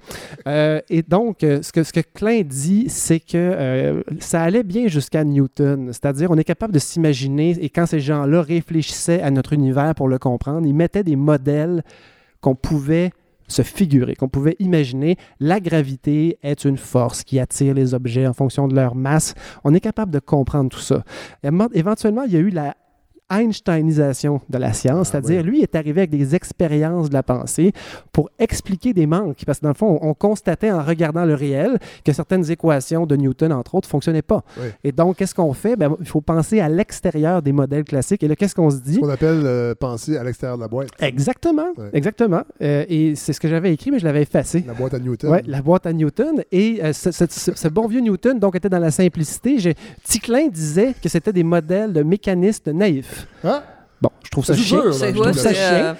Euh, et donc, ce que, ce que Klein dit, c'est que ça allait bien jusqu'à Newton. C'est-à-dire, on est capable de s'imaginer, et quand ces gens-là réfléchissaient à notre univers pour le comprendre, ils mettaient des modèles qu'on pouvait se figurer, qu'on pouvait imaginer. La gravité est une force qui attire les objets en fonction de leur masse. On est capable de comprendre tout ça. Éventuellement, il y a eu la Einsteinisation de la science, c'est-à-dire lui est arrivé avec des expériences de la pensée pour expliquer des manques, parce que dans le fond, on, on constatait en regardant le réel que certaines équations de Newton, entre autres, fonctionnaient pas. Oui. Et donc, qu'est-ce qu'on fait? Ben, il faut penser à l'extérieur des modèles classiques. Et là, qu'est-ce qu'on se dit? Ce qu'on appelle euh, penser à l'extérieur de la boîte. Exactement, exactement. Euh, et c'est ce que j'avais écrit, mais je l'avais effacé. La boîte à Newton. Ouais, la boîte à Newton. Et euh, ce, ce- ce- ce bon vieux Newton, donc, était dans la simplicité. Ticlin disait que c'était des modèles de mécanistes naïfs. Ah! Bon, je trouve ça, Ça chien. dur, je trouve ça chien.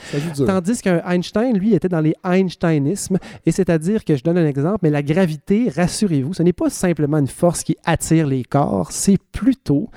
Tandis qu'un Einstein, lui, était dans les Einsteinismes. Et c'est-à-dire que je donne un exemple, mais la gravité, rassurez-vous, ce n'est pas simplement une force qui attire les corps, c'est plutôt,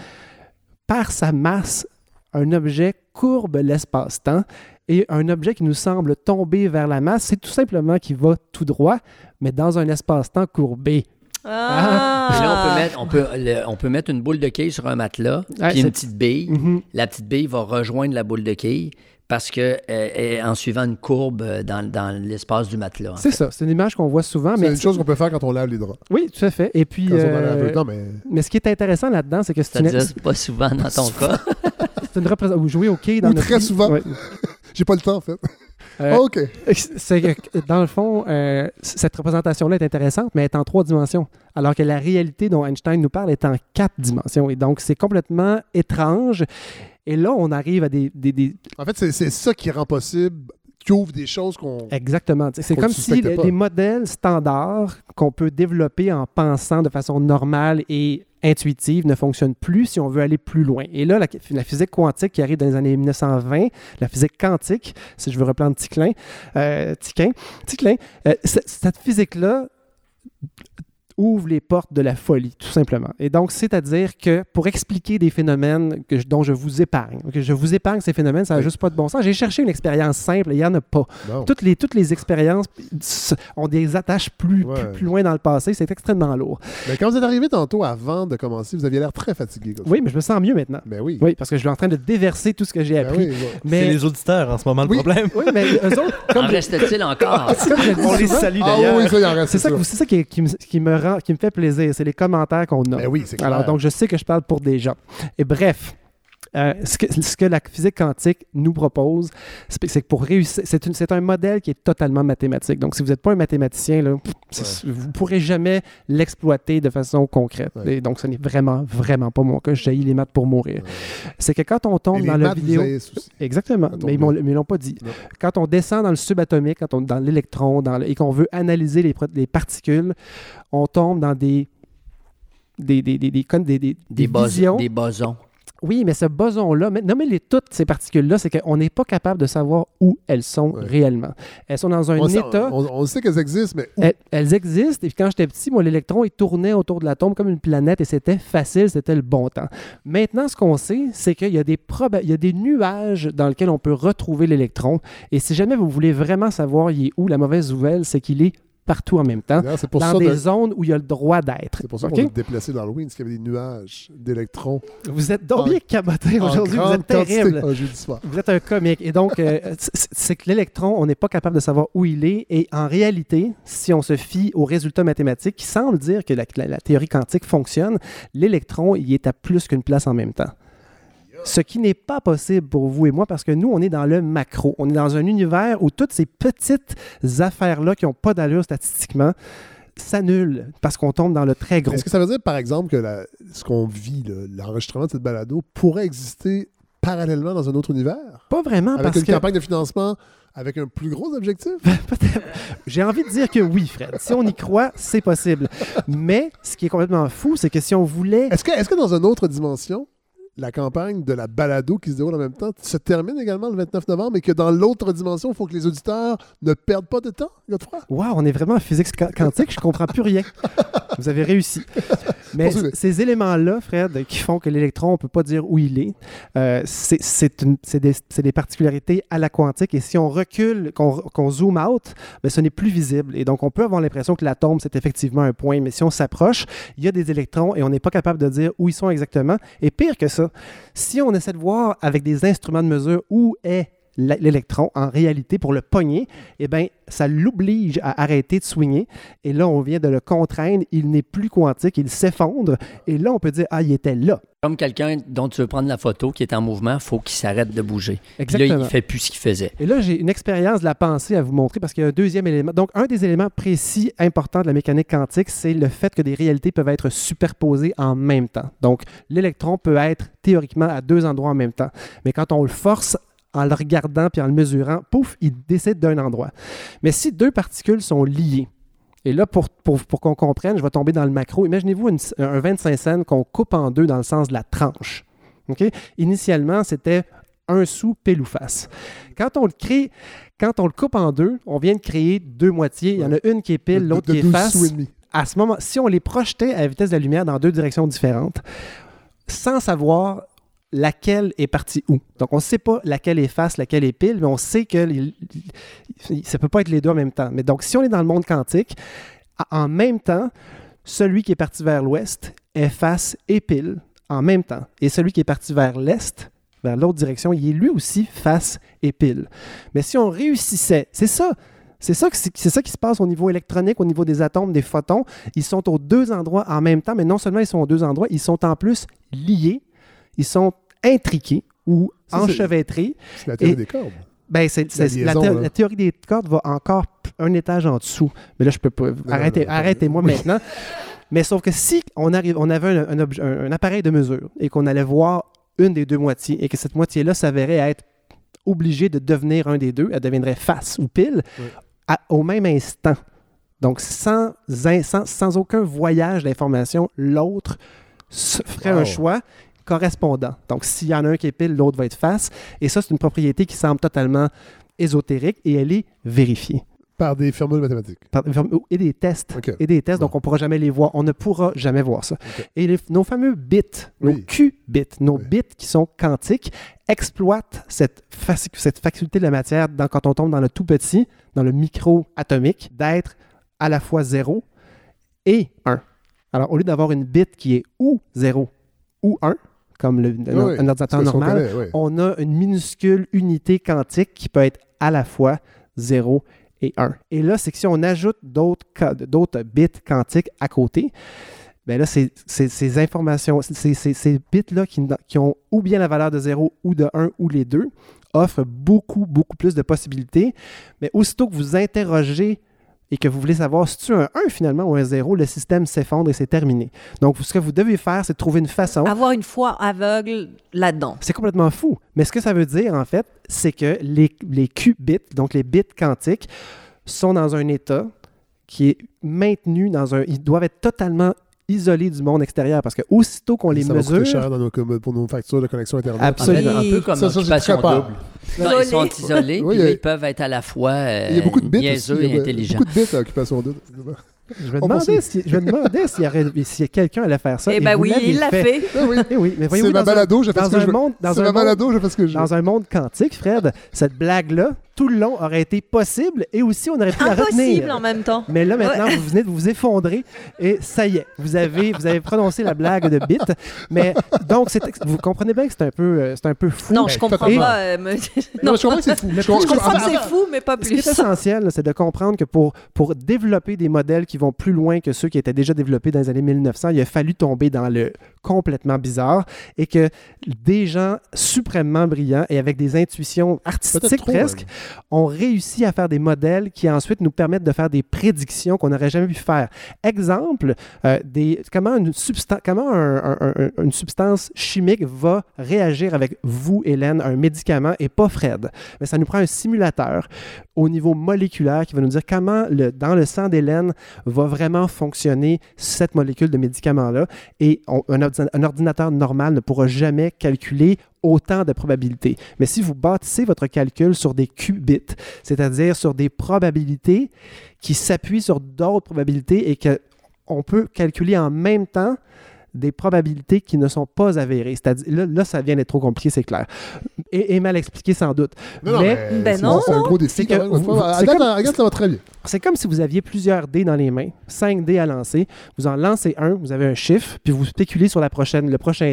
par sa masse, un objet courbe l'espace-temps. Et un objet qui nous semble tomber vers la masse, c'est tout simplement qu'il va tout droit, mais dans un espace-temps courbé. Ah. Puis là, on peut, mettre, on, peut, le- on peut mettre une boule de quille sur un matelas, Ouais, puis une petite bille. Mhm. La petite bille va rejoindre la boule de quille parce que euh, en suivant une courbe euh, dans, dans l'espace du matelas. C'est ça, c'est une image qu'on voit souvent. C'est une chose qu'on peut faire quand on lave les draps. Oui, tout à fait. Et puis, euh. Non, mais- mais ce qui est intéressant là-dedans, c'est que c'est une, pas souvent dans ton <laughs> cas. C'est une représentation. Vous jouez au quai dans Ou notre très vie. souvent. Ouais. <laughs> J'ai pas le temps, en fait. Euh, Ah, OK. C'est que, dans le fond, euh, cette représentation-là est intéressante, mais elle est en trois dimensions. Alors que la réalité dont Einstein nous parle est en quatre dimensions. Et donc, c'est complètement étrange. Et là, on arrive à des. des- des- En fait, c'est c'est ça qui rend possible, qui ouvre des choses qu'on. Exactement. C'est comme si les, modèles standards qu'on peut développer en pensant de façon normale et intuitive ne fonctionnent plus si on veut aller plus loin. Et là, la, la physique quantique qui arrive dans les années 1920, la physique quantique, si je veux reprendre Ticlin, euh, Tiquin, Ticlin, euh, cette physique-là ouvre les portes de la folie, tout simplement. Et donc, c'est-à-dire que pour expliquer des phénomènes que je- dont je vous épargne, que je vous épargne ces phénomènes, ça n'a juste pas de bon sens. J'ai cherché une expérience simple, et il n'y en a pas. Non. Toutes les, toutes les expériences ont des attaches plus, Ouais. plus, plus loin dans le passé. C'est extrêmement lourd. Mais quand vous êtes arrivé tantôt avant de commencer, vous aviez l'air très fatigué. Oui, mais je me sens mieux maintenant. Ben oui. Oui, parce que je suis en train de déverser tout ce que j'ai Ben appris. oui, oui. Mais... C'est les auditeurs en ce moment le Oui, problème. Oui, mais eux autres, En comme je- reste-t-il encore? <laughs> On les salue Ah d'ailleurs. oui, ça, il en reste. C'est ça, ça qui, qui me, qui me rend, qui me fait plaisir, c'est les commentaires qu'on a. Ben oui, c'est clair. Alors, donc, je sais que je parle pour des gens. Et bref, Euh, ce, que, ce que la physique quantique nous propose, c'est que pour réussir, c'est un modèle qui est totalement mathématique. Donc, si vous n'êtes pas un mathématicien, là, vous ne pourrez jamais l'exploiter de façon concrète. Et donc, ce n'est vraiment, vraiment pas mon cas. Je jaillis les maths pour mourir. C'est que quand on tombe Et dans la vidéo... Exactement, Quand on mais ils ne l'ont pas dit. Quand on descend dans le subatomique, quand on dans l'électron, dans le- et qu'on veut analyser les, les particules, on tombe dans des des des des des, comme des, des bosons. Oui, mais ce boson-là, nommez-les toutes ces particules-là, c'est qu'on n'est pas capable de savoir où elles sont réellement. Elles sont dans un On sait- état. on- on sait qu'elles existent, mais où? Elles, elles existent. Et puis quand j'étais petit, moi, l'électron, il tournait autour de l'atome comme une planète et c'était facile, c'était le bon temps. Maintenant, ce qu'on sait, c'est qu'il y, a des proba- il y a des nuages dans lesquels on peut retrouver l'électron. Et si jamais vous voulez vraiment savoir il est où, la mauvaise nouvelle, c'est qu'il est partout en même temps, pour dans ça des de- zones où il y a le droit d'être. C'est pour ça OK? qu'on a déplacé l'Halloween, parce qu'il y avait des nuages d'électrons. Vous êtes donc bien caboté aujourd'hui, vous êtes terrible. Ah. Vous êtes un comique. Et donc, euh, <laughs> c'est- c'est que l'électron, on n'est pas capable de savoir où il est. Et en réalité, si on se fie aux résultats mathématiques qui semblent dire que la, la- la théorie quantique fonctionne, l'électron, il est à plus qu'une place en même temps. Ce qui n'est pas possible pour vous et moi parce que nous, on est dans le macro. On est dans un univers où toutes ces petites affaires-là qui n'ont pas d'allure statistiquement s'annulent parce qu'on tombe dans le très gros. Est-ce que ça veut dire, par exemple, que la- ce qu'on vit, l'enregistrement de cette balado, pourrait exister parallèlement dans un autre univers? Pas vraiment, Avec parce une que- campagne de financement avec un plus gros objectif? <laughs> J'ai envie de dire que oui, Fred. Si on y croit, c'est possible. Mais ce qui est complètement fou, c'est que si on voulait. Est-ce que, est-ce que dans une autre dimension, la campagne de la balado qui se déroule en même temps se termine également le 29 novembre et que dans l'autre dimension, il faut que les auditeurs ne perdent pas de temps, Godefroy? Waouh, on est vraiment en physique qua- quantique, je comprends plus rien. <laughs> Vous avez réussi. Mais ces éléments-là, Fred, qui font que l'électron, on ne peut pas dire où il est, euh, c'est des, particularités à la quantique. Et si on recule, qu'on qu'on zoome out, ben, ce n'est plus visible. Et donc, on peut avoir l'impression que l'atome, c'est effectivement un point. Mais si on s'approche, il y a des électrons et on n'est pas capable de dire où ils sont exactement. Et pire que ça, si on essaie de voir avec des instruments de mesure où est l'électron en réalité pour le pogner, eh bien, ça l'oblige à arrêter de swinger. Et là, on vient de le contraindre. Il n'est plus quantique, il s'effondre. Et là, on peut dire, ah, il était là. Comme quelqu'un dont tu veux prendre la photo qui est en mouvement, il faut qu'il s'arrête de bouger. Puis là, Exactement. il ne fait plus ce qu'il faisait. Et là, j'ai une expérience de la pensée à vous montrer parce qu'il y a un deuxième élément. Donc, un des éléments précis importants de la mécanique quantique, c'est le fait que des réalités peuvent être superposées en même temps. Donc, l'électron peut être théoriquement à deux endroits en même temps. Mais quand on le force en le regardant puis en le mesurant, pouf, il décide d'un endroit. Mais si deux particules sont liées, et là, pour, pour, pour qu'on comprenne, je vais tomber dans le macro. Imaginez-vous un 25 cents qu'on coupe en deux dans le sens de la tranche. Initialement, c'était un sou pile ou face. Quand on le crée, quand on le coupe en deux, on vient de créer deux moitiés. Il y en a une qui est pile, l'autre qui est 12 face. sous et demi. À ce moment, si on les projetait à la vitesse de la lumière dans deux directions différentes, sans savoir laquelle est partie où. Donc, on ne sait pas laquelle est face, laquelle est pile, mais on sait que ça ne peut pas être les deux en même temps. Mais donc, si on est dans le monde quantique, en même temps, celui qui est parti vers l'ouest est face et pile en même temps. Et celui qui est parti vers l'est, vers l'autre direction, il est lui aussi face et pile. Mais si on réussissait, c'est ça. C'est ça, c'est ça qui se passe au niveau électronique, au niveau des atomes, des photons. Ils sont aux deux endroits en même temps, mais non seulement ils sont aux deux endroits, ils sont en plus liés, ils sont intriqués ou Ça, c'est- la théorie Et- des cordes. ben, c'est, La thé- théorie des cordes va encore un étage en dessous. Mais là, je peux pas. Arrêtez-moi <laughs> maintenant. Mais sauf que si on, arrive, on avait un, un obje- un- un appareil de mesure et qu'on allait voir une des deux moitiés et que cette moitié-là s'avérait être obligée de devenir un des deux, elle deviendrait face ou pile Oui. à- au même instant. Donc, sans, in- sans, sans aucun voyage d'information, l'autre ferait Wow. un choix correspondant. Donc, s'il y en a un qui est pile, l'autre va être face. Et ça, c'est une propriété qui semble totalement ésotérique et elle est vérifiée. Par des formules mathématiques. Par- et des tests. Et des tests, donc on ne pourra jamais les voir. On ne pourra jamais voir ça. Et les- nos fameux bits, nos Oui. qubits, nos bits qui sont quantiques, exploitent cette, faci- cette faculté de la matière dans- quand on tombe dans le tout petit, dans le micro-atomique, d'être à la fois 0 et 1. Alors, au lieu d'avoir une bit qui est ou 0 ou 1, comme le, un- Oui, un ordinateur normal, connaît, oui. on a une minuscule unité quantique qui peut être à la fois 0 et 1. Et là, c'est que si on ajoute d'autres bits quantiques à côté, ben là, ces informations, ces bits-là qui, qui ont ou bien la valeur de 0 ou de 1 ou les deux, offrent beaucoup, beaucoup plus de possibilités. Mais aussitôt que vous interrogez et que vous voulez savoir si tu as un 1 finalement ou un 0, le système s'effondre et c'est terminé. Donc, ce que vous devez faire, c'est de trouver une façon. Avoir une foi aveugle là-dedans. C'est complètement fou. Mais ce que ça veut dire, en fait, c'est que les, les qubits, donc les bits quantiques, sont dans un état qui est maintenu dans un. Ils doivent être totalement isolés du monde extérieur parce que aussitôt qu'on les ça va coûter mesure. cher dans nos, pour nos factures de connexion Internet. Absolument. Un peu comme Ça, ça, Occupation. Double. Non, ils sont isolés, Oui, puis a- ils peuvent être à la fois euh, Il y a beaucoup de bits aussi. niaiseux Il y et a intelligents. Beaucoup de bits à Occupation Double. Je me demandais si, je me demandais s'il y aurait- si quelqu'un allait faire ça. Eh et ben vous oui, il l'a fait. Ah oui. Eh oui, mais C'est voyez-vous, ma dans un- balado, je fais dans ce que un je monde, dans un ma monde- balado, je fais ce que je veux. Dans un monde quantique, Fred, cette blague-là, tout le long, aurait été possible et aussi on aurait pu la Impossible retenir. en même temps. Mais là, maintenant, Ouais. vous venez de vous effondrer et ça y est, vous avez, vous avez prononcé la blague de bit. Mais donc, vous comprenez bien que c'est un peu, euh, c'est un peu fou. Non, je comprends Et- pas. euh, <laughs> Non, je comprends que c'est fou. Je comprends- plus- Je comprends que c'est fou, mais pas Ce qui est plus. essentiel, c'est de comprendre que pour, pour développer des modèles qui vont plus loin que ceux qui étaient déjà développés dans les années 1900, il a fallu tomber dans le complètement bizarre et que des gens suprêmement brillants et avec des intuitions artistiques presque ont réussi à faire des modèles qui ensuite nous permettent de faire des prédictions qu'on n'aurait jamais pu faire. Exemple, euh, comment, une, substance chimique va réagir avec vous, Hélène, un médicament et pas Fred? Mais ça nous prend un simulateur au niveau moléculaire qui va nous dire comment dans le sang d'Hélène va vraiment fonctionner cette molécule de médicament-là. Et on- un ordinateur normal ne pourra jamais calculer autant de probabilités. Mais si vous bâtissez votre calcul sur des qubits, c'est-à-dire sur des probabilités qui s'appuient sur d'autres probabilités et que on peut calculer en même temps des probabilités qui ne sont pas avérées. C'est-à-dire, là, là, ça vient d'être trop compliqué, c'est clair. Et, et mal expliqué sans doute. Non, non, Mais mais Ben c'est- non, c'est un gros défi. C'est quand que vous- À date, comme- date, ça va très bien. C'est comme si vous aviez plusieurs dés dans les mains, 5 dés à lancer. Vous en lancez un, vous avez un chiffre, puis vous spéculez sur le prochain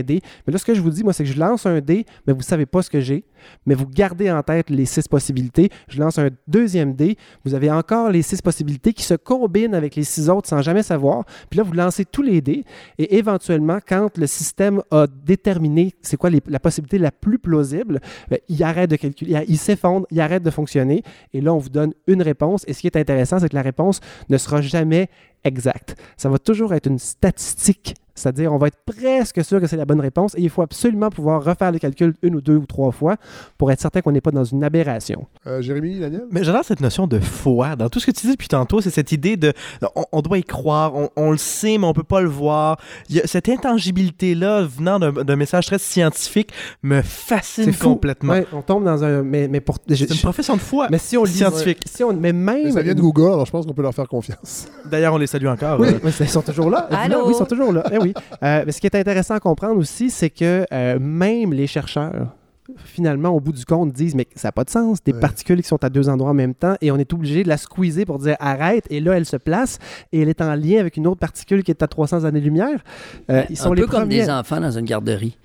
dé. Mais là, ce que je vous dis, moi, c'est que je lance un dé, mais vous ne savez pas ce que j'ai. Mais vous gardez en tête les six possibilités. Je lance un deuxième dé. Vous avez encore les six possibilités qui se combinent avec les six autres sans jamais savoir. Puis là, vous lancez tous les dés. Et éventuellement, quand le système a déterminé c'est quoi la possibilité la plus plausible, ben, il arrête de calculer, il s'effondre, il arrête de fonctionner. Et là, on vous donne une réponse. Et ce qui est intéressant, c'est que la réponse ne sera jamais exacte. Ça va toujours être une statistique. C'est-à-dire, on va être presque sûr que c'est la bonne réponse et il faut absolument pouvoir refaire le calcul une ou deux ou trois fois pour être certain qu'on n'est pas dans une aberration. Euh, Jérémy, Daniel? Mais j'adore cette notion de foi. Dans tout ce que tu dis depuis tantôt, c'est cette idée de on, on doit y croire, on, on le sait, mais on peut pas le voir. Il y a cette intangibilité-là venant d'un message très scientifique me fascine complètement. Ouais, on tombe dans un. Mais, mais pour. je- C'est une profession de foi mais si on lit. scientifique. Si on, mais même. Ça vient de Google, alors je pense qu'on peut leur faire confiance. D'ailleurs, on les salue encore. Oui, euh, oui, ils sont toujours là. Allô? Oui, ils sont toujours là. Eh oui. Euh, mais ce qui est intéressant à comprendre aussi, c'est que euh, même les chercheurs, finalement, au bout du compte, disent Mais ça n'a pas de sens, des Ouais. particules qui sont à deux endroits en même temps, et on est obligé de la squeezer pour dire arrête, et là, elle se place, et elle est en lien avec une autre particule qui est à 300 années-lumière. Euh, ils sont un les peu comme premiers. des enfants dans une garderie.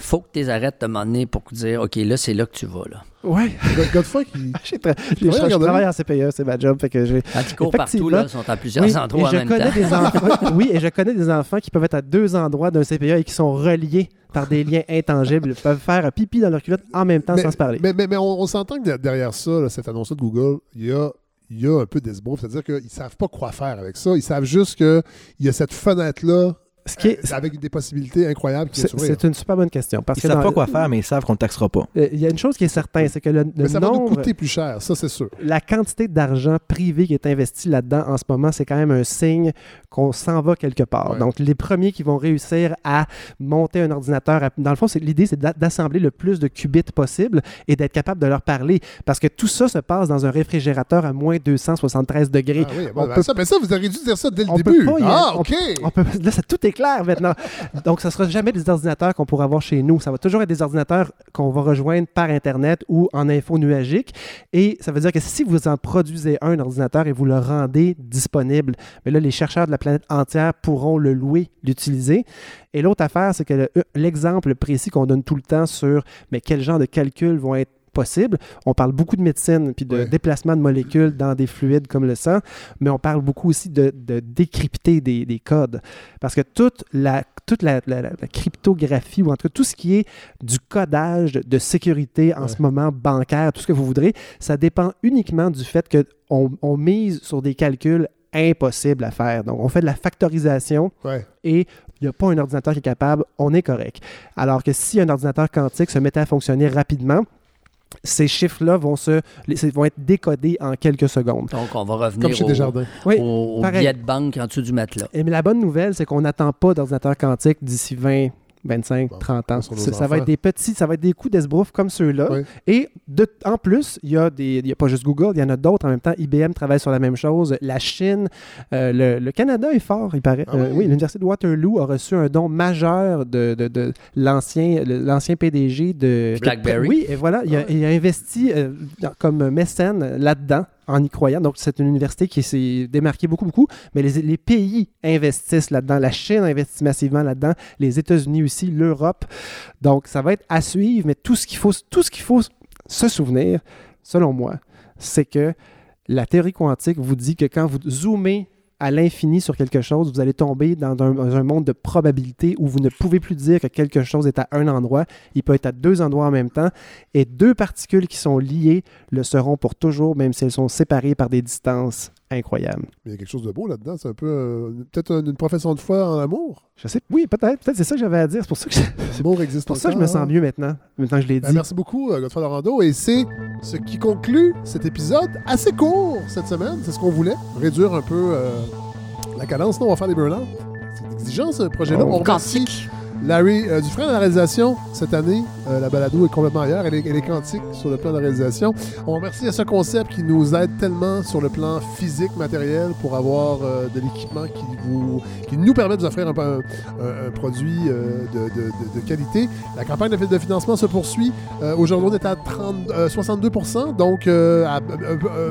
Faut que tu les arrêtes de m'emmener pour dire OK, là, c'est là que tu vas. Là. Ouais. <laughs> Qui. <laughs> J'ai tra- je, travaille en CPE, c'est ma job. Fait que j'ai... Courent partout, là, ils sont à plusieurs Oui, endroits et en je même connais temps. Des enfants, <laughs> oui, et je connais des enfants qui peuvent être à deux endroits d'un CPE et qui sont reliés par des liens intangibles. Ils peuvent faire un pipi dans leur culotte en même temps mais, sans se parler. Mais, mais, mais on, on s'entend que de- derrière ça, là, cette annonce-là de Google, il y a, il y a un peu d'esbrouf. C'est-à-dire qu'ils ne savent pas quoi faire avec ça. Ils savent juste qu'il y a cette fenêtre-là Ce qui est- euh, avec des possibilités incroyables qui C'est une super bonne question. Parce Ils que savent dans- pas quoi faire, mais ils savent qu'on ne taxera pas. Euh, Il y a une chose qui est certaine, c'est que le, le Mais ça va nous nombre, coûter plus cher, ça c'est sûr. la quantité d'argent privé qui est investi là-dedans en ce moment, c'est quand même un signe qu'on s'en va quelque part. Ouais. Donc, les premiers qui vont réussir à monter un ordinateur, à- dans le fond, l'idée, c'est d'a- d'assembler le plus de qubits possible et d'être capable de leur parler. Parce que tout ça se passe dans un réfrigérateur à moins 273 degrés. Ah oui, bon, On ben peut ça, ben ça, vous auriez dû dire ça dès le on peut début. pas y- ah, OK. on peut- là, ça, tout est clair maintenant. Donc, ça ne sera jamais des ordinateurs qu'on pourra avoir chez nous. Ça va toujours être des ordinateurs qu'on va rejoindre par Internet ou en info nuagique. Et ça veut dire que si vous en produisez un ordinateur et vous le rendez disponible, là, les chercheurs de la planète entière pourront le louer, l'utiliser. Et l'autre affaire, c'est que le- l'exemple précis qu'on donne tout le temps sur mais quel genre de calculs vont être possible. On parle beaucoup de médecine puis de Ouais. déplacement de molécules dans des fluides comme le sang, mais on parle beaucoup aussi de, de décrypter des, des codes. Parce que toute la, toute la, la- la- la cryptographie, ou en tout cas tout ce qui est du codage de, sécurité en Ouais. ce moment, bancaire, tout ce que vous voudrez, ça dépend uniquement du fait qu'on on mise sur des calculs impossibles à faire. Donc, on fait de la factorisation Ouais. et il n'y a pas un ordinateur qui est capable, on est correct. Alors que si un ordinateur quantique se mettait à fonctionner rapidement, ces chiffres-là vont, se, vont être décodés en quelques secondes. Donc, on va revenir Comme chez au. Oui, au, billet de banque en dessous du matelas. Et mais la bonne nouvelle, c'est qu'on n'attend pas d'ordinateur quantique d'ici 20, 25, Bon, 30 ans. Ça, ça va être des petits, ça va être des coups d'esbrouf comme ceux-là. Et de, en plus, il y a des, il y a pas juste Google, il y en a d'autres en même temps. IBM travaille sur la même chose. La Chine, euh, le, le Canada est fort, il paraît. Ah Euh, oui? oui, l'université de Waterloo a reçu un don majeur de, de, de l'ancien, l'ancien PDG de BlackBerry. Oui, et voilà, il a, Ah il a investi euh, comme mécène là-dedans croyant. Donc, c'est une université qui s'est démarquée beaucoup, beaucoup. Mais les, les pays investissent là-dedans. La Chine investit massivement là-dedans. Les États-Unis aussi, l'Europe. Donc, ça va être à suivre. Mais tout ce qu'il faut, tout ce qu'il faut se souvenir, selon moi, c'est que la théorie quantique vous dit que quand vous zoomez à l'infini sur quelque chose, vous allez tomber dans un, monde de probabilité où vous ne pouvez plus dire que quelque chose est à un endroit. Il peut être à deux endroits en même temps. Et deux particules qui sont liées le seront pour toujours, même si elles sont séparées par des distances incroyables. Mais il y a quelque chose de beau là-dedans. C'est un peu. euh, Peut-être une, une profession de foi en amour? Je sais, oui, peut-être. Peut-être c'est ça que j'avais à dire. C'est pour ça que, c'est <laughs> L'amour existe pour ça que je me sens hein? mieux maintenant, maintenant que je l'ai Ben, dit. merci beaucoup, euh, Godfrey Lorando. Et c'est ce qui conclut cet épisode assez court cette semaine. C'est ce qu'on voulait. Réduire un peu euh, la cadence. Sinon, on va faire des burn-out. C'est exigeant, ce projet-là. Oh. on remercie. Larry euh, Dufresne à la réalisation cette année. Euh, la balado est complètement ailleurs. Elle est, elle est quantique sur le plan de la réalisation. On remercie à ce concept qui nous aide tellement sur le plan physique, matériel, pour avoir euh, de l'équipement qui, qui nous permet de vous offrir un, produit euh, de, qualité. La campagne de, financement se poursuit. Aujourd'hui, on est à 30, euh, 62% donc à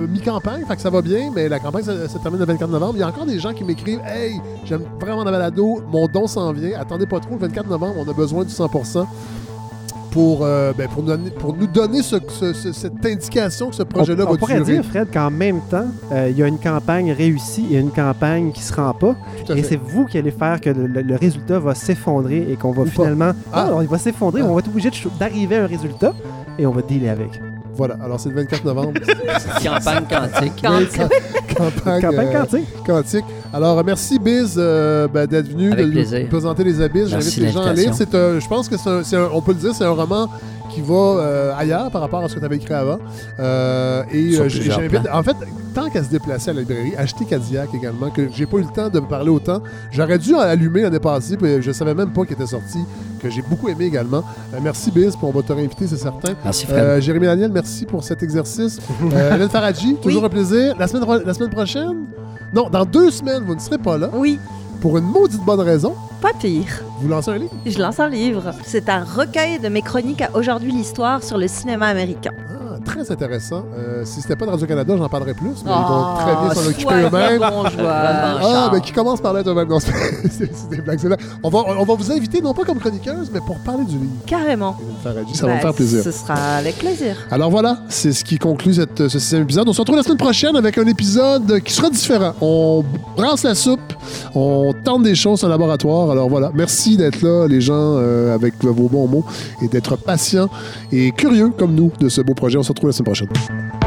mi-campagne, fait que ça va bien, mais la campagne se, se termine le 24 novembre. Il y a encore des gens qui m'écrivent Hey, j'aime vraiment la balado, mon don s'en vient. Attendez pas trop, le 24 novembre, on a besoin du 100 pour, euh, ben, pour, nous donner, pour nous donner ce- ce- ce- cette indication que ce On, projet-là on va pourrait durer. dire, Fred, qu'en même temps, euh, il y a une campagne réussie et une campagne qui se rend pas. Et c'est vous qui allez faire que le, le- le résultat va s'effondrer et qu'on va Ou finalement. Ah. Ah, il va s'effondrer, Ah. on va être obligé d'arriver à un résultat et on va dealer avec. Voilà, alors c'est le 24 novembre. <laughs> Campagne quantique. Oui, campagne, Campagne euh, quantique. quantique. Alors, merci Biz euh, ben, d'être venu, Avec de plaisir. nous présenter les abysses. J'invite les gens à lire. C'est je pense que c'est un, c'est un- on peut le dire, c'est un roman qui va euh, ailleurs par rapport à ce que tu avais écrit avant. Euh, et j'invite, en fait, tant qu'à se déplacer à la librairie, acheter Cadillac également, que j'ai pas eu le temps de me parler autant. J'aurais dû allumer l'année passée, puis je savais même pas qu'il était sorti, que j'ai beaucoup aimé également. Euh, merci Biz, puis on va te réinviter, c'est certain. Merci, Fred. Euh, Jérémy Daniel, merci pour cet exercice. Euh, <laughs> Faradji, toujours un plaisir. La semaine, pro- la semaine prochaine? Non, dans deux semaines, vous ne serez pas là. Oui, Pour une maudite bonne raison. pas pire. Vous lancez un livre? Je lance un livre. C'est un recueil de mes chroniques à aujourd'hui l'histoire sur le cinéma américain. Ah, très intéressant. Euh, si c'était pas de Radio-Canada, j'en parlerais plus, mais ils vont très bien s'en occuper eux-mêmes. bonjour. Ah, ben qui commence par l'être eux-mêmes. <laughs> Non, c'est des blagues. On va, on va vous inviter, non pas comme chroniqueuse, mais pour parler du livre. Carrément. Ça va me Bah, faire plaisir. Ce sera avec plaisir. Alors voilà, c'est ce qui conclut cette, ce sixième épisode. On se retrouve la semaine prochaine avec un épisode qui sera différent. On brasse la soupe, on tente des choses en laboratoire. Alors voilà, merci d'être là, les gens, euh, avec vos bons mots, et d'être patients et curieux comme nous de ce beau projet. On se retrouve la semaine prochaine.